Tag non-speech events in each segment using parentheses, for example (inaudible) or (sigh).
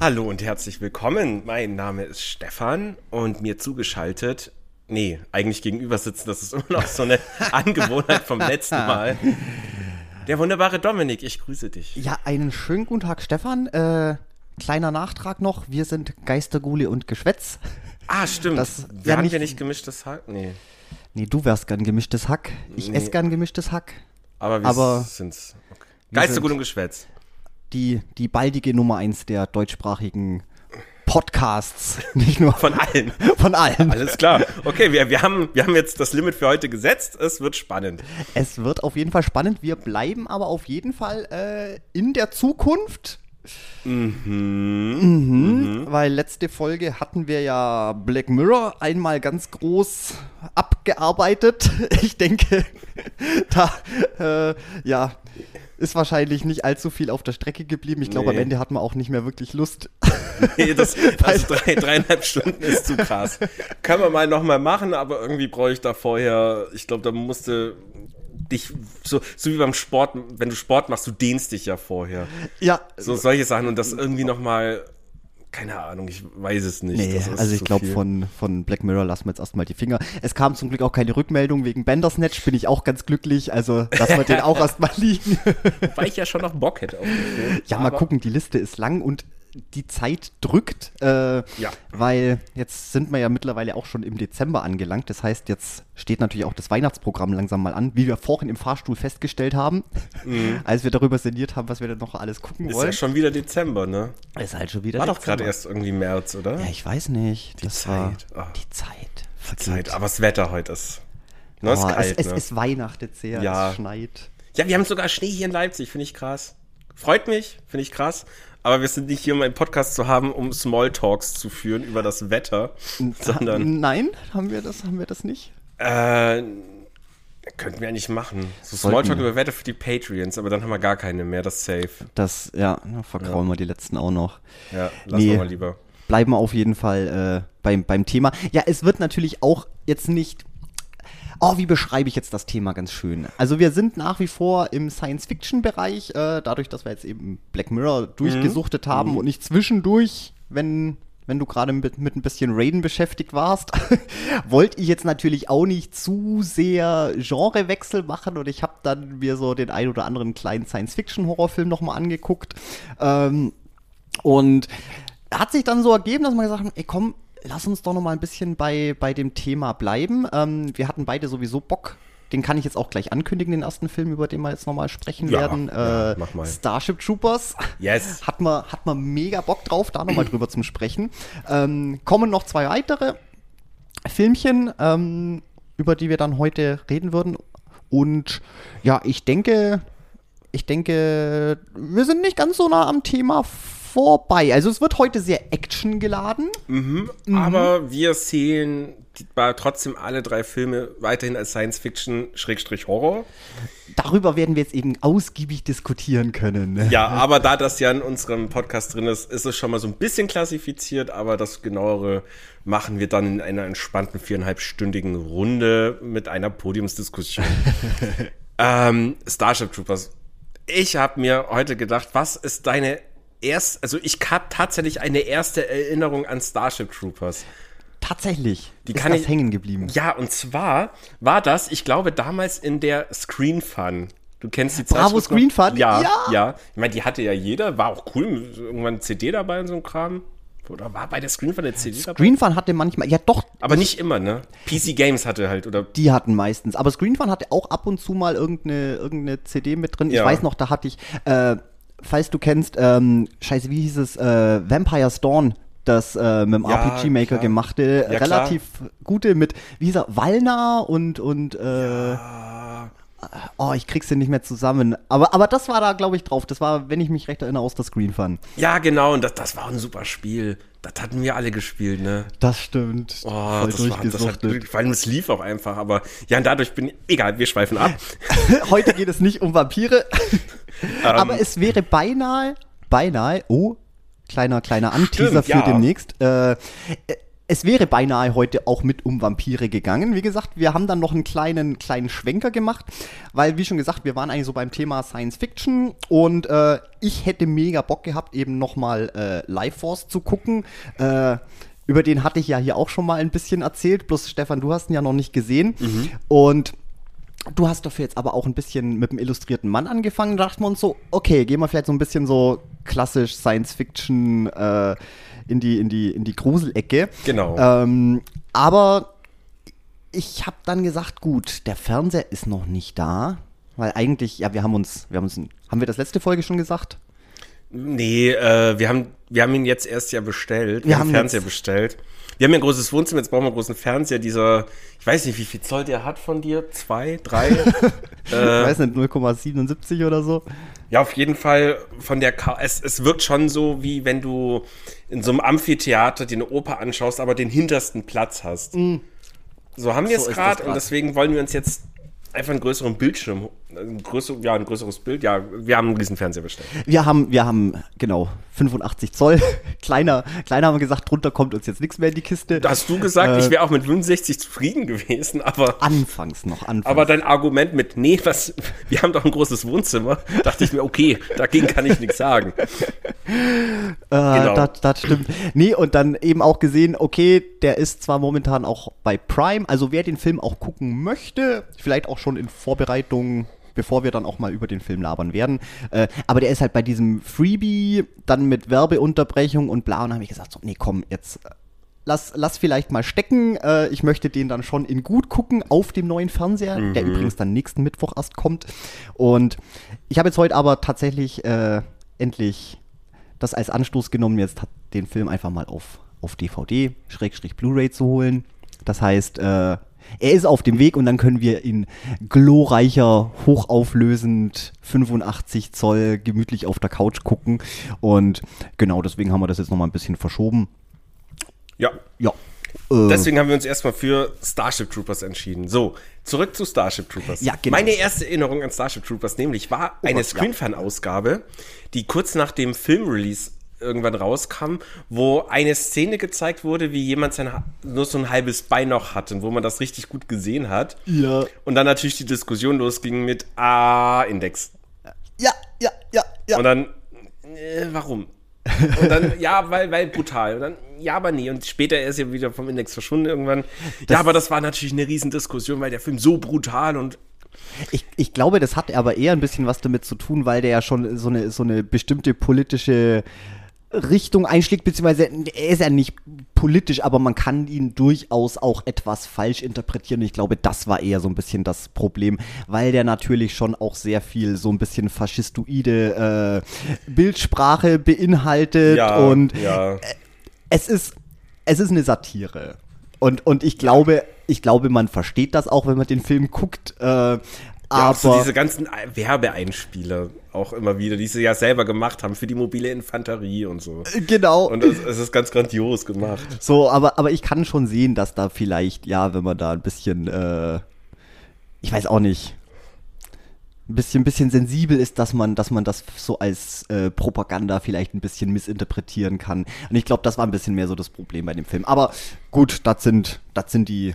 Hallo und herzlich willkommen. Mein Name ist Stefan und mir zugeschaltet, nee, eigentlich gegenüber sitzen, das ist immer noch so eine (laughs) Angewohnheit vom letzten Mal. Der wunderbare Dominik, ich grüße dich. Ja, einen schönen guten Tag, Stefan. Äh, kleiner Nachtrag noch, wir sind Geistergule und Geschwätz. Ah, stimmt. Das- wir haben ja nicht gemischtes Hack. Nee. Nee, du wärst gern gemischtes Hack. Ich Nee. esse gern gemischtes Hack. Aber wir Aber sind's. Okay. sind- und Geschwätz. Die, die baldige Nummer eins der deutschsprachigen Podcasts. (laughs) Nicht nur Von allen. von allen. Alles klar. Okay, wir, wir, haben, wir haben jetzt das Limit für heute gesetzt. Es wird spannend. Es wird auf jeden Fall spannend. Wir bleiben aber auf jeden Fall äh, in der Zukunft. Mhm. Weil letzte Folge hatten wir ja Black Mirror einmal ganz groß abgearbeitet. (laughs) Ich denke, (laughs) da äh, ja, ist wahrscheinlich nicht allzu viel auf der Strecke geblieben. Ich glaube, Nee. am Ende hat man auch nicht mehr wirklich Lust. (laughs) Nee, das, also drei, dreieinhalb Stunden ist zu krass. Können wir mal nochmal machen, aber irgendwie brauche ich da vorher, ich glaube, da musste dich, so, so wie beim Sport, wenn du Sport machst, du dehnst dich ja vorher. ja, So solche Sachen und das irgendwie nochmal, keine Ahnung, ich weiß es nicht. Nee, also ich glaube, von, von Black Mirror lassen wir jetzt erstmal die Finger. Es kam zum Glück auch keine Rückmeldung wegen Bandersnatch, bin ich auch ganz glücklich. Also lassen wir den auch (laughs) erstmal liegen. Weil ich ja schon noch Bock hätte auf den Film. ja, mal gucken, die Liste ist lang und die Zeit drückt, äh, Ja. weil jetzt sind wir ja mittlerweile auch schon im Dezember angelangt. Das heißt, jetzt steht natürlich auch das Weihnachtsprogramm langsam mal an, wie wir vorhin im Fahrstuhl festgestellt haben, (laughs) als wir darüber sinniert haben, was wir denn noch alles gucken Mhm. Ist wollen. ja schon wieder Dezember, ne? ist halt schon wieder War doch gerade Dezember. erst irgendwie März, oder? Ja, ich weiß nicht. das Zeit, ah. Die Zeit. vergeht. Zeit, aber das Wetter heute ist. Ne, ist Oh, kalt, es, es, ne? es weihnachtet sehr, Ja. es schneit. Ja, wir haben sogar Schnee hier in Leipzig, finde ich krass. Freut mich, finde ich krass. Aber wir sind nicht hier, um einen Podcast zu haben, um Smalltalks zu führen über das Wetter, sondern Nein, haben wir das, haben wir das nicht? äh, könnten wir eigentlich machen. So Smalltalk über Wetter für die Patreons, aber dann haben wir gar keine mehr, das safe. Das, ja, na, vergrauen wir die letzten auch noch. Ja, lassen Nee. wir mal lieber. Bleiben wir auf jeden Fall äh, beim, beim Thema. Ja, es wird natürlich auch jetzt nicht. Oh, wie beschreibe ich jetzt das Thema ganz schön? Also wir sind nach wie vor im Science-Fiction-Bereich, äh, dadurch, dass wir jetzt eben Black Mirror durchgesuchtet haben und nicht zwischendurch, wenn, wenn du gerade mit, mit ein bisschen Raiden beschäftigt warst, (laughs) wollte ich jetzt natürlich auch nicht zu sehr Genrewechsel machen und ich habe dann mir so den ein oder anderen kleinen Science-Fiction-Horrorfilm nochmal angeguckt. Ähm, und hat sich dann so ergeben, dass man gesagt hat, ey komm, lass uns doch noch mal ein bisschen bei, bei dem Thema bleiben. Ähm, wir hatten beide sowieso Bock. Den kann ich jetzt auch gleich ankündigen, den ersten Film, über den wir jetzt noch mal sprechen Ja, werden. ja, äh, mal. Starship Troopers. Yes. Hat man, hat man mega Bock drauf, da noch mal drüber zum Sprechen. Ähm, kommen noch zwei weitere Filmchen, ähm, über die wir dann heute reden würden. Und ja, ich denke, ich denke, wir sind nicht ganz so nah am Thema vorbei. Also es wird heute sehr actiongeladen. Mhm. Mhm. Aber wir sehen trotzdem alle drei Filme weiterhin als Science-Fiction-Horror. Darüber werden wir jetzt eben ausgiebig diskutieren können. ne? Ja, (laughs) aber da das ja in unserem Podcast drin ist, ist es schon mal so ein bisschen klassifiziert, aber das genauere machen wir dann in einer entspannten viereinhalbstündigen Runde mit einer Podiumsdiskussion. (laughs) ähm, Starship Troopers. Ich habe mir heute gedacht, was ist deine erst, also ich habe tatsächlich eine erste Erinnerung an Starship Troopers. Tatsächlich. Die ist kann das ich- hängen geblieben. Ja, und zwar war das, ich glaube, damals in der Screen Fun. Du kennst die Bravo Zeitschrift Screen? Fun? Ja, ja, Ja. Ich meine, die hatte ja jeder, war auch cool, irgendwann CD dabei und so ein Kram. Oder war bei der Screen Fun eine CD dabei? Screen Fun hatte manchmal, ja doch, Aber nicht immer, ne? PC Games hatte halt, oder die hatten meistens. Aber Screen Fun hatte auch ab und zu mal irgendeine, irgendeine CD mit drin. Ja. Ich weiß noch, da hatte ich, äh, falls du kennst, ähm, scheiße, wie hieß es, äh, Vampire's Dawn, das äh, mit dem Ja, RPG Maker klar. gemachte, Ja, relativ gute mit, wie hieß er, Wallner und, und, äh, oh, ich krieg's den nicht mehr zusammen. Aber, aber das war da, glaube ich, drauf. Das war, wenn ich mich recht erinnere, aus der Screen Fun. Ja, genau, und das, das war ein super Spiel. Das hatten wir alle gespielt, ne? Das stimmt. Oh, Voll das war, das hat, vor allem es lief auch einfach, aber ja, und dadurch bin egal, wir schweifen ab. (laughs) Heute geht es nicht um Vampire. (laughs) Ähm. aber es wäre beinahe, beinahe, oh, kleiner, kleiner Anteaser Stimmt, für ja. demnächst. Äh, äh, es wäre beinahe heute auch mit um Vampire gegangen. Wie gesagt, wir haben dann noch einen kleinen, kleinen Schwenker gemacht, weil, wie schon gesagt, wir waren eigentlich so beim Thema Science Fiction und äh, ich hätte mega Bock gehabt, eben nochmal äh, Life Force zu gucken. Äh, über den hatte ich ja hier auch schon mal ein bisschen erzählt, bloß Stefan, du hast ihn ja noch nicht gesehen. Und du hast dafür jetzt aber auch ein bisschen mit dem illustrierten Mann angefangen. Da dachten wir uns so, okay, gehen wir vielleicht so ein bisschen so klassisch Science Fiction äh, in die, in die, in die Gruselecke. Genau. Ähm, aber ich habe dann gesagt, gut, der Fernseher ist noch nicht da. Weil eigentlich, ja, wir haben uns, wir haben uns, haben wir das letzte Folge schon gesagt? Nee, äh, wir, haben, wir haben ihn jetzt erst ja bestellt. Wir, Wir haben Fernseher jetzt- bestellt. Wir haben ja ein großes Wohnzimmer, jetzt brauchen wir einen großen Fernseher. Dieser, ich weiß nicht, wie viel Zoll der hat von dir? Zwei, drei? (laughs) Ich weiß nicht, 0,77 oder so. Ja, auf jeden Fall von der Ka es, es wirkt schon so, wie wenn du in so einem Amphitheater dir eine Oper anschaust, aber den hintersten Platz hast. So haben wir. So es gerade und deswegen wollen wir uns jetzt einfach einen größeren Bildschirm, ein, größer, ja, ein größeres Bild. Ja, wir haben einen riesen Fernseher bestellt. Wir haben, wir haben, genau, 85 Zoll. (laughs) kleiner, kleiner haben wir gesagt, drunter kommt uns jetzt nichts mehr in die Kiste. Da hast du gesagt, Äh, ich wäre auch mit 65 zufrieden gewesen, aber, Anfangs noch, anfangs. aber dein Argument mit, nee, was, wir haben doch ein großes Wohnzimmer, dachte ich mir, okay, dagegen kann ich nichts sagen. (laughs) Äh, Genau. das, das stimmt. Nee, und dann eben auch gesehen, okay, der ist zwar momentan auch bei Prime, also wer den Film auch gucken möchte, vielleicht auch schon in Vorbereitung, bevor wir dann auch mal über den Film labern werden, äh, aber der ist halt bei diesem Freebie, dann mit Werbeunterbrechung und bla, und dann habe ich gesagt, so, nee, komm, jetzt äh, lass, lass vielleicht mal stecken, äh, ich möchte den dann schon in gut gucken auf dem neuen Fernseher, der übrigens dann nächsten Mittwoch erst kommt. Und ich habe jetzt heute aber tatsächlich äh, endlich das als Anstoß genommen, jetzt den Film einfach mal auf, auf DVD, Schrägstrich Blu-ray zu holen. Das heißt, äh, er ist auf dem Weg und dann können wir ihn glorreicher, hochauflösend, 85 Zoll, gemütlich auf der Couch gucken. Und genau deswegen haben wir das jetzt nochmal ein bisschen verschoben. Ja, Ja. Äh, Deswegen haben wir uns erstmal für Starship Troopers entschieden. So, zurück zu Starship Troopers. Ja, genau. Meine erste Erinnerung an Starship Troopers nämlich war eine ja. Screenfan-Ausgabe, die kurz nach dem Filmrelease irgendwann rauskam, wo eine Szene gezeigt wurde, wie jemand sein nur so ein halbes Bein noch hatte und wo man das richtig gut gesehen hat. Ja. Und dann natürlich die Diskussion losging mit A-Index. ja, ja, ja, ja. Und dann, äh, warum? Und dann, (laughs) ja, weil, weil brutal. Und dann, ja, aber nee. Und später ist er wieder vom Index verschwunden irgendwann. ja, aber das war natürlich eine Riesendiskussion, weil der Film so brutal und Ich, ich glaube, das hat aber eher ein bisschen was damit zu tun, weil der ja schon so eine, so eine bestimmte politische Richtung einschlägt, beziehungsweise er ist ja nicht politisch, aber man kann ihn durchaus auch etwas falsch interpretieren. Ich glaube, das war eher so ein bisschen das Problem, weil der natürlich schon auch sehr viel so ein bisschen faschistoide äh, Bildsprache beinhaltet ja, und ja. es ist, es ist eine Satire. Und, und ich glaube, ich glaube, man versteht das auch, wenn man den Film guckt. Äh, Ja, aber auch so diese ganzen Werbeeinspieler auch immer wieder, die sie ja selber gemacht haben für die mobile Infanterie und so. genau. Und es, es ist ganz grandios gemacht. so, aber, aber ich kann schon sehen, dass da vielleicht, ja, wenn man da ein bisschen, äh, ich weiß auch nicht, ein bisschen, bisschen sensibel ist, dass man, dass man das so als äh, Propaganda vielleicht ein bisschen missinterpretieren kann. Und ich glaube, das war ein bisschen mehr so das Problem bei dem Film. Aber gut, das sind, das sind die,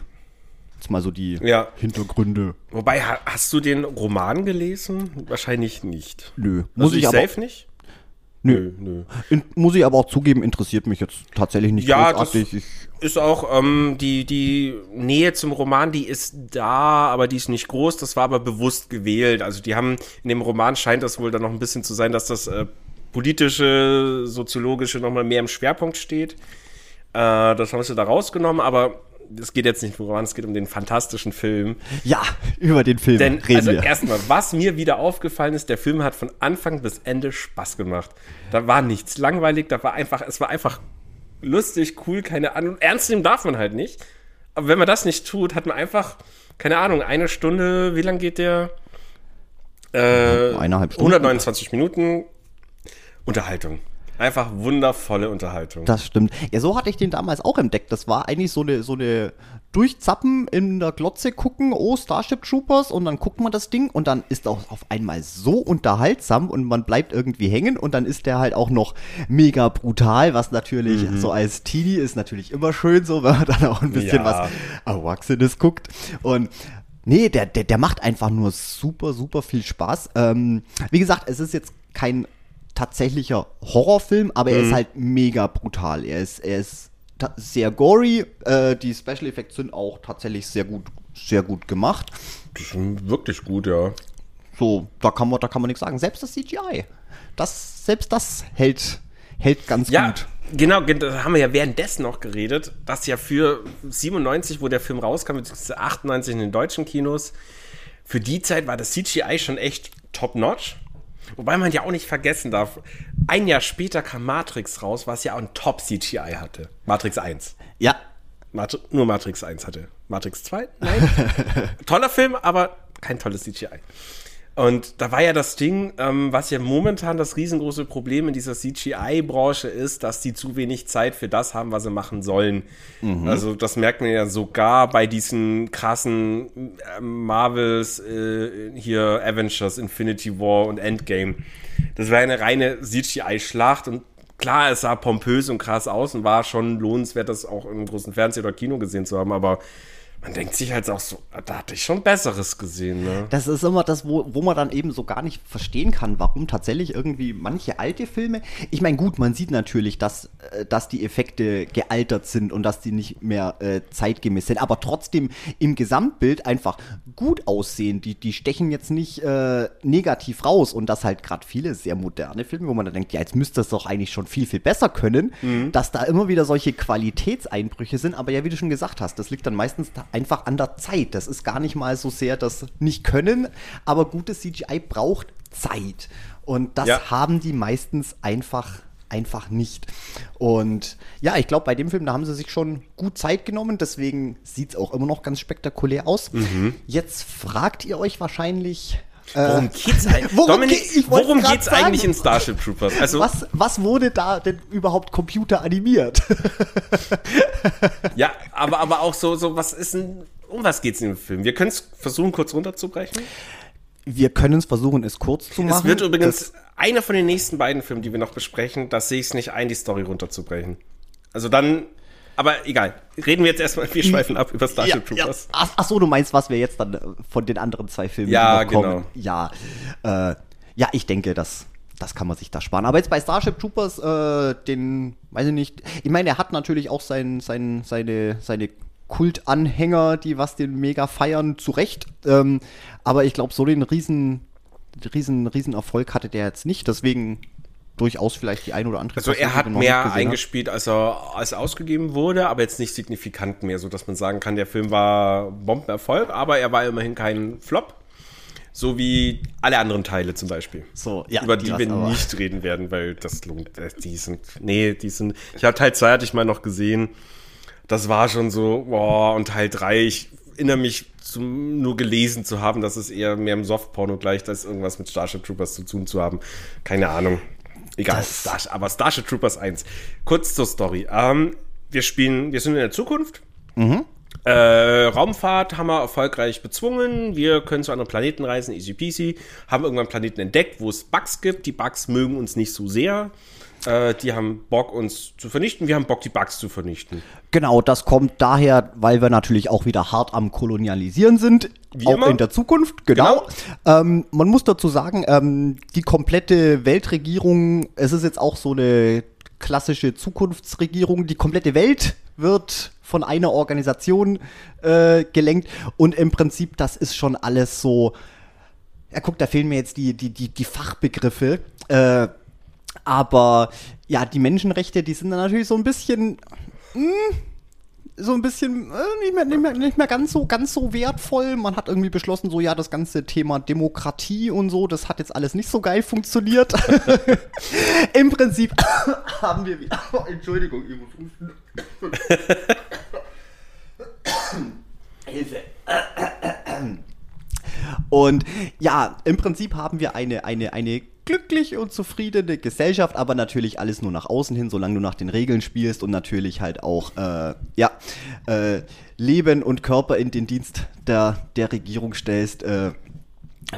jetzt mal so die Ja. Hintergründe. Wobei, ha- hast du den Roman gelesen? Wahrscheinlich nicht. Nö, Muss muss ich ich safe nicht? Nö. nö. in, muss ich aber auch zugeben, interessiert mich jetzt tatsächlich nicht Ja, großartig. Ich, Ist auch ähm, die, die Nähe zum Roman, die ist da, aber die ist nicht groß. Das war aber bewusst gewählt. Also die haben, in dem Roman scheint das wohl dann noch ein bisschen zu sein, dass das äh, politische, soziologische nochmal mehr im Schwerpunkt steht. Äh, das haben sie da rausgenommen, aber es geht jetzt nicht um Roman, es geht um den fantastischen Film. ja, über den Film Denn, reden also wir. erstmal, was mir wieder aufgefallen ist, der Film hat von Anfang bis Ende Spaß gemacht. Da war nichts langweilig, da war einfach, es war einfach lustig, cool, keine Ahnung. Ernst nehmen darf man halt nicht. Aber wenn man das nicht tut, hat man einfach, keine Ahnung, eine Stunde, wie lang geht der? Äh, Eineinhalb Stunden. 129 Minuten Unterhaltung. Einfach wundervolle Unterhaltung. Das stimmt. Ja, so hatte ich den damals auch entdeckt. Das war eigentlich so eine, so eine Durchzappen in der Glotze gucken, oh, Starship Troopers, und dann guckt man das Ding und dann ist auch auf einmal so unterhaltsam und man bleibt irgendwie hängen und dann ist der halt auch noch mega brutal, was natürlich mhm. so als Teenie ist natürlich immer schön so, wenn man dann auch ein bisschen ja. was Erwachsenes guckt. Und Nee, der, der, der macht einfach nur super, super viel Spaß. Ähm, wie gesagt, es ist jetzt kein tatsächlicher Horrorfilm, aber er ist mhm. halt mega brutal. Er ist, er ist sehr gory. Äh, die Special Effects sind auch tatsächlich sehr gut, sehr gut gemacht. Die sind wirklich gut, ja. So, da kann man, da kann man nichts sagen. Selbst das CGI, das, selbst das hält, hält ganz ja, gut. Genau, da haben wir ja währenddessen noch geredet, dass ja für 97, wo der Film rauskam, beziehungsweise 98 in den deutschen Kinos, für die Zeit war das CGI schon echt top-notch. Wobei man ja auch nicht vergessen darf, ein Jahr später kam Matrix raus, was ja auch ein Top-CGI hatte. Matrix 1. Ja. Mat nur Matrix 1 hatte. Matrix 2? Nein. (laughs) Toller Film, aber kein tolles CGI. Und da war ja das Ding, ähm, was ja momentan das riesengroße Problem in dieser CGI-Branche ist, dass die zu wenig Zeit für das haben, was sie machen sollen. Mhm. Also das merkt man ja sogar bei diesen krassen äh, Marvels, äh, hier Avengers, Infinity War und Endgame. Das war eine reine CGI-Schlacht und klar, es sah pompös und krass aus und war schon lohnenswert, das auch im großen Fernseher oder Kino gesehen zu haben, aber man denkt sich halt auch so, da hatte ich schon Besseres gesehen. Ne? Das ist immer das, wo, wo man dann eben so gar nicht verstehen kann, warum tatsächlich irgendwie manche alte Filme. Ich meine, gut, man sieht natürlich, dass, äh, dass die Effekte gealtert sind und dass die nicht mehr äh, zeitgemäß sind, aber trotzdem im Gesamtbild einfach gut aussehen. Die, die stechen jetzt nicht äh, negativ raus und das halt gerade viele sehr moderne Filme, wo man dann denkt, ja, jetzt müsste das doch eigentlich schon viel, viel besser können, mhm. dass da immer wieder solche Qualitätseinbrüche sind. Aber ja, wie du schon gesagt hast, das liegt dann meistens da einfach an der Zeit. Das ist gar nicht mal so sehr das Nicht-Können, aber gutes CGI braucht Zeit. Und das ja. haben die meistens einfach einfach nicht. Und ja, ich glaube, bei dem Film, da haben sie sich schon gut Zeit genommen, deswegen sieht es auch immer noch ganz spektakulär aus. Mhm. Jetzt fragt ihr euch wahrscheinlich, Worum geht's eigentlich? worum Dominik, worum geht's sagen, eigentlich in Starship Troopers? Also, was, was wurde da denn überhaupt computeranimiert? ja, aber, aber auch so, so, was ist denn, um was geht's in dem Film? Wir können es versuchen, kurz runterzubrechen. Wir können es versuchen, es kurz zu machen. Es wird übrigens das einer von den nächsten beiden Filmen, die wir noch besprechen, da sehe ich es nicht ein, die Story runterzubrechen. Also dann aber egal. Reden wir jetzt erstmal, wir schweifen ab über Starship ja, Troopers. Ja. Ach, ach, so, du meinst, was wir jetzt dann äh, von den anderen zwei Filmen ja, bekommen. Genau. Ja, äh, ja, ich denke, das, das kann man sich da sparen. Aber jetzt bei Starship Troopers, äh, den, weiß ich nicht, ich meine, er hat natürlich auch sein, sein, seine, seine Kultanhänger, die was den mega feiern, zu Recht. Ähm, aber ich glaube, so den riesen, riesen, riesen Erfolg hatte der jetzt nicht. Deswegen durchaus vielleicht die ein oder andere. Also er hat mehr eingespielt, als er als ausgegeben wurde, aber jetzt nicht signifikant mehr, so dass man sagen kann, der Film war Bombenerfolg, aber er war immerhin kein Flop. So wie alle anderen Teile zum Beispiel. So, ja. Über die, die wir nicht reden werden, weil das lohnt. Äh, die sind. Nee, die sind. Ich habe Teil 2 hatte ich mal noch gesehen. Das war schon so, boah, und Teil 3, ich erinnere mich zum, nur gelesen zu haben, dass es eher mehr im Softporno gleicht, als irgendwas mit Starship Troopers zu tun zu haben. Keine Ahnung. Egal, Star, aber Starship Troopers 1. Kurz zur Story. Ähm, wir spielen, wir sind in der Zukunft. Mhm. Äh, Raumfahrt haben wir erfolgreich bezwungen. Wir können zu anderen Planeten reisen, easy peasy. Haben irgendwann Planeten entdeckt, wo es Bugs gibt. Die Bugs mögen uns nicht so sehr. Äh, die haben Bock, uns zu vernichten. Wir haben Bock, die Bugs zu vernichten. Genau, das kommt daher, weil wir natürlich auch wieder hart am Kolonialisieren sind. Wie auch immer. in der Zukunft, genau. genau. Ähm, man muss dazu sagen, ähm, die komplette Weltregierung, es ist jetzt auch so eine klassische Zukunftsregierung, die komplette Welt wird von einer Organisation äh, gelenkt und im Prinzip, das ist schon alles so. Ja, guck, da fehlen mir jetzt die, die, die, die Fachbegriffe. Äh, aber ja, die Menschenrechte, die sind dann natürlich so ein bisschen. Mh, hm, so ein bisschen äh, nicht, mehr, nicht, mehr, nicht mehr ganz so ganz so wertvoll. Man hat irgendwie beschlossen, so ja, das ganze Thema Demokratie und so, das hat jetzt alles nicht so geil funktioniert. (laughs) Im Prinzip (coughs) haben wir wieder. Oh, (coughs) Entschuldigung, ich muss (coughs) Hilfe. Und ja, im Prinzip haben wir eine, eine, eine glücklich und zufriedene Gesellschaft, aber natürlich alles nur nach außen hin, solange du nach den Regeln spielst und natürlich halt auch, äh, ja, äh, Leben und Körper in den Dienst der, der Regierung stellst, äh,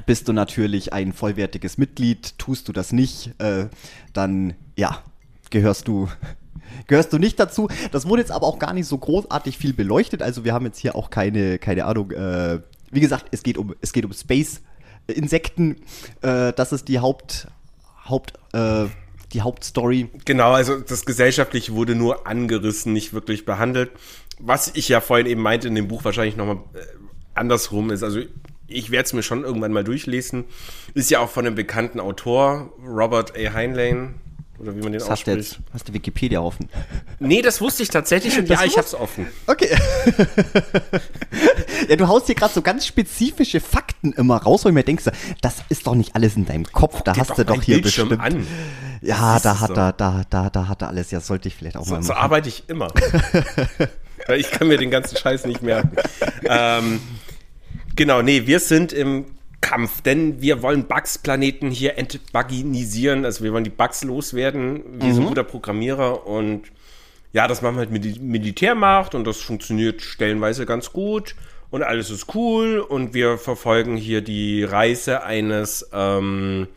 bist du natürlich ein vollwertiges Mitglied. Tust du das nicht, äh, dann, ja, gehörst du (laughs) gehörst du nicht dazu. Das wurde jetzt aber auch gar nicht so großartig viel beleuchtet. Also wir haben jetzt hier auch keine, keine Ahnung, äh, wie gesagt, es geht um, es geht um Space. Insekten, äh, das ist die Haupt, Haupt, äh, die Hauptstory. Genau, also das Gesellschaftliche wurde nur angerissen, nicht wirklich behandelt. Was ich ja vorhin eben meinte in dem Buch wahrscheinlich nochmal äh, andersrum ist. Also ich werde es mir schon irgendwann mal durchlesen. Ist ja auch von einem bekannten Autor, Robert A. Heinlein, oder wie man den Das hast du ausspricht. jetzt, hast du Wikipedia offen? Nee, das wusste ich tatsächlich und (laughs) Das ja, ich hab's offen. Okay. (laughs) ja, du haust hier gerade so ganz spezifische Fakten immer raus, wo ich mir denkst, das ist doch nicht alles in deinem Kopf, da dir hast doch du doch hier Bildschirm bestimmt. an. Ja, da hat so. er, da, da, da hat er alles. Ja, sollte ich vielleicht auch So, mal so machen. arbeite ich immer. (laughs) Ich kann mir den ganzen Scheiß nicht merken. ähm, genau, nee, wir sind im Kampf, denn wir wollen Bugs-Planeten hier entbugginisieren. Also wir wollen die Bugs loswerden, wie so ein guter Programmierer. Und ja, das machen wir halt mit Militärmacht und das funktioniert stellenweise ganz gut. Und alles ist cool und wir verfolgen hier die Reise eines ähm,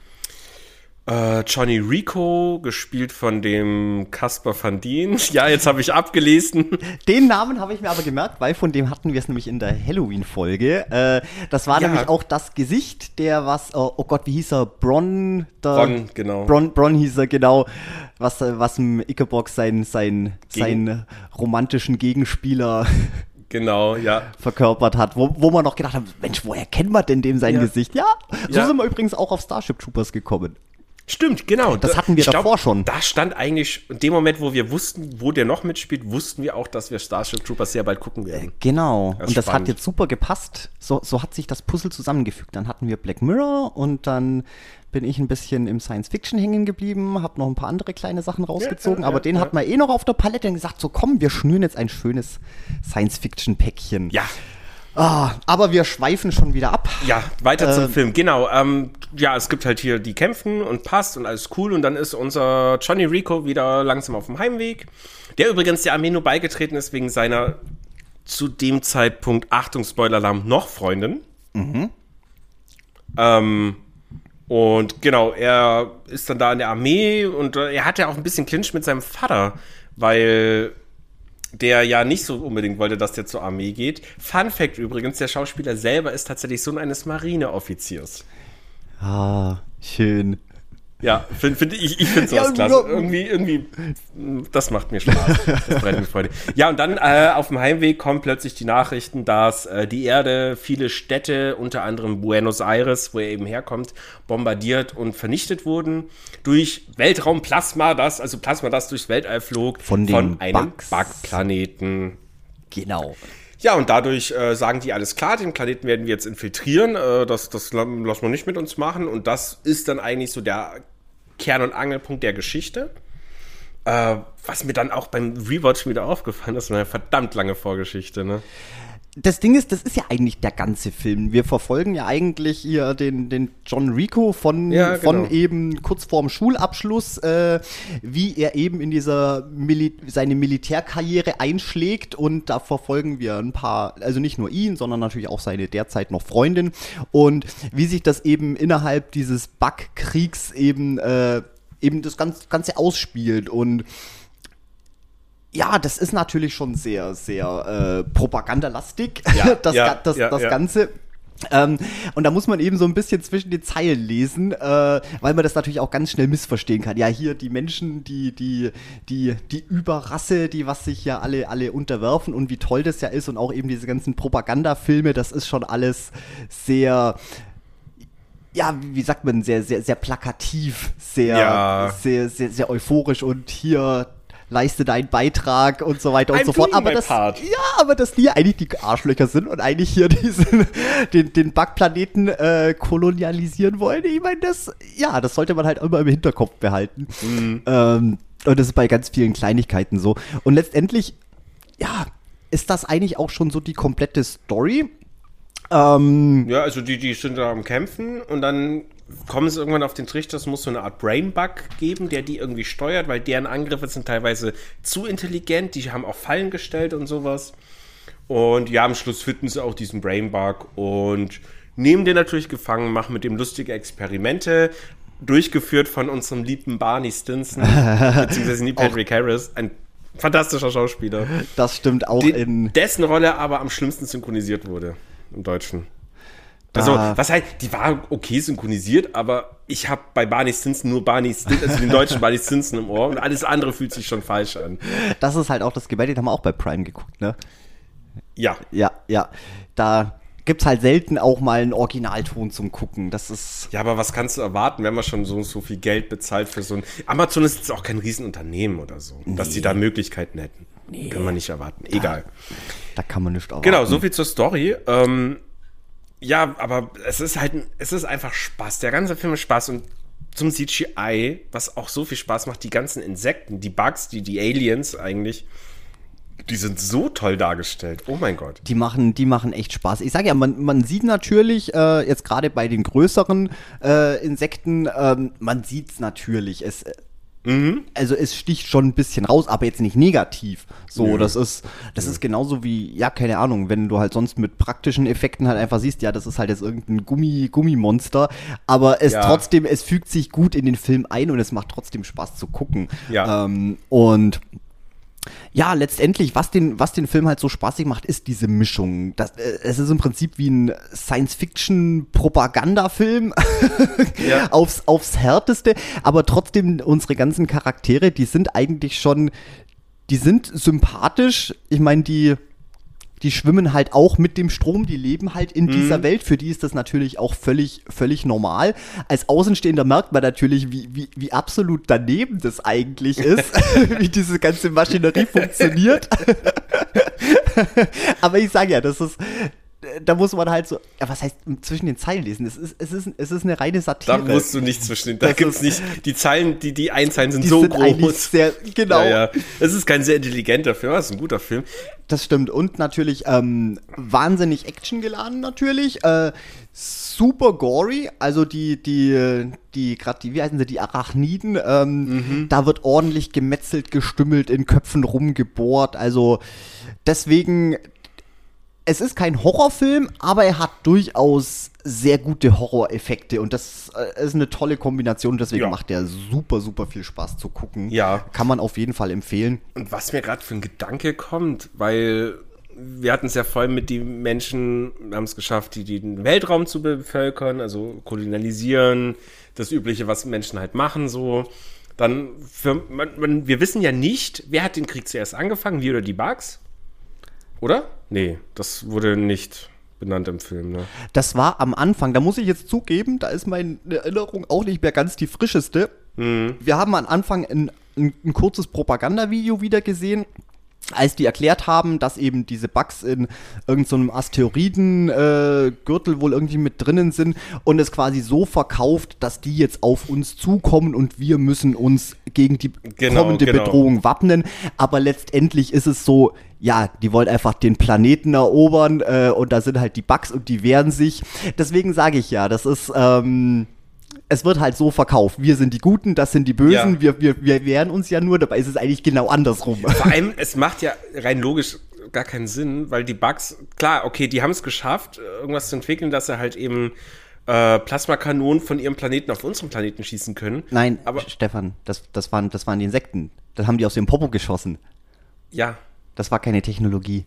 äh, Johnny Rico, gespielt von dem Caspar Van Dien. (laughs) Ja, jetzt habe ich abgelesen. Den Namen habe ich mir aber gemerkt, weil von dem hatten wir es nämlich in der Halloween-Folge. Äh, das war Ja. nämlich auch das Gesicht, der was, oh, oh Gott, wie hieß er? Bron, der, Bronn, genau. Bron, Bron hieß er, genau. Was, äh, was im Ickerbox sein, sein, Gegen- seinen romantischen Gegenspieler (laughs) Genau, ja. verkörpert hat, wo, wo man noch gedacht hat, Mensch, woher kennt man denn dem sein Ja. Gesicht? Ja, so Ja. sind wir übrigens auch auf Starship Troopers gekommen. Stimmt, genau. Das Da- hatten wir ich davor schon. Da stand eigentlich, in dem Moment, wo wir wussten, wo der noch mitspielt, wussten wir auch, dass wir Starship Troopers sehr bald gucken werden. Genau. Das und das spannend. hat jetzt super gepasst. So, so hat sich das Puzzle zusammengefügt. Dann hatten wir Black Mirror und dann bin ich ein bisschen im Science Fiction hängen geblieben, habe noch ein paar andere kleine Sachen rausgezogen, ja, aber ja, den ja. hat man eh noch auf der Palette und gesagt, so komm, wir schnüren jetzt ein schönes Science Fiction Päckchen. Ja, Ah, aber wir schweifen schon wieder ab. ja, weiter zum Ähm. Film. Genau, ähm, ja, es gibt halt hier die Kämpfen und passt und alles cool und dann ist unser Johnny Rico wieder langsam auf dem Heimweg, der übrigens der Armee nur beigetreten ist wegen seiner zu dem Zeitpunkt, Achtung, Spoiler-Alarm, noch Freundin. Ähm, und genau, er ist dann da in der Armee und äh, er hat ja auch ein bisschen Clinch mit seinem Vater, weil der ja nicht so unbedingt wollte, dass der zur Armee geht. Fun Fact übrigens, der Schauspieler selber ist tatsächlich Sohn eines Marineoffiziers. Ah, schön. Ja, finde find ich, ich finde sowas Ja, klasse. Irgendwie, irgendwie, das macht mir Spaß. Das bereitet mir Freude. Ja, und dann äh, auf dem Heimweg kommen plötzlich die Nachrichten, dass äh, die Erde viele Städte, unter anderem Buenos Aires, wo er eben herkommt, bombardiert und vernichtet wurden durch Weltraumplasma, das, also Plasma, das durchs Weltall flog, Von den einem Bugs. Bugplaneten. Genau. Ja, und dadurch äh, sagen die alles klar, den Planeten werden wir jetzt infiltrieren, äh, das, das la- lassen wir nicht mit uns machen. Und das ist dann eigentlich so der Kern- und Angelpunkt der Geschichte. Äh, was mir dann auch beim Rewatch wieder aufgefallen ist, eine verdammt lange Vorgeschichte, ne? Das Ding ist, das ist ja eigentlich der ganze Film. Wir verfolgen ja eigentlich hier den, den John Rico von, Ja, von genau. eben kurz vorm Schulabschluss, äh, wie er eben in dieser Mili seine Militärkarriere einschlägt und da verfolgen wir ein paar, also nicht nur ihn, sondern natürlich auch seine derzeit noch Freundin und wie sich das eben innerhalb dieses Bug-Kriegs eben, äh, eben das Ganze ausspielt und ja, das ist natürlich schon sehr, sehr äh, propagandalastig, Ja, (laughs) das, ja, das, ja, das. Ganze. Ähm, und da muss man eben so ein bisschen zwischen den Zeilen lesen, äh, weil man das natürlich auch ganz schnell missverstehen kann. Ja, hier die Menschen, die, die, die, die Überrasse, die was sich ja alle, alle unterwerfen und wie toll das ja ist und auch eben diese ganzen Propagandafilme, das ist schon alles sehr, ja, wie wie sagt man, sehr, sehr, sehr plakativ, sehr, Ja. sehr, sehr, sehr euphorisch und hier leiste deinen Beitrag und so weiter und I'm so fort. Aber das, part. ja, aber dass die eigentlich die Arschlöcher sind und eigentlich hier (laughs) diesen, den, den Bugplaneten äh, kolonialisieren wollen. Ich meine, das, ja, das sollte man halt immer im Hinterkopf behalten. Mhm. Ähm, und das ist bei ganz vielen Kleinigkeiten so. Und letztendlich, ja, ist das eigentlich auch schon so die komplette Story. Ähm, Ja, also die, die sind da am Kämpfen und dann kommen sie irgendwann auf den Trichter, es muss so eine Art Brain-Bug geben, der die irgendwie steuert, weil deren Angriffe sind teilweise zu intelligent, die haben auch Fallen gestellt und sowas. Und ja, am Schluss finden sie auch diesen Brain-Bug und nehmen den natürlich gefangen, machen mit dem lustige Experimente, durchgeführt von unserem lieben Barney Stinson, (laughs) beziehungsweise Neil Patrick Harris, ein fantastischer Schauspieler. Das stimmt auch Die, in. dessen Rolle aber am schlimmsten synchronisiert wurde im Deutschen. Also, Da- was halt, die war okay synchronisiert, aber ich habe bei Barney Stinson nur Barney Stinson, also den deutschen Barney Stinson im Ohr und alles andere fühlt sich schon falsch an. Das ist halt auch das Gebet, den haben wir auch bei Prime geguckt, ne? Ja, Ja, ja. Da gibt's halt selten auch mal einen Originalton zum Gucken. Das ist. ja, aber was kannst du erwarten, wenn man schon so, so viel Geld bezahlt für so ein. Amazon ist jetzt auch kein Riesenunternehmen oder so, dass die da Möglichkeiten hätten. Nee. Können wir nicht erwarten. Egal. Da kann man nicht erwarten. Genau, so viel zur Story. Ähm, ja, aber es ist halt, es ist einfach Spaß. Der ganze Film ist Spaß und zum CGI, was auch so viel Spaß macht, die ganzen Insekten, die Bugs, die, die Aliens eigentlich, die sind so toll dargestellt. Oh mein Gott. Die machen, die machen echt Spaß. Ich sage ja, man, man sieht natürlich, äh, jetzt gerade bei den größeren äh, Insekten, ähm, man sieht's natürlich. Es, äh, Also es sticht schon ein bisschen raus, aber jetzt nicht negativ. So, das ist, das ist genauso wie, ja, keine Ahnung, wenn du halt sonst mit praktischen Effekten halt einfach siehst, ja, das ist halt jetzt irgendein Gummi, Gummimonster, aber es Ja. trotzdem, es fügt sich gut in den Film ein und es macht trotzdem Spaß zu gucken. Ja. Ähm, und ja, letztendlich, was den, was den Film halt so spaßig macht, ist diese Mischung. Das, äh, es ist im Prinzip wie ein Science-Fiction-Propagandafilm (laughs) Ja. aufs, aufs Härteste, aber trotzdem unsere ganzen Charaktere, die sind eigentlich schon, die sind sympathisch. Ich meine, die, die schwimmen halt auch mit dem Strom, die leben halt in dieser Welt. Für die ist das natürlich auch völlig, völlig normal. Als Außenstehender merkt man natürlich, wie, wie, wie absolut daneben das eigentlich ist, (laughs) (laughs) wie diese ganze Maschinerie funktioniert. (laughs) Aber ich sage ja, das ist, da muss man halt so, ja, was heißt zwischen den Zeilen lesen? Es ist, es ist, es ist eine reine Da Satire. musst du nicht zwischen den, da gibt's ist- nicht, die Zeilen, die, die Einzeilen sind die so sind groß. sehr, genau. Ja, ja. Es ist kein sehr intelligenter Film, aber es ist ein guter Film. Das stimmt. Und natürlich ähm, wahnsinnig actiongeladen natürlich. Äh, super gory. Also die, die, die, gerade die, wie heißen sie, die Arachniden, ähm, da wird ordentlich gemetzelt, gestümmelt, in Köpfen rumgebohrt. Also deswegen, es ist kein Horrorfilm, aber er hat durchaus sehr gute Horroreffekte und das äh, ist eine tolle Kombination. Deswegen Ja. macht der super, super viel Spaß zu gucken. Ja. Kann man auf jeden Fall empfehlen. Und was mir gerade für ein Gedanke kommt, weil wir hatten es ja voll mit den Menschen, haben es geschafft, die, die den Weltraum zu bevölkern, also kolonialisieren, das Übliche, was Menschen halt machen, so. Dann, für, man, man, wir wissen ja nicht, wer hat den Krieg zuerst angefangen, wir oder die Bugs? Oder? Nee, das wurde nicht benannt im Film, ne? Das war am Anfang, da muss ich jetzt zugeben, da ist meine Erinnerung auch nicht mehr ganz die frischeste. Wir haben am Anfang ein, ein, ein kurzes Propagandavideo wieder gesehen, als die erklärt haben, dass eben diese Bugs in irgendeinem Asteroidengürtel äh, Gürtel wohl irgendwie mit drinnen sind und es quasi so verkauft, dass die jetzt auf uns zukommen und wir müssen uns gegen die Genau, kommende genau. Bedrohung wappnen. Aber letztendlich ist es so, ja, die wollen einfach den Planeten erobern äh, und da sind halt die Bugs und die wehren sich. Deswegen sage ich ja, das ist, ähm, es wird halt so verkauft. Wir sind die Guten, das sind die Bösen, Ja. wir, wir, wir wehren uns ja nur, dabei ist es eigentlich genau andersrum. Vor (laughs) allem, es macht ja rein logisch gar keinen Sinn, weil die Bugs, klar, okay, die haben es geschafft, irgendwas zu entwickeln, dass sie halt eben äh, Plasmakanonen von ihrem Planeten auf unseren Planeten schießen können. Nein, aber Stefan, das, das, waren, das waren die Insekten. Das haben die aus dem Popo geschossen. ja, Das war keine Technologie.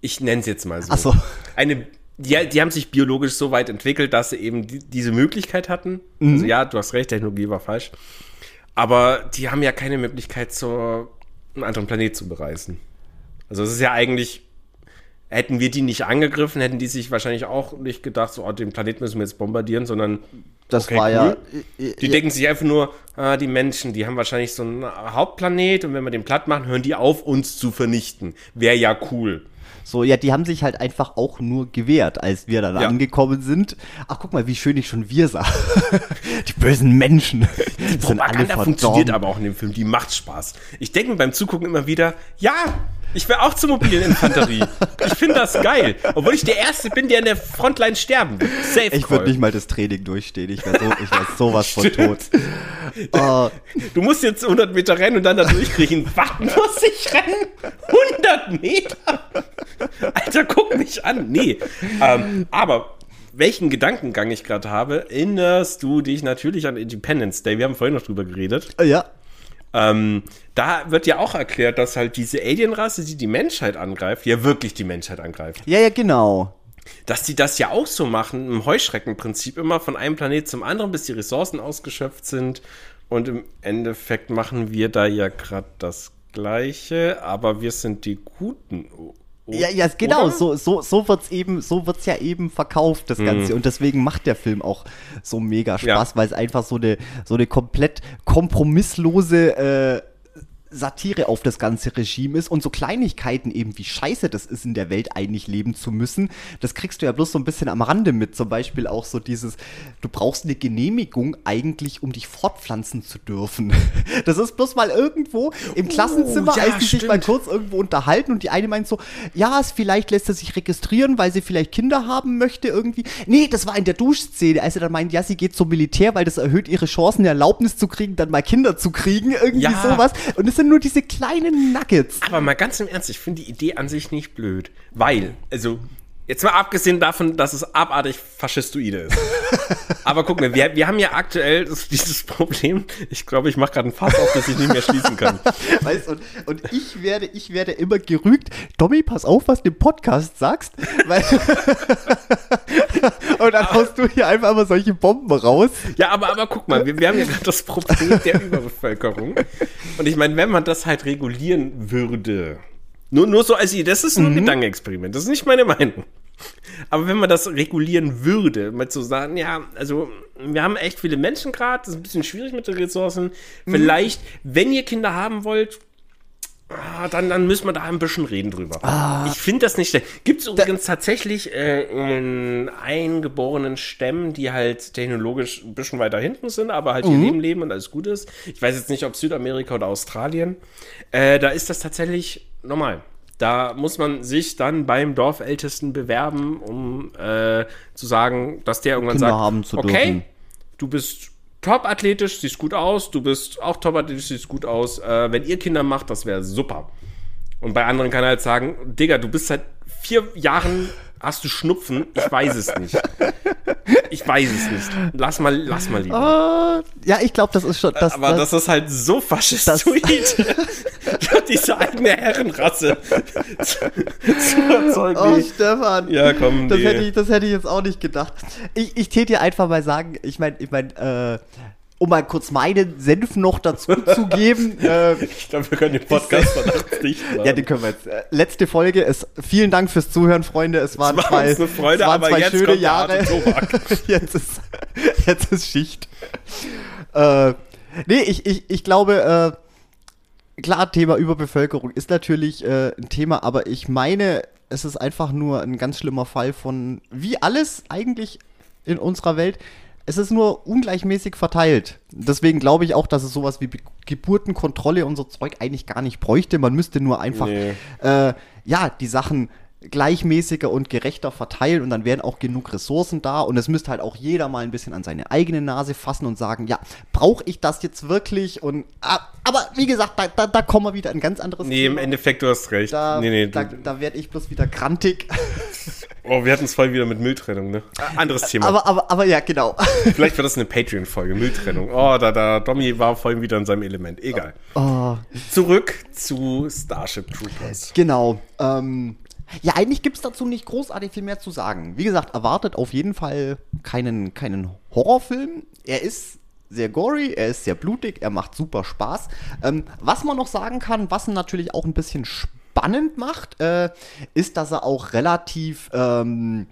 ich nenne es jetzt mal so. Ach so. Eine, die, die haben sich biologisch so weit entwickelt, dass sie eben die, diese Möglichkeit hatten. Mhm. Also ja, du hast recht, Technologie war falsch. Aber die haben ja keine Möglichkeit, zu einen anderen Planet zu bereisen. Also es ist ja eigentlich, hätten wir die nicht angegriffen, hätten die sich wahrscheinlich auch nicht gedacht, so, oh, den Planeten müssen wir jetzt bombardieren, sondern Das okay, war ja. cool. Die denken sich einfach nur, ah, die Menschen, die haben wahrscheinlich so einen Hauptplanet und wenn wir den platt machen, hören die auf, uns zu vernichten. Wäre ja cool. So, ja, die haben sich halt einfach auch nur gewehrt, als wir dann Ja. angekommen sind. Ach, guck mal, wie schön ich schon wir sah. (laughs) die bösen Menschen. Die (laughs) Propaganda funktioniert aber auch in dem Film, die macht Spaß. Ich denke mir beim Zugucken immer wieder, ja, ich will auch zur mobilen Infanterie. ich finde das geil. Obwohl ich der Erste bin, der in der Frontline sterben will. Safe Ich würde nicht mal das Training durchstehen. Ich wäre so, ich wär sowas von tot. (laughs) Oh, Du musst jetzt 100 Meter rennen und dann da durchkriechen. Was muss ich rennen? 100 Meter? Alter, guck mich an. Nee. Ähm, aber welchen Gedankengang ich gerade habe, erinnerst du dich natürlich an Independence Day. Wir haben vorhin noch drüber geredet. ja. Ähm, da wird ja auch erklärt, dass halt diese Alienrasse, die die Menschheit angreift, ja wirklich die Menschheit angreift. Ja, ja, genau. Dass die das ja auch so machen, im Heuschreckenprinzip, immer von einem Planet zum anderen, bis die Ressourcen ausgeschöpft sind. Und im Endeffekt machen wir da ja gerade das Gleiche, aber wir sind die Guten. O- o- Ja, ja, genau, oder? so, so, so wird's eben, so wird's ja eben verkauft, das Ganze. Und deswegen macht der Film auch so mega Spaß, Ja. weil es einfach so eine, so eine komplett kompromisslose äh, Satire auf das ganze Regime ist und so Kleinigkeiten eben, wie scheiße das ist, in der Welt eigentlich leben zu müssen, das kriegst du ja bloß so ein bisschen am Rande mit. Zum Beispiel auch so dieses, du brauchst eine Genehmigung eigentlich, um dich fortpflanzen zu dürfen. (laughs) Das ist bloß mal irgendwo im Klassenzimmer, Oh, ja, als die sich mal kurz irgendwo unterhalten und die eine meint so, ja, es vielleicht lässt er sich registrieren, weil sie vielleicht Kinder haben möchte irgendwie. Nee, das war in der Duschszene, als er dann meint, ja, sie geht zum Militär, weil das erhöht ihre Chancen, eine Erlaubnis zu kriegen, dann mal Kinder zu kriegen, irgendwie Ja. sowas. Und es sind nur diese kleinen Nuggets. Aber mal ganz im Ernst, ich finde die Idee an sich nicht blöd. Weil, also, jetzt mal abgesehen davon, dass es abartig faschistoide ist. (laughs) Aber guck mal, wir, wir haben ja aktuell das, dieses Problem. Ich glaube, ich mache gerade ein Fass auf, das ich nicht mehr schließen kann. (laughs) Weißt, und, und ich werde, ich werde immer gerügt. Tommy, pass auf, was du im Podcast sagst. Weil (laughs) und dann haust du hier einfach immer solche Bomben raus. Ja, aber, aber guck mal, wir, wir haben ja gerade das Problem der Überbevölkerung. Und ich meine, wenn man das halt regulieren würde, nur, nur so als Idee, das ist nur ein Gedankenexperiment, das ist nicht meine Meinung. Aber wenn man das regulieren würde, mal zu sagen, ja, also wir haben echt viele Menschen gerade, das ist ein bisschen schwierig mit den Ressourcen. Vielleicht, wenn ihr Kinder haben wollt, ah, dann, dann müssen wir da ein bisschen reden drüber. Ich finde das nicht schlecht. Gibt es übrigens tatsächlich äh, in eingeborenen Stämmen, die halt technologisch ein bisschen weiter hinten sind, aber halt ihr Leben leben und alles gut ist. Ich weiß jetzt nicht, ob Südamerika oder Australien. Äh, da ist das tatsächlich normal. Da muss man sich dann beim Dorfältesten bewerben, um äh, zu sagen, dass der irgendwann Kinder sagt, haben zu okay, dürfen. du bist top athletisch, siehst gut aus, du bist auch top athletisch, siehst gut aus. Äh, wenn ihr Kinder macht, das wäre super. Und bei anderen kann er halt sagen, Digga, du bist seit vier Jahren, hast du Schnupfen, ich weiß es nicht. Ich weiß es nicht. Lass mal, lass mal lieber. Äh, ja, ich glaube, das ist schon. Das, Aber das, ist halt so faschistoid, (laughs) diese eigene Herrenrasse zu, erzeugen. Oh. Stefan. Ja, komm, Das nee. hätte, ich, das hätte ich jetzt auch nicht gedacht. Ich, ich täte dir einfach mal sagen, ich meine, ich mein, äh, um mal kurz meinen Senf noch dazu zu geben. (laughs) Äh, Ich glaube, wir können den Podcast danach dicht machen. ja, den können wir jetzt. Äh, letzte Folge. Es, vielen Dank fürs Zuhören, Freunde. Es waren war zwei, Freude, es waren zwei schöne Jahre. (laughs) jetzt, ist, jetzt ist Schicht. Äh, nee, ich, ich, ich glaube, äh, klar, Thema Überbevölkerung ist natürlich äh, ein Thema, aber ich meine, es ist einfach nur ein ganz schlimmer Fall von, wie alles eigentlich in unserer Welt, es ist nur ungleichmäßig verteilt. Deswegen glaube ich auch, dass es sowas wie Be Geburtenkontrolle und so Zeug eigentlich gar nicht bräuchte. Man müsste nur einfach, Nee. äh, ja, die Sachen gleichmäßiger und gerechter verteilen und dann wären auch genug Ressourcen da und es müsste halt auch jeder mal ein bisschen an seine eigene Nase fassen und sagen, ja, brauche ich das jetzt wirklich und ah, aber wie gesagt, da, da, da kommen wir wieder ein ganz anderes Nee, im Thema. Endeffekt, du hast recht. Da, nee, nee, da, da werde ich bloß wieder krantig. (laughs) oh, wir hatten es voll wieder mit Mülltrennung, ne? Ah, Anderes Thema. aber, aber, aber ja, genau. (laughs) Vielleicht wird das eine (laughs) Patreon-Folge, Mülltrennung. Oh, da, da, Domi war voll wieder in seinem Element. Egal. Oh, Zurück zu Starship Troopers. genau. Ähm, ja, eigentlich gibt es dazu nicht großartig viel mehr zu sagen. Wie gesagt, erwartet auf jeden Fall keinen, keinen Horrorfilm. Er ist sehr gory, er ist sehr blutig, er macht super Spaß. Ähm, was man noch sagen kann, was ihn natürlich auch ein bisschen spannend macht, äh, ist, dass er auch relativ, ähm,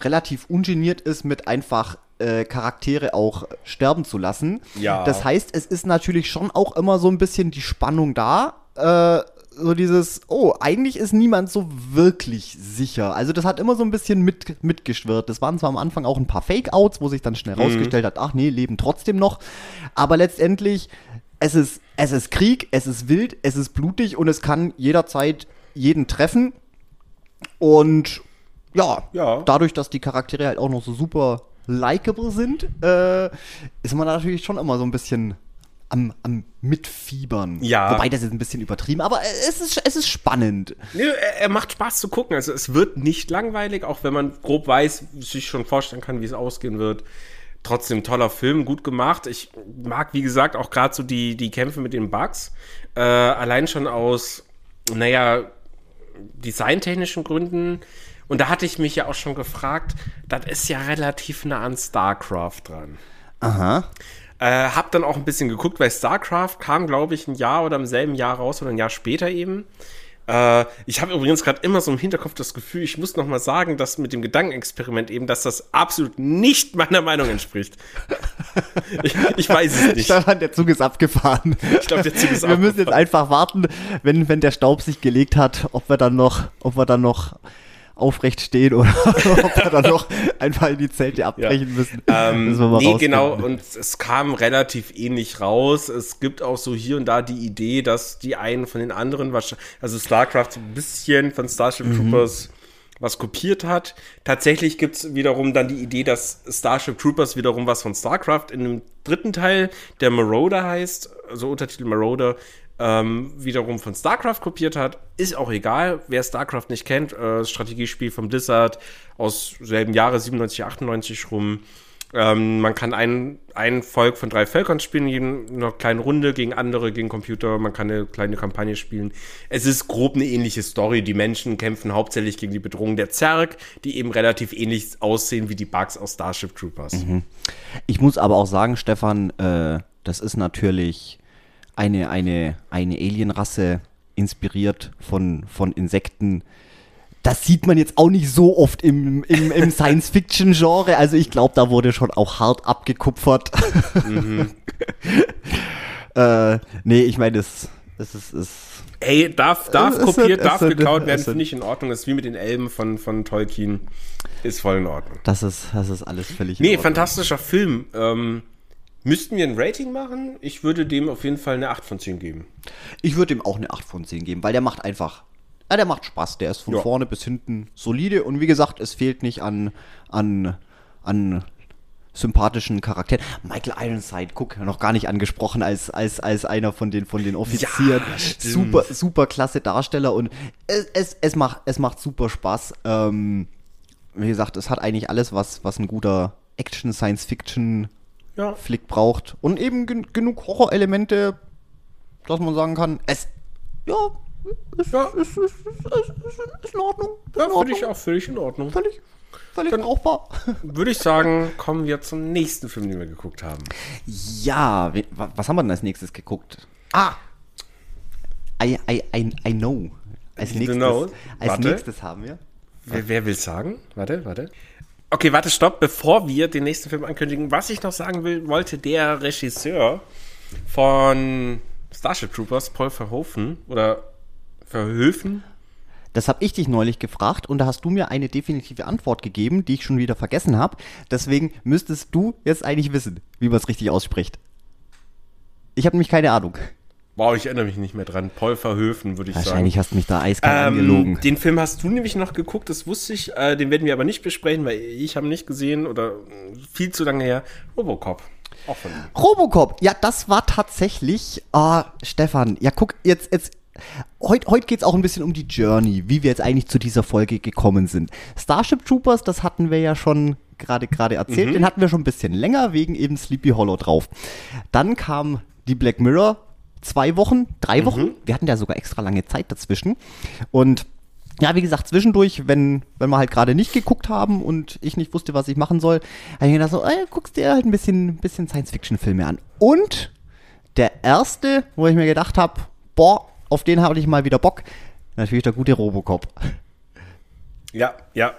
relativ ungeniert ist mit einfach äh, Charaktere auch sterben zu lassen. Ja. Das heißt, es ist natürlich schon auch immer so ein bisschen die Spannung da. Äh, so dieses, oh, eigentlich ist niemand so wirklich sicher. Also das hat immer so ein bisschen mit, mitgeschwirrt. Das waren zwar am Anfang auch ein paar Fake-Outs, wo sich dann schnell rausgestellt hat, ach nee, leben trotzdem noch. Aber letztendlich, es ist, es ist Krieg, es ist wild, es ist blutig und es kann jederzeit jeden treffen. Und ja, Ja. dadurch, dass die Charaktere halt auch noch so super likable sind, äh, ist man natürlich schon immer so ein bisschen am, am Mitfiebern. Ja. Wobei das ist ein bisschen übertrieben, aber es ist, es ist spannend. Nee, er, er macht Spaß zu gucken. Also es wird nicht langweilig, auch wenn man grob weiß, sich schon vorstellen kann, wie es ausgehen wird. Trotzdem toller Film, gut gemacht. Ich mag, wie gesagt, auch gerade so die, die Kämpfe mit den Bugs. Äh, allein schon aus, naja, designtechnischen Gründen. Und da hatte ich mich ja auch schon gefragt, das ist ja relativ nah an StarCraft dran. Aha. Äh, hab dann auch ein bisschen geguckt, weil StarCraft kam, glaube ich, ein Jahr oder im selben Jahr raus oder ein Jahr später eben. Äh, ich habe übrigens gerade immer so im Hinterkopf das Gefühl, ich muss noch mal sagen, dass mit dem Gedankenexperiment eben, dass das absolut nicht meiner Meinung entspricht. (laughs) ich, ich weiß es nicht. Stefan, der Zug ist abgefahren. Ich glaube, der Zug ist (laughs) Wir müssen jetzt abgefahren. einfach warten, wenn, wenn der Staub sich gelegt hat, ob wir dann noch, ob wir dann noch aufrecht stehen oder (laughs) ob wir dann noch einfach in die Zelte abbrechen müssen. Ähm, Müssen nee, rausfinden. genau, und es kam relativ ähnlich raus. Es gibt auch so hier und da die Idee, dass die einen von den anderen, wahrscheinlich, also StarCraft so ein bisschen von Starship Mhm. Troopers was kopiert hat. Tatsächlich gibt es wiederum dann die Idee, dass Starship Troopers wiederum was von StarCraft in dem dritten Teil, der Marauder heißt, also Untertitel Marauder, ähm, wiederum von StarCraft kopiert hat. Ist auch egal, wer StarCraft nicht kennt. Äh, Strategiespiel von Blizzard aus selben Jahre, 97, 98 rum. Ähm, man kann ein, ein Volk von drei Völkern spielen, in einer kleinen Runde gegen andere, gegen Computer. Man kann eine kleine Kampagne spielen. Es ist grob eine ähnliche Story. Die Menschen kämpfen hauptsächlich gegen die Bedrohung der Zerg, die eben relativ ähnlich aussehen wie die Bugs aus Starship Troopers. Ich muss aber auch sagen, Stefan, äh, das ist natürlich eine, eine, eine Alienrasse inspiriert von, von Insekten. Das sieht man jetzt auch nicht so oft im, im, im (laughs) Science-Fiction-Genre. Also ich glaube, da wurde schon auch hart abgekupfert. (laughs) äh, nee, ich meine, es, es ist, es, Ey, darf, darf Es ist- kopiert, es darf sind- geklaut es werden, finde ich in Ordnung. Das ist wie mit den Elben von, von Tolkien. Ist voll in Ordnung. das ist, das ist alles völlig in Nee, fantastischer Film. Ähm, müssten wir ein Rating machen? Ich würde dem auf jeden Fall eine 8 von 10 geben. Ich würde ihm auch eine 8 von 10 geben, weil der macht einfach, ja, der macht Spaß. Der ist von Ja. vorne bis hinten solide und wie gesagt, es fehlt nicht an, an, an sympathischen Charakteren. Michael Ironside, guck, noch gar nicht angesprochen als, als, als einer von den, von den Offizieren. stimmt. super, super klasse Darsteller und es, es, es, macht, es macht super Spaß. Ähm, wie gesagt, es hat eigentlich alles, was, was ein guter Action-Science-Fiction Ja. Flick braucht. Und eben gen genug Horrorelemente, dass man sagen kann, es, ja, ist, Ja. ist, ist, ist, in Ordnung. Ja, in finde ich auch völlig in Ordnung. Völlig, völlig Dann- brauchbar. Würde ich sagen, kommen wir zum nächsten Film, den wir geguckt haben. Ja, was haben wir denn als nächstes geguckt? Ah! I, I, I, I know. Als nächstes, know. als nächstes haben wir. Wer, wer will sagen? Warte, warte. Okay, warte, stopp. Bevor wir den nächsten Film ankündigen, was ich noch sagen will, wollte der Regisseur von Starship Troopers, Paul Verhoeven, oder Verhöfen, Das habe ich dich neulich gefragt und da hast du mir eine definitive Antwort gegeben, die ich schon wieder vergessen habe. Deswegen müsstest du jetzt eigentlich wissen, wie man es richtig ausspricht. Ich habe nämlich keine Ahnung. Wow, ich erinnere mich nicht mehr dran. Paul Verhöfen, würde ich Wahrscheinlich sagen. hast du mich da eiskalt angelogen. Ähm, den Film hast du nämlich noch geguckt, das wusste ich. Äh, den werden wir aber nicht besprechen, weil ich habe nicht gesehen oder äh, viel zu lange her. Robocop. Auch von ihm. Robocop, ja, das war tatsächlich. Ah, Stefan, ja, guck, jetzt, jetzt. Heute heut geht es auch ein bisschen um die Journey, wie wir jetzt eigentlich zu dieser Folge gekommen sind. Starship Troopers, das hatten wir ja schon gerade gerade erzählt, den hatten wir schon ein bisschen länger wegen eben Sleepy Hollow drauf. Dann kam die Black Mirror, zwei Wochen, drei Wochen. Wir hatten ja sogar extra lange Zeit dazwischen. Und ja, wie gesagt, zwischendurch, wenn, wenn wir halt gerade nicht geguckt haben und ich nicht wusste, was ich machen soll, habe ich mir gedacht so, ey, guckst dir halt ein bisschen, bisschen Science-Fiction-Filme an. Und der erste, wo ich mir gedacht habe, boah, auf den habe ich mal wieder Bock, natürlich der gute Robocop. Ja, ja.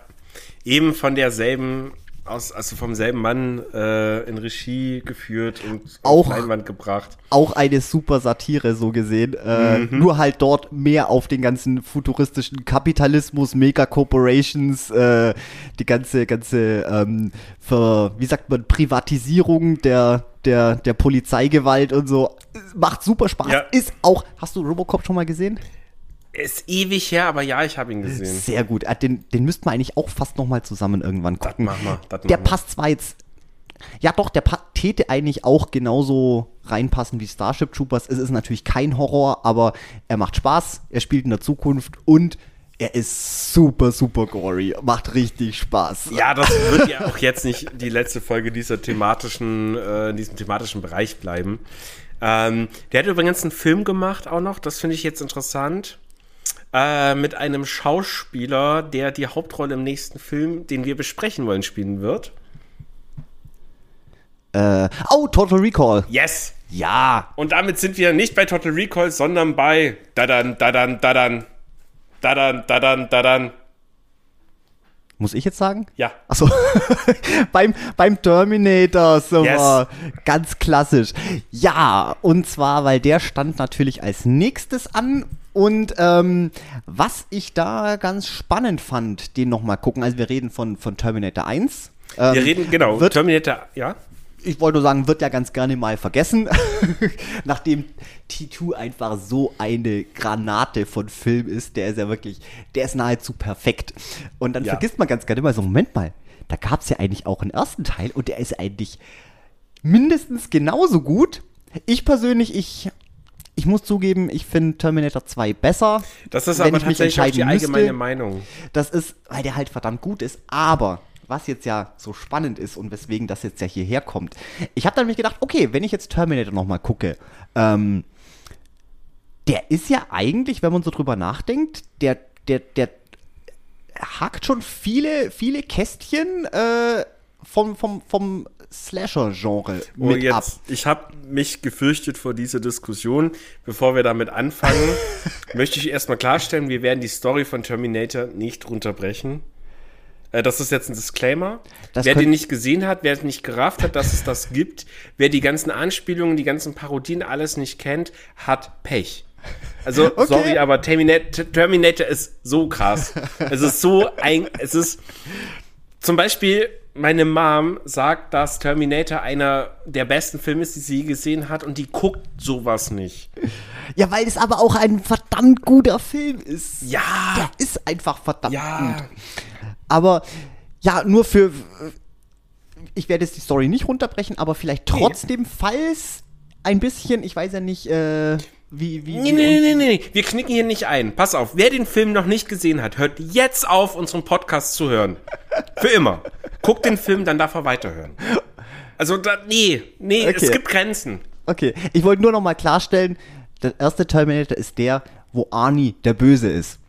Eben von derselben aus, also vom selben Mann äh, in Regie geführt und Auch- auf Leinwand gebracht. Auch eine super Satire, so gesehen. Äh, Nur halt dort mehr auf den ganzen futuristischen Kapitalismus, Mega-Corporations, äh, die ganze, ganze, ähm, ver, wie sagt man, Privatisierung der, der, der Polizeigewalt und so. Macht super Spaß. Ja. Ist auch, hast du Robocop schon mal gesehen? Ist ewig her, aber ja, ich habe ihn gesehen. Sehr gut. Äh, Den, den müssten wir eigentlich auch fast nochmal zusammen irgendwann Das gucken. machen wir. Das Der machen wir. passt zwar jetzt. Ja, doch, der täte eigentlich auch genauso reinpassen wie Starship Troopers. Es ist natürlich kein Horror, aber er macht Spaß, er spielt in der Zukunft und er ist super, super gory. Macht richtig Spaß. Ja, das (laughs) wird ja auch jetzt nicht die letzte Folge dieser thematischen, äh, in diesem thematischen Bereich bleiben. Ähm, der hat übrigens einen Film gemacht auch noch, das finde ich jetzt interessant. Äh, mit einem Schauspieler, der die Hauptrolle im nächsten Film, den wir besprechen wollen, spielen wird. Äh, oh, Total Recall. Yes! Ja. Und damit sind wir nicht bei Total Recall, sondern bei Dadan, Dadan, Dadan. Dadan, Dadan, Dadan. Muss ich jetzt sagen? Ja. Achso, (laughs) beim, beim Terminator, so Yes. ganz klassisch. Ja, und zwar, weil der stand natürlich als nächstes an. Und ähm, was ich da ganz spannend fand, den nochmal gucken, also wir reden von, von Terminator 1. Ähm, Wir reden, genau, Wird, Terminator, ja? ich wollte nur sagen, wird ja ganz gerne mal vergessen, (laughs) nachdem T2 einfach so eine Granate von Film ist, der ist ja wirklich, der ist nahezu perfekt. Und dann Ja. vergisst man ganz gerne mal so, Moment mal, da gab es ja eigentlich auch einen ersten Teil und der ist eigentlich mindestens genauso gut. Ich persönlich, ich, ich muss zugeben, ich finde Terminator 2 besser. Das ist aber tatsächlich auch die allgemeine müsste. Meinung. Das ist, weil der halt verdammt gut ist. Aber was jetzt ja so spannend ist und weswegen das jetzt ja hierher kommt. Ich habe dann mich gedacht, okay, wenn ich jetzt Terminator nochmal gucke, ähm, der ist ja eigentlich, wenn man so drüber nachdenkt, der, der, der hakt schon viele, viele Kästchen äh, vom, vom, vom Slasher-Genre Oh, mit ab. jetzt, ich habe mich gefürchtet vor dieser Diskussion. Bevor wir damit anfangen, (laughs) möchte ich erstmal klarstellen, wir werden die Story von Terminator nicht runterbrechen. Äh, Das ist jetzt ein Disclaimer. Das wer den nicht gesehen hat, wer es nicht gerafft hat, dass es das gibt, wer die ganzen Anspielungen, die ganzen Parodien alles nicht kennt, hat Pech. Also, (laughs) Okay. sorry, aber Terminator, Terminator ist so krass. Es ist so ein, es ist, zum Beispiel, meine Mom sagt, dass Terminator einer der besten Filme ist, die sie je gesehen hat und die guckt sowas nicht. (laughs) Ja, weil es aber auch ein verdammt guter Film ist. Ja. Der ist einfach verdammt Ja. gut. Aber ja, nur für. Ich werde jetzt die Story nicht runterbrechen, aber vielleicht trotzdem, falls ein bisschen, ich weiß ja nicht, äh, wie. wie Nee, nee, nee, nee, nee, wir knicken hier nicht ein. Pass auf, wer den Film noch nicht gesehen hat, hört jetzt auf, unseren Podcast zu hören. Für immer. Guckt den Film, dann darf er weiterhören. Also, da, nee, nee, Okay. es gibt Grenzen. Okay, ich wollte nur noch mal klarstellen, der erste Terminator ist der, wo Arnie der Böse ist.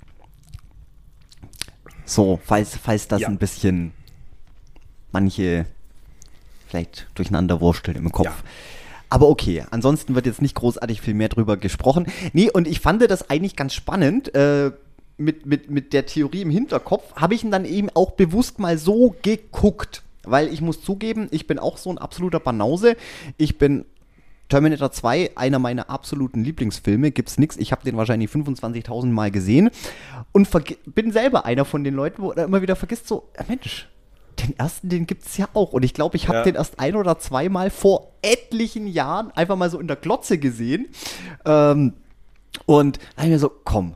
So, falls, falls das Ja. ein bisschen manche vielleicht durcheinander wursteln im Kopf. Ja. Aber okay, ansonsten wird jetzt nicht großartig viel mehr drüber gesprochen. Nee, und ich fand das eigentlich ganz spannend. Äh, mit, mit, mit der Theorie im Hinterkopf habe ich ihn dann eben auch bewusst mal so geguckt. Weil ich muss zugeben, ich bin auch so ein absoluter Banause. Ich bin Terminator 2, einer meiner absoluten Lieblingsfilme, gibt's nix. Ich habe den wahrscheinlich 25.000 Mal gesehen und bin selber einer von den Leuten, wo er immer wieder vergisst, so, Mensch, den ersten, den gibt's ja auch. Und ich glaube, ich habe Ja. den erst ein oder zweimal vor etlichen Jahren einfach mal so in der Glotze gesehen. Ähm, und da hab ich mir so, komm,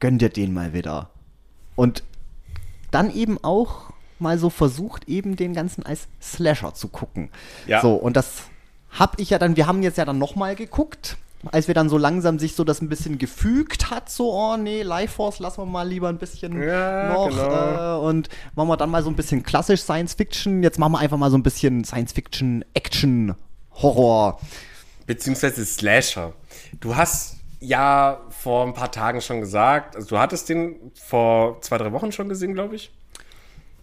gönn dir den mal wieder. Und dann eben auch mal so versucht, eben den ganzen als Slasher zu gucken. Ja. So, und das hab ich ja dann, wir haben jetzt ja dann nochmal geguckt, als wir dann so langsam sich so das ein bisschen gefügt hat, so, oh nee, Life Force lassen wir mal lieber ein bisschen Ja, noch genau. äh, und machen wir dann mal so ein bisschen klassisch Science Fiction, jetzt machen wir einfach mal so ein bisschen Science Fiction, Action, Horror. Beziehungsweise Slasher. Du hast ja vor ein paar Tagen schon gesagt, also du hattest den vor zwei, drei Wochen schon gesehen, glaube ich.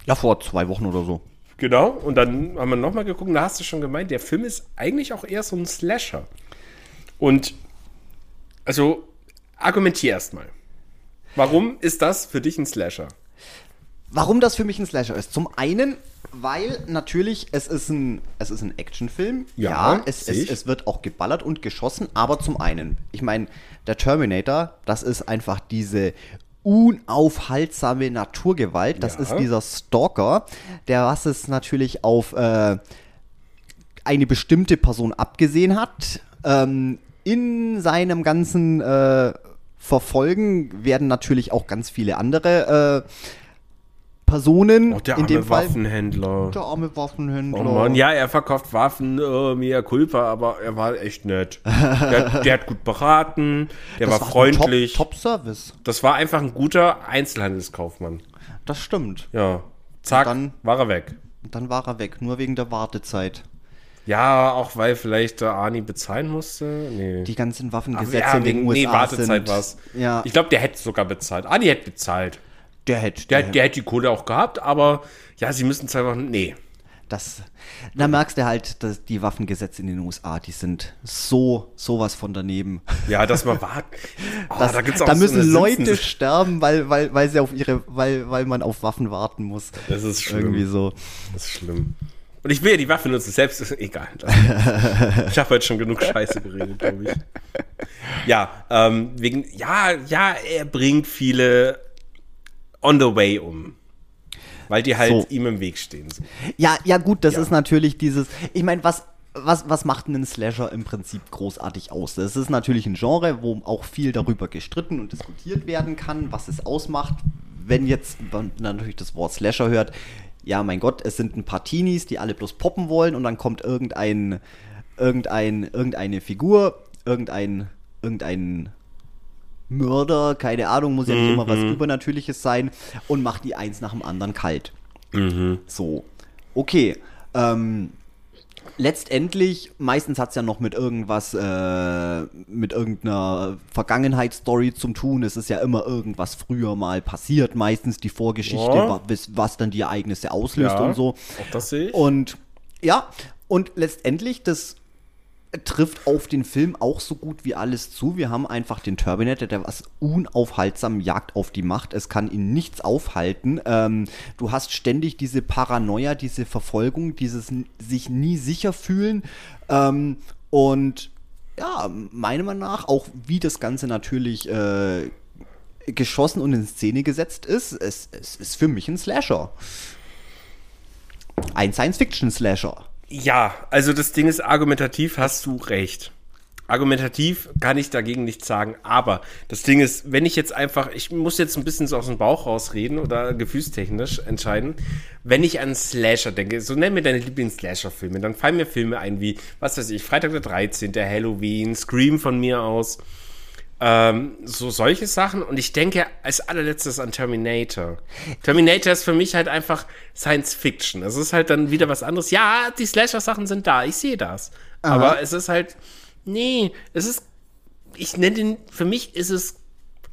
Ja, vor zwei Wochen oder so. Genau, und dann haben wir nochmal geguckt, da hast du schon gemeint, der Film ist eigentlich auch eher so ein Slasher. Und, also, argumentier erstmal. Warum ist das für dich ein Slasher? Warum das für mich ein Slasher ist? Zum einen, Weil natürlich, es ist ein, es ist ein Actionfilm. Ja, Ja, es, es, es wird auch geballert und geschossen, aber zum einen, ich meine, der Terminator, das ist einfach diese unaufhaltsame Naturgewalt. Das Ja. ist dieser Stalker, der was es natürlich auf äh, eine bestimmte Person abgesehen hat. Ähm, in seinem ganzen äh, Verfolgen werden natürlich auch ganz viele andere äh, Personen Oh, der in arme dem Fall. Waffenhändler. Der arme Waffenhändler. Oh Mann, ja, er verkauft Waffen, äh, mea culpa, aber er war echt nett. Der, der hat gut beraten, der Das war ein freundlich. Top, Top Service. Das war einfach ein guter Einzelhandelskaufmann. Das stimmt. Ja. Zack, Dann- war er weg. Dann war er weg, nur wegen der Wartezeit. Ja, auch weil vielleicht der Arnie bezahlen musste. Nee. Die ganzen Waffengesetze ja, in den wegen, USA nee, Wartezeit sind. war's. Ja, Ich glaube, der hätte sogar bezahlt. Arnie hätte bezahlt. Der hätte. Der, der hätte die Kohle auch gehabt, aber ja, sie müssen zwei Wochen. Nee. Das, da merkst du halt, dass die Waffengesetze in den USA, die sind so, sowas von daneben. Ja, dass man warten. Oh, (laughs) Das, da da, gibt's auch so müssen Leute Simpsons- sterben, weil, weil, weil sie auf ihre, weil, weil man auf Waffen warten muss. Das ist schlimm. Irgendwie so. Das ist schlimm. Und ich will ja die Waffe nutzen, selbst ist (laughs) egal. (laughs) ich habe heute schon genug Scheiße geredet, glaube ich. Ja, ähm, wegen, ja, ja, er bringt viele on the way um. Weil die halt So. ihm im Weg stehen. So. Ja, ja gut, das Ja. ist natürlich dieses, ich meine, was, was, was macht einen Slasher im Prinzip großartig aus? Das ist natürlich ein Genre, wo auch viel darüber gestritten und diskutiert werden kann, was es ausmacht. Wenn jetzt man natürlich das Wort Slasher hört, ja, mein Gott, es sind ein paar Teenies, die alle bloß poppen wollen und dann kommt irgendein, irgendein, irgendeine Figur, irgendein, irgendein Mörder, keine Ahnung, muss ja nicht immer was Übernatürliches sein und macht die eins nach dem anderen kalt. So. Okay. Ähm, letztendlich, meistens hat es ja noch mit irgendwas, äh, mit irgendeiner Vergangenheitsstory zu tun. Es ist ja immer irgendwas früher mal passiert. Meistens die Vorgeschichte, Ja. wa- was, was dann die Ereignisse auslöst Ja, und so. auch das sehe ich. Und ja, und letztendlich, das trifft auf den Film auch so gut wie alles zu. Wir haben einfach den Terminator, der was unaufhaltsam jagt auf die Macht. Es kann ihn nichts aufhalten. Ähm, du hast ständig diese Paranoia, diese Verfolgung, dieses sich nie sicher fühlen. Ähm, und ja, meiner Meinung nach, auch wie das Ganze natürlich äh, geschossen und in Szene gesetzt ist, es, es ist für mich ein Slasher. Ein Science-Fiction-Slasher. Ja, also das Ding ist, argumentativ hast du recht. Argumentativ kann ich dagegen nichts sagen, aber das Ding ist, wenn ich jetzt einfach, ich muss jetzt ein bisschen so aus dem Bauch rausreden oder gefühlstechnisch entscheiden, wenn ich an Slasher denke, so nenn mir deine Lieblings-Slasher-Filme, dann fallen mir Filme ein wie, was weiß ich, Freitag der 13., Halloween, Scream von mir aus, ähm, so solche Sachen. Und ich denke als allerletztes an Terminator. Terminator ist für mich halt einfach Science Fiction. Es ist halt dann wieder was anderes. Ja, die Slasher-Sachen sind da, ich sehe das. Aber es ist halt, nee, es ist, ich nenne den, für mich ist es,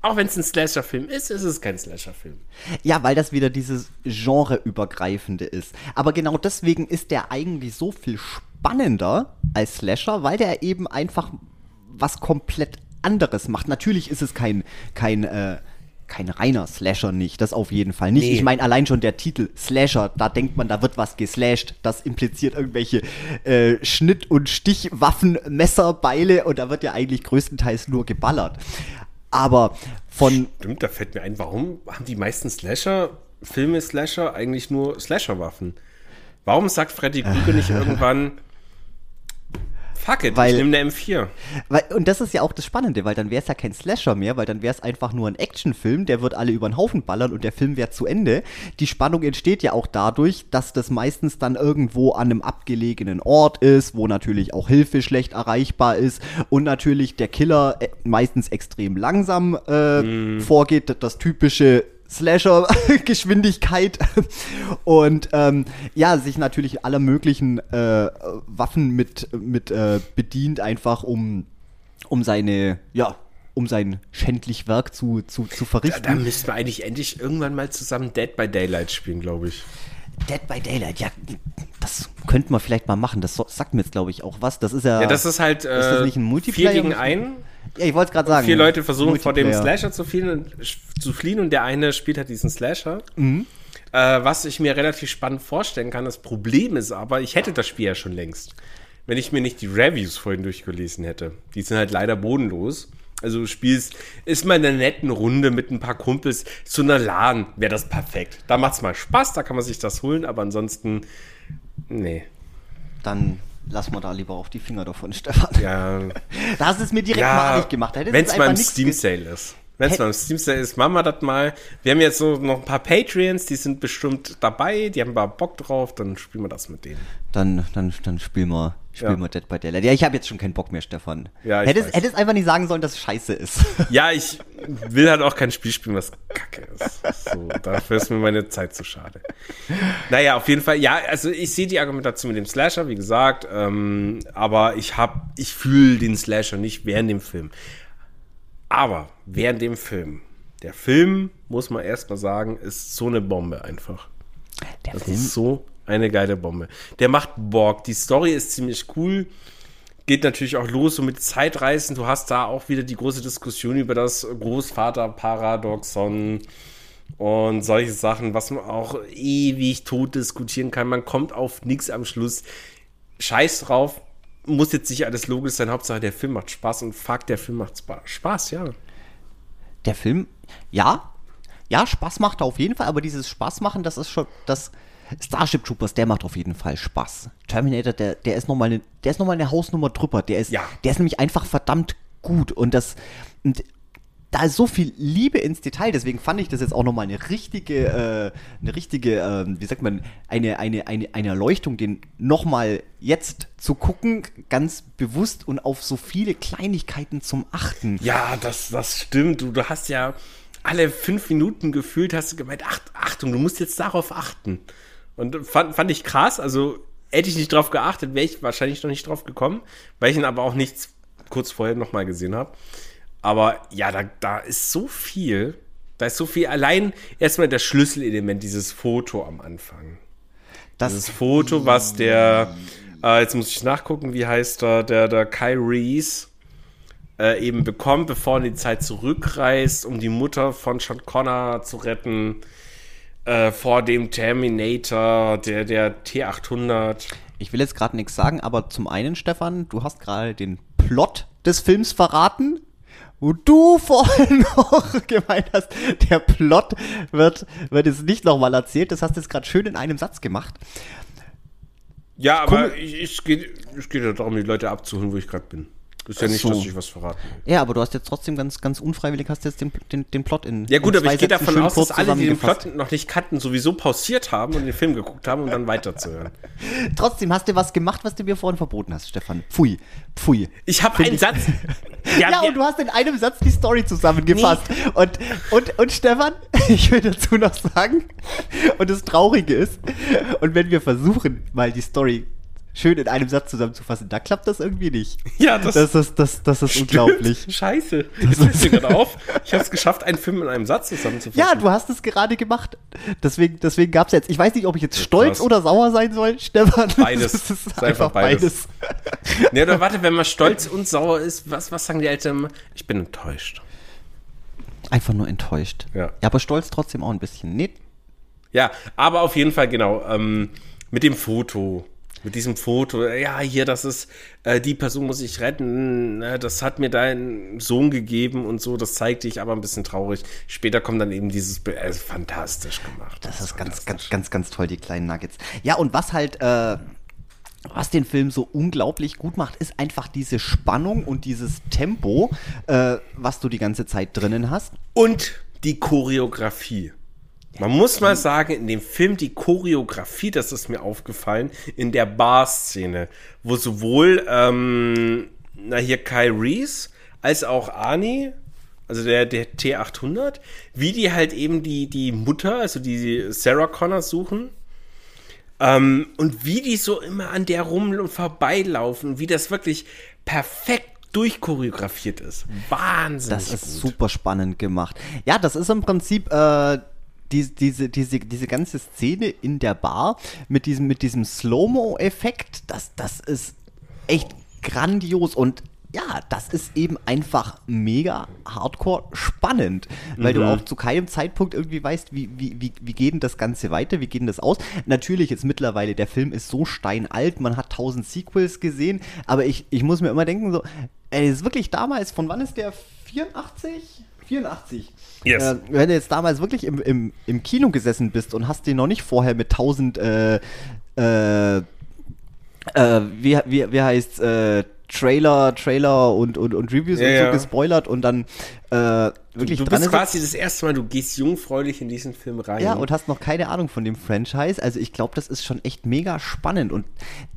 auch wenn es ein Slasher-Film ist, ist es kein Slasher-Film. Ja, weil das wieder dieses Genreübergreifende ist. Aber genau deswegen ist der eigentlich so viel spannender als Slasher, weil der eben einfach was komplett anderes macht. Natürlich ist es kein, kein, äh, kein reiner Slasher nicht, das auf jeden Fall nicht. Nee. Ich meine, allein schon der Titel Slasher, da denkt man, da wird was geslasht. Das impliziert irgendwelche äh, Schnitt- und Stichwaffen, Messer, Beile und da wird ja eigentlich größtenteils nur geballert. Aber von Stimmt, da fällt mir ein, warum haben die meisten Slasher, Filme Slasher, eigentlich nur Slasher-Waffen? Warum sagt Freddy Krüger nicht (laughs) irgendwann, fuck it, Weil- ich nehme eine M4? Weil, und das ist ja auch das Spannende, weil dann wäre es ja kein Slasher mehr, weil dann wäre es einfach nur ein Actionfilm, der wird alle über den Haufen ballern und der Film wäre zu Ende. Die Spannung entsteht ja auch dadurch, dass das meistens dann irgendwo an einem abgelegenen Ort ist, wo natürlich auch Hilfe schlecht erreichbar ist und natürlich der Killer äh, meistens extrem langsam äh, vorgeht, das typische Slasher-Geschwindigkeit und ähm, ja, sich natürlich aller möglichen äh, Waffen mit, mit äh, bedient, einfach um, um seine, ja, um sein schändlich Werk zu, zu, zu Da, verrichten. da müssten wir eigentlich endlich irgendwann mal zusammen Dead by Daylight spielen, glaube ich. Dead by Daylight, ja, das könnten wir vielleicht mal machen. Das sagt mir jetzt, glaube ich, auch was. Das ist ja. Ja, das ist halt äh, das nicht ein Multiplayer? vier gegen einen. Ja, ich wollte es gerade sagen. Vier Leute versuchen vor dem. Slasher zu fliehen, und, zu fliehen und der eine spielt halt diesen Slasher. Mhm. äh, was ich mir relativ spannend vorstellen kann. Das Problem ist aber, ich hätte das Spiel ja schon längst, wenn ich mir nicht die Reviews vorhin durchgelesen hätte. Die sind halt leider bodenlos. Also du spielst, ist mal in einer netten Runde mit ein paar Kumpels zu einer LAN, wäre das perfekt. Da macht es mal Spaß, da kann man sich das holen, aber ansonsten, nee. Dann lass mal da lieber auf die Finger davon, (laughs) Stefan. Ja. Da hast du es mir direkt ja, malig gemacht. Wenn es mal im Steam Sale ist. Wenn es mal im Steam Sale ist, machen wir das mal. Wir haben jetzt so noch ein paar Patreons, die sind bestimmt dabei, die haben mal Bock drauf, dann spielen wir das mit denen. Dann, dann, dann spielen wir, spielen Ja. wir Dead by Daylight. Ja, ich habe jetzt schon keinen Bock mehr, Stefan. Ja, ich hättest, hättest einfach nicht sagen sollen, dass es scheiße ist. (laughs) Ja, ich will halt auch kein Spiel spielen, was kacke ist. So, dafür ist mir meine Zeit zu schade. Naja, auf jeden Fall, ja, also ich sehe die Argumentation mit dem Slasher, wie gesagt, ähm, aber ich habe, ich fühle den Slasher nicht während dem Film. Aber während dem Film, der Film, muss man erstmal sagen, ist so eine Bombe einfach. Der Das Film, ist so eine geile Bombe. Der macht Bock. Die Story ist ziemlich cool. Geht natürlich auch los so mit Zeitreisen. Du hast da auch wieder die große Diskussion über das Großvater-Paradoxon und solche Sachen, was man auch ewig tot diskutieren kann. Man kommt auf nichts am Schluss. Scheiß drauf. Muss jetzt nicht alles logisch sein. Hauptsache, der Film macht Spaß und fuck, der Film macht Spa- Spaß, ja. der Film, ja, ja, Spaß macht er auf jeden Fall, aber dieses Spaß machen, das ist schon, das Starship Troopers, der macht auf jeden Fall Spaß. Terminator, der, der ist nochmal eine, der ist noch mal eine Hausnummer drüber. Der ist, Ja. der ist nämlich einfach verdammt gut und das, und da ist so viel Liebe ins Detail, deswegen fand ich das jetzt auch nochmal eine richtige, äh, eine richtige, ähm, wie sagt man, eine, eine, eine, eine Erleuchtung, den nochmal jetzt zu gucken, ganz bewusst und auf so viele Kleinigkeiten zum Achten. Ja, das, das stimmt. Du, du hast ja alle fünf Minuten gefühlt, hast du gemeint, ach, Achtung, du musst jetzt darauf achten. Und fand, fand ich krass. Also hätte ich nicht drauf geachtet, wäre ich wahrscheinlich noch nicht drauf gekommen, weil ich ihn aber auch nichts kurz vorher nochmal gesehen habe. Aber ja, da, da ist so viel. Da ist so viel. Allein erstmal das Schlüsselelement, dieses Foto am Anfang. Das, Dieses Foto, was der, äh, jetzt muss ich nachgucken, wie heißt er, der, der Kai Reese äh, eben bekommt, bevor er in die Zeit zurückreist, um die Mutter von Sean Connor zu retten, äh, vor dem Terminator, der, der T800. Ich will jetzt gerade nichts sagen, aber zum einen, Stefan, du hast gerade den Plot des Films verraten. Wo du (laughs) vorhin noch gemeint hast, der Plot wird, wird jetzt nicht nochmal erzählt. Das hast du jetzt gerade schön in einem Satz gemacht. Ja, aber Komm- ich, ich gehe ich geh ja darum, die Leute abzuholen, wo ich gerade bin. Ist ja nicht, so. dass ich was verraten will. Ja, aber du hast jetzt trotzdem ganz, ganz unfreiwillig hast jetzt den, den, den Plot in. Ja gut, in aber zwei ich gehe davon aus, dass alle, die den. Plot noch nicht kannten, sowieso pausiert haben und den Film geguckt haben, um dann weiterzuhören. (laughs) Trotzdem hast du was gemacht, was du mir vorhin verboten hast, Stefan. Pfui. Pfui. Ich habe einen ich- Satz. (laughs) Ja, wir- und du hast in einem Satz die Story zusammengefasst. Und, und, und Stefan, (laughs) ich will dazu noch sagen, und das Traurige ist, und wenn wir versuchen, mal die Story schön in einem Satz zusammenzufassen, da klappt das irgendwie nicht. Ja, das- das ist, das, das ist unglaublich. Scheiße. Jetzt fällt mir gerade auf. Ich habe es geschafft, einen Film in einem Satz zusammenzufassen. Ja, du hast es gerade gemacht. Deswegen, deswegen gab es jetzt. Ich weiß nicht, ob ich jetzt stolz krass. oder sauer sein soll, Stefan. Beides. Das ist Ist einfach, einfach beides. beides. (laughs) Nee, oder warte, wenn man stolz und sauer ist, was, was sagen die Eltern? Ich bin enttäuscht. Einfach nur enttäuscht. Ja. ja, aber stolz trotzdem auch ein bisschen. Nee, Ja, aber auf jeden Fall, genau, ähm, mit dem Foto. Mit diesem Foto, ja, hier, das ist, äh, die Person muss ich retten, äh, das hat mir dein Sohn gegeben und so, das zeigt dich aber ein bisschen traurig. Später kommt dann eben dieses Bild, äh, fantastisch gemacht. Das ist ganz, ganz, ganz, ganz toll, die kleinen Nuggets. Ja, und was halt, äh, was den Film so unglaublich gut macht, ist einfach diese Spannung und dieses Tempo, äh, was du die ganze Zeit drinnen hast. Und die Choreografie. Man muss mal sagen, in dem Film die Choreografie, das ist mir aufgefallen, in der Bar-Szene, wo sowohl, ähm, na hier Kai Reese, als auch Arnie, also der, der T800, wie die halt eben die, die Mutter, also die Sarah Connor suchen. Ähm, und wie die so immer an der rum und vorbeilaufen, wie das wirklich perfekt durchchoreografiert ist. Wahnsinn. Das ist super spannend gemacht. Ja, das ist im Prinzip äh, die, diese, diese, diese ganze Szene in der Bar mit diesem, mit diesem Slow-Mo-Effekt. Das, das ist echt grandios und ja, das ist eben einfach mega hardcore spannend, weil mhm. du auch zu keinem Zeitpunkt irgendwie weißt, wie, wie, wie, wie geht denn das Ganze weiter, wie geht denn das aus. Natürlich ist mittlerweile, der Film ist so steinalt, man hat tausend Sequels gesehen, aber ich, ich muss mir immer denken, so, ey, ist wirklich damals, von wann ist der 84? 84. Yes. Äh, wenn du jetzt damals wirklich im, im, im Kino gesessen bist und hast den noch nicht vorher mit 1000 äh, äh, äh, wie, wie, wie heißt äh, Trailer, Trailer und, und, und Reviews ja, und so ja. gespoilert und dann äh, wirklich Du, du bist quasi das erste Mal, du gehst jungfräulich in diesen Film rein. Ja, und hast noch keine Ahnung von dem Franchise. Also ich glaube, das ist schon echt mega spannend und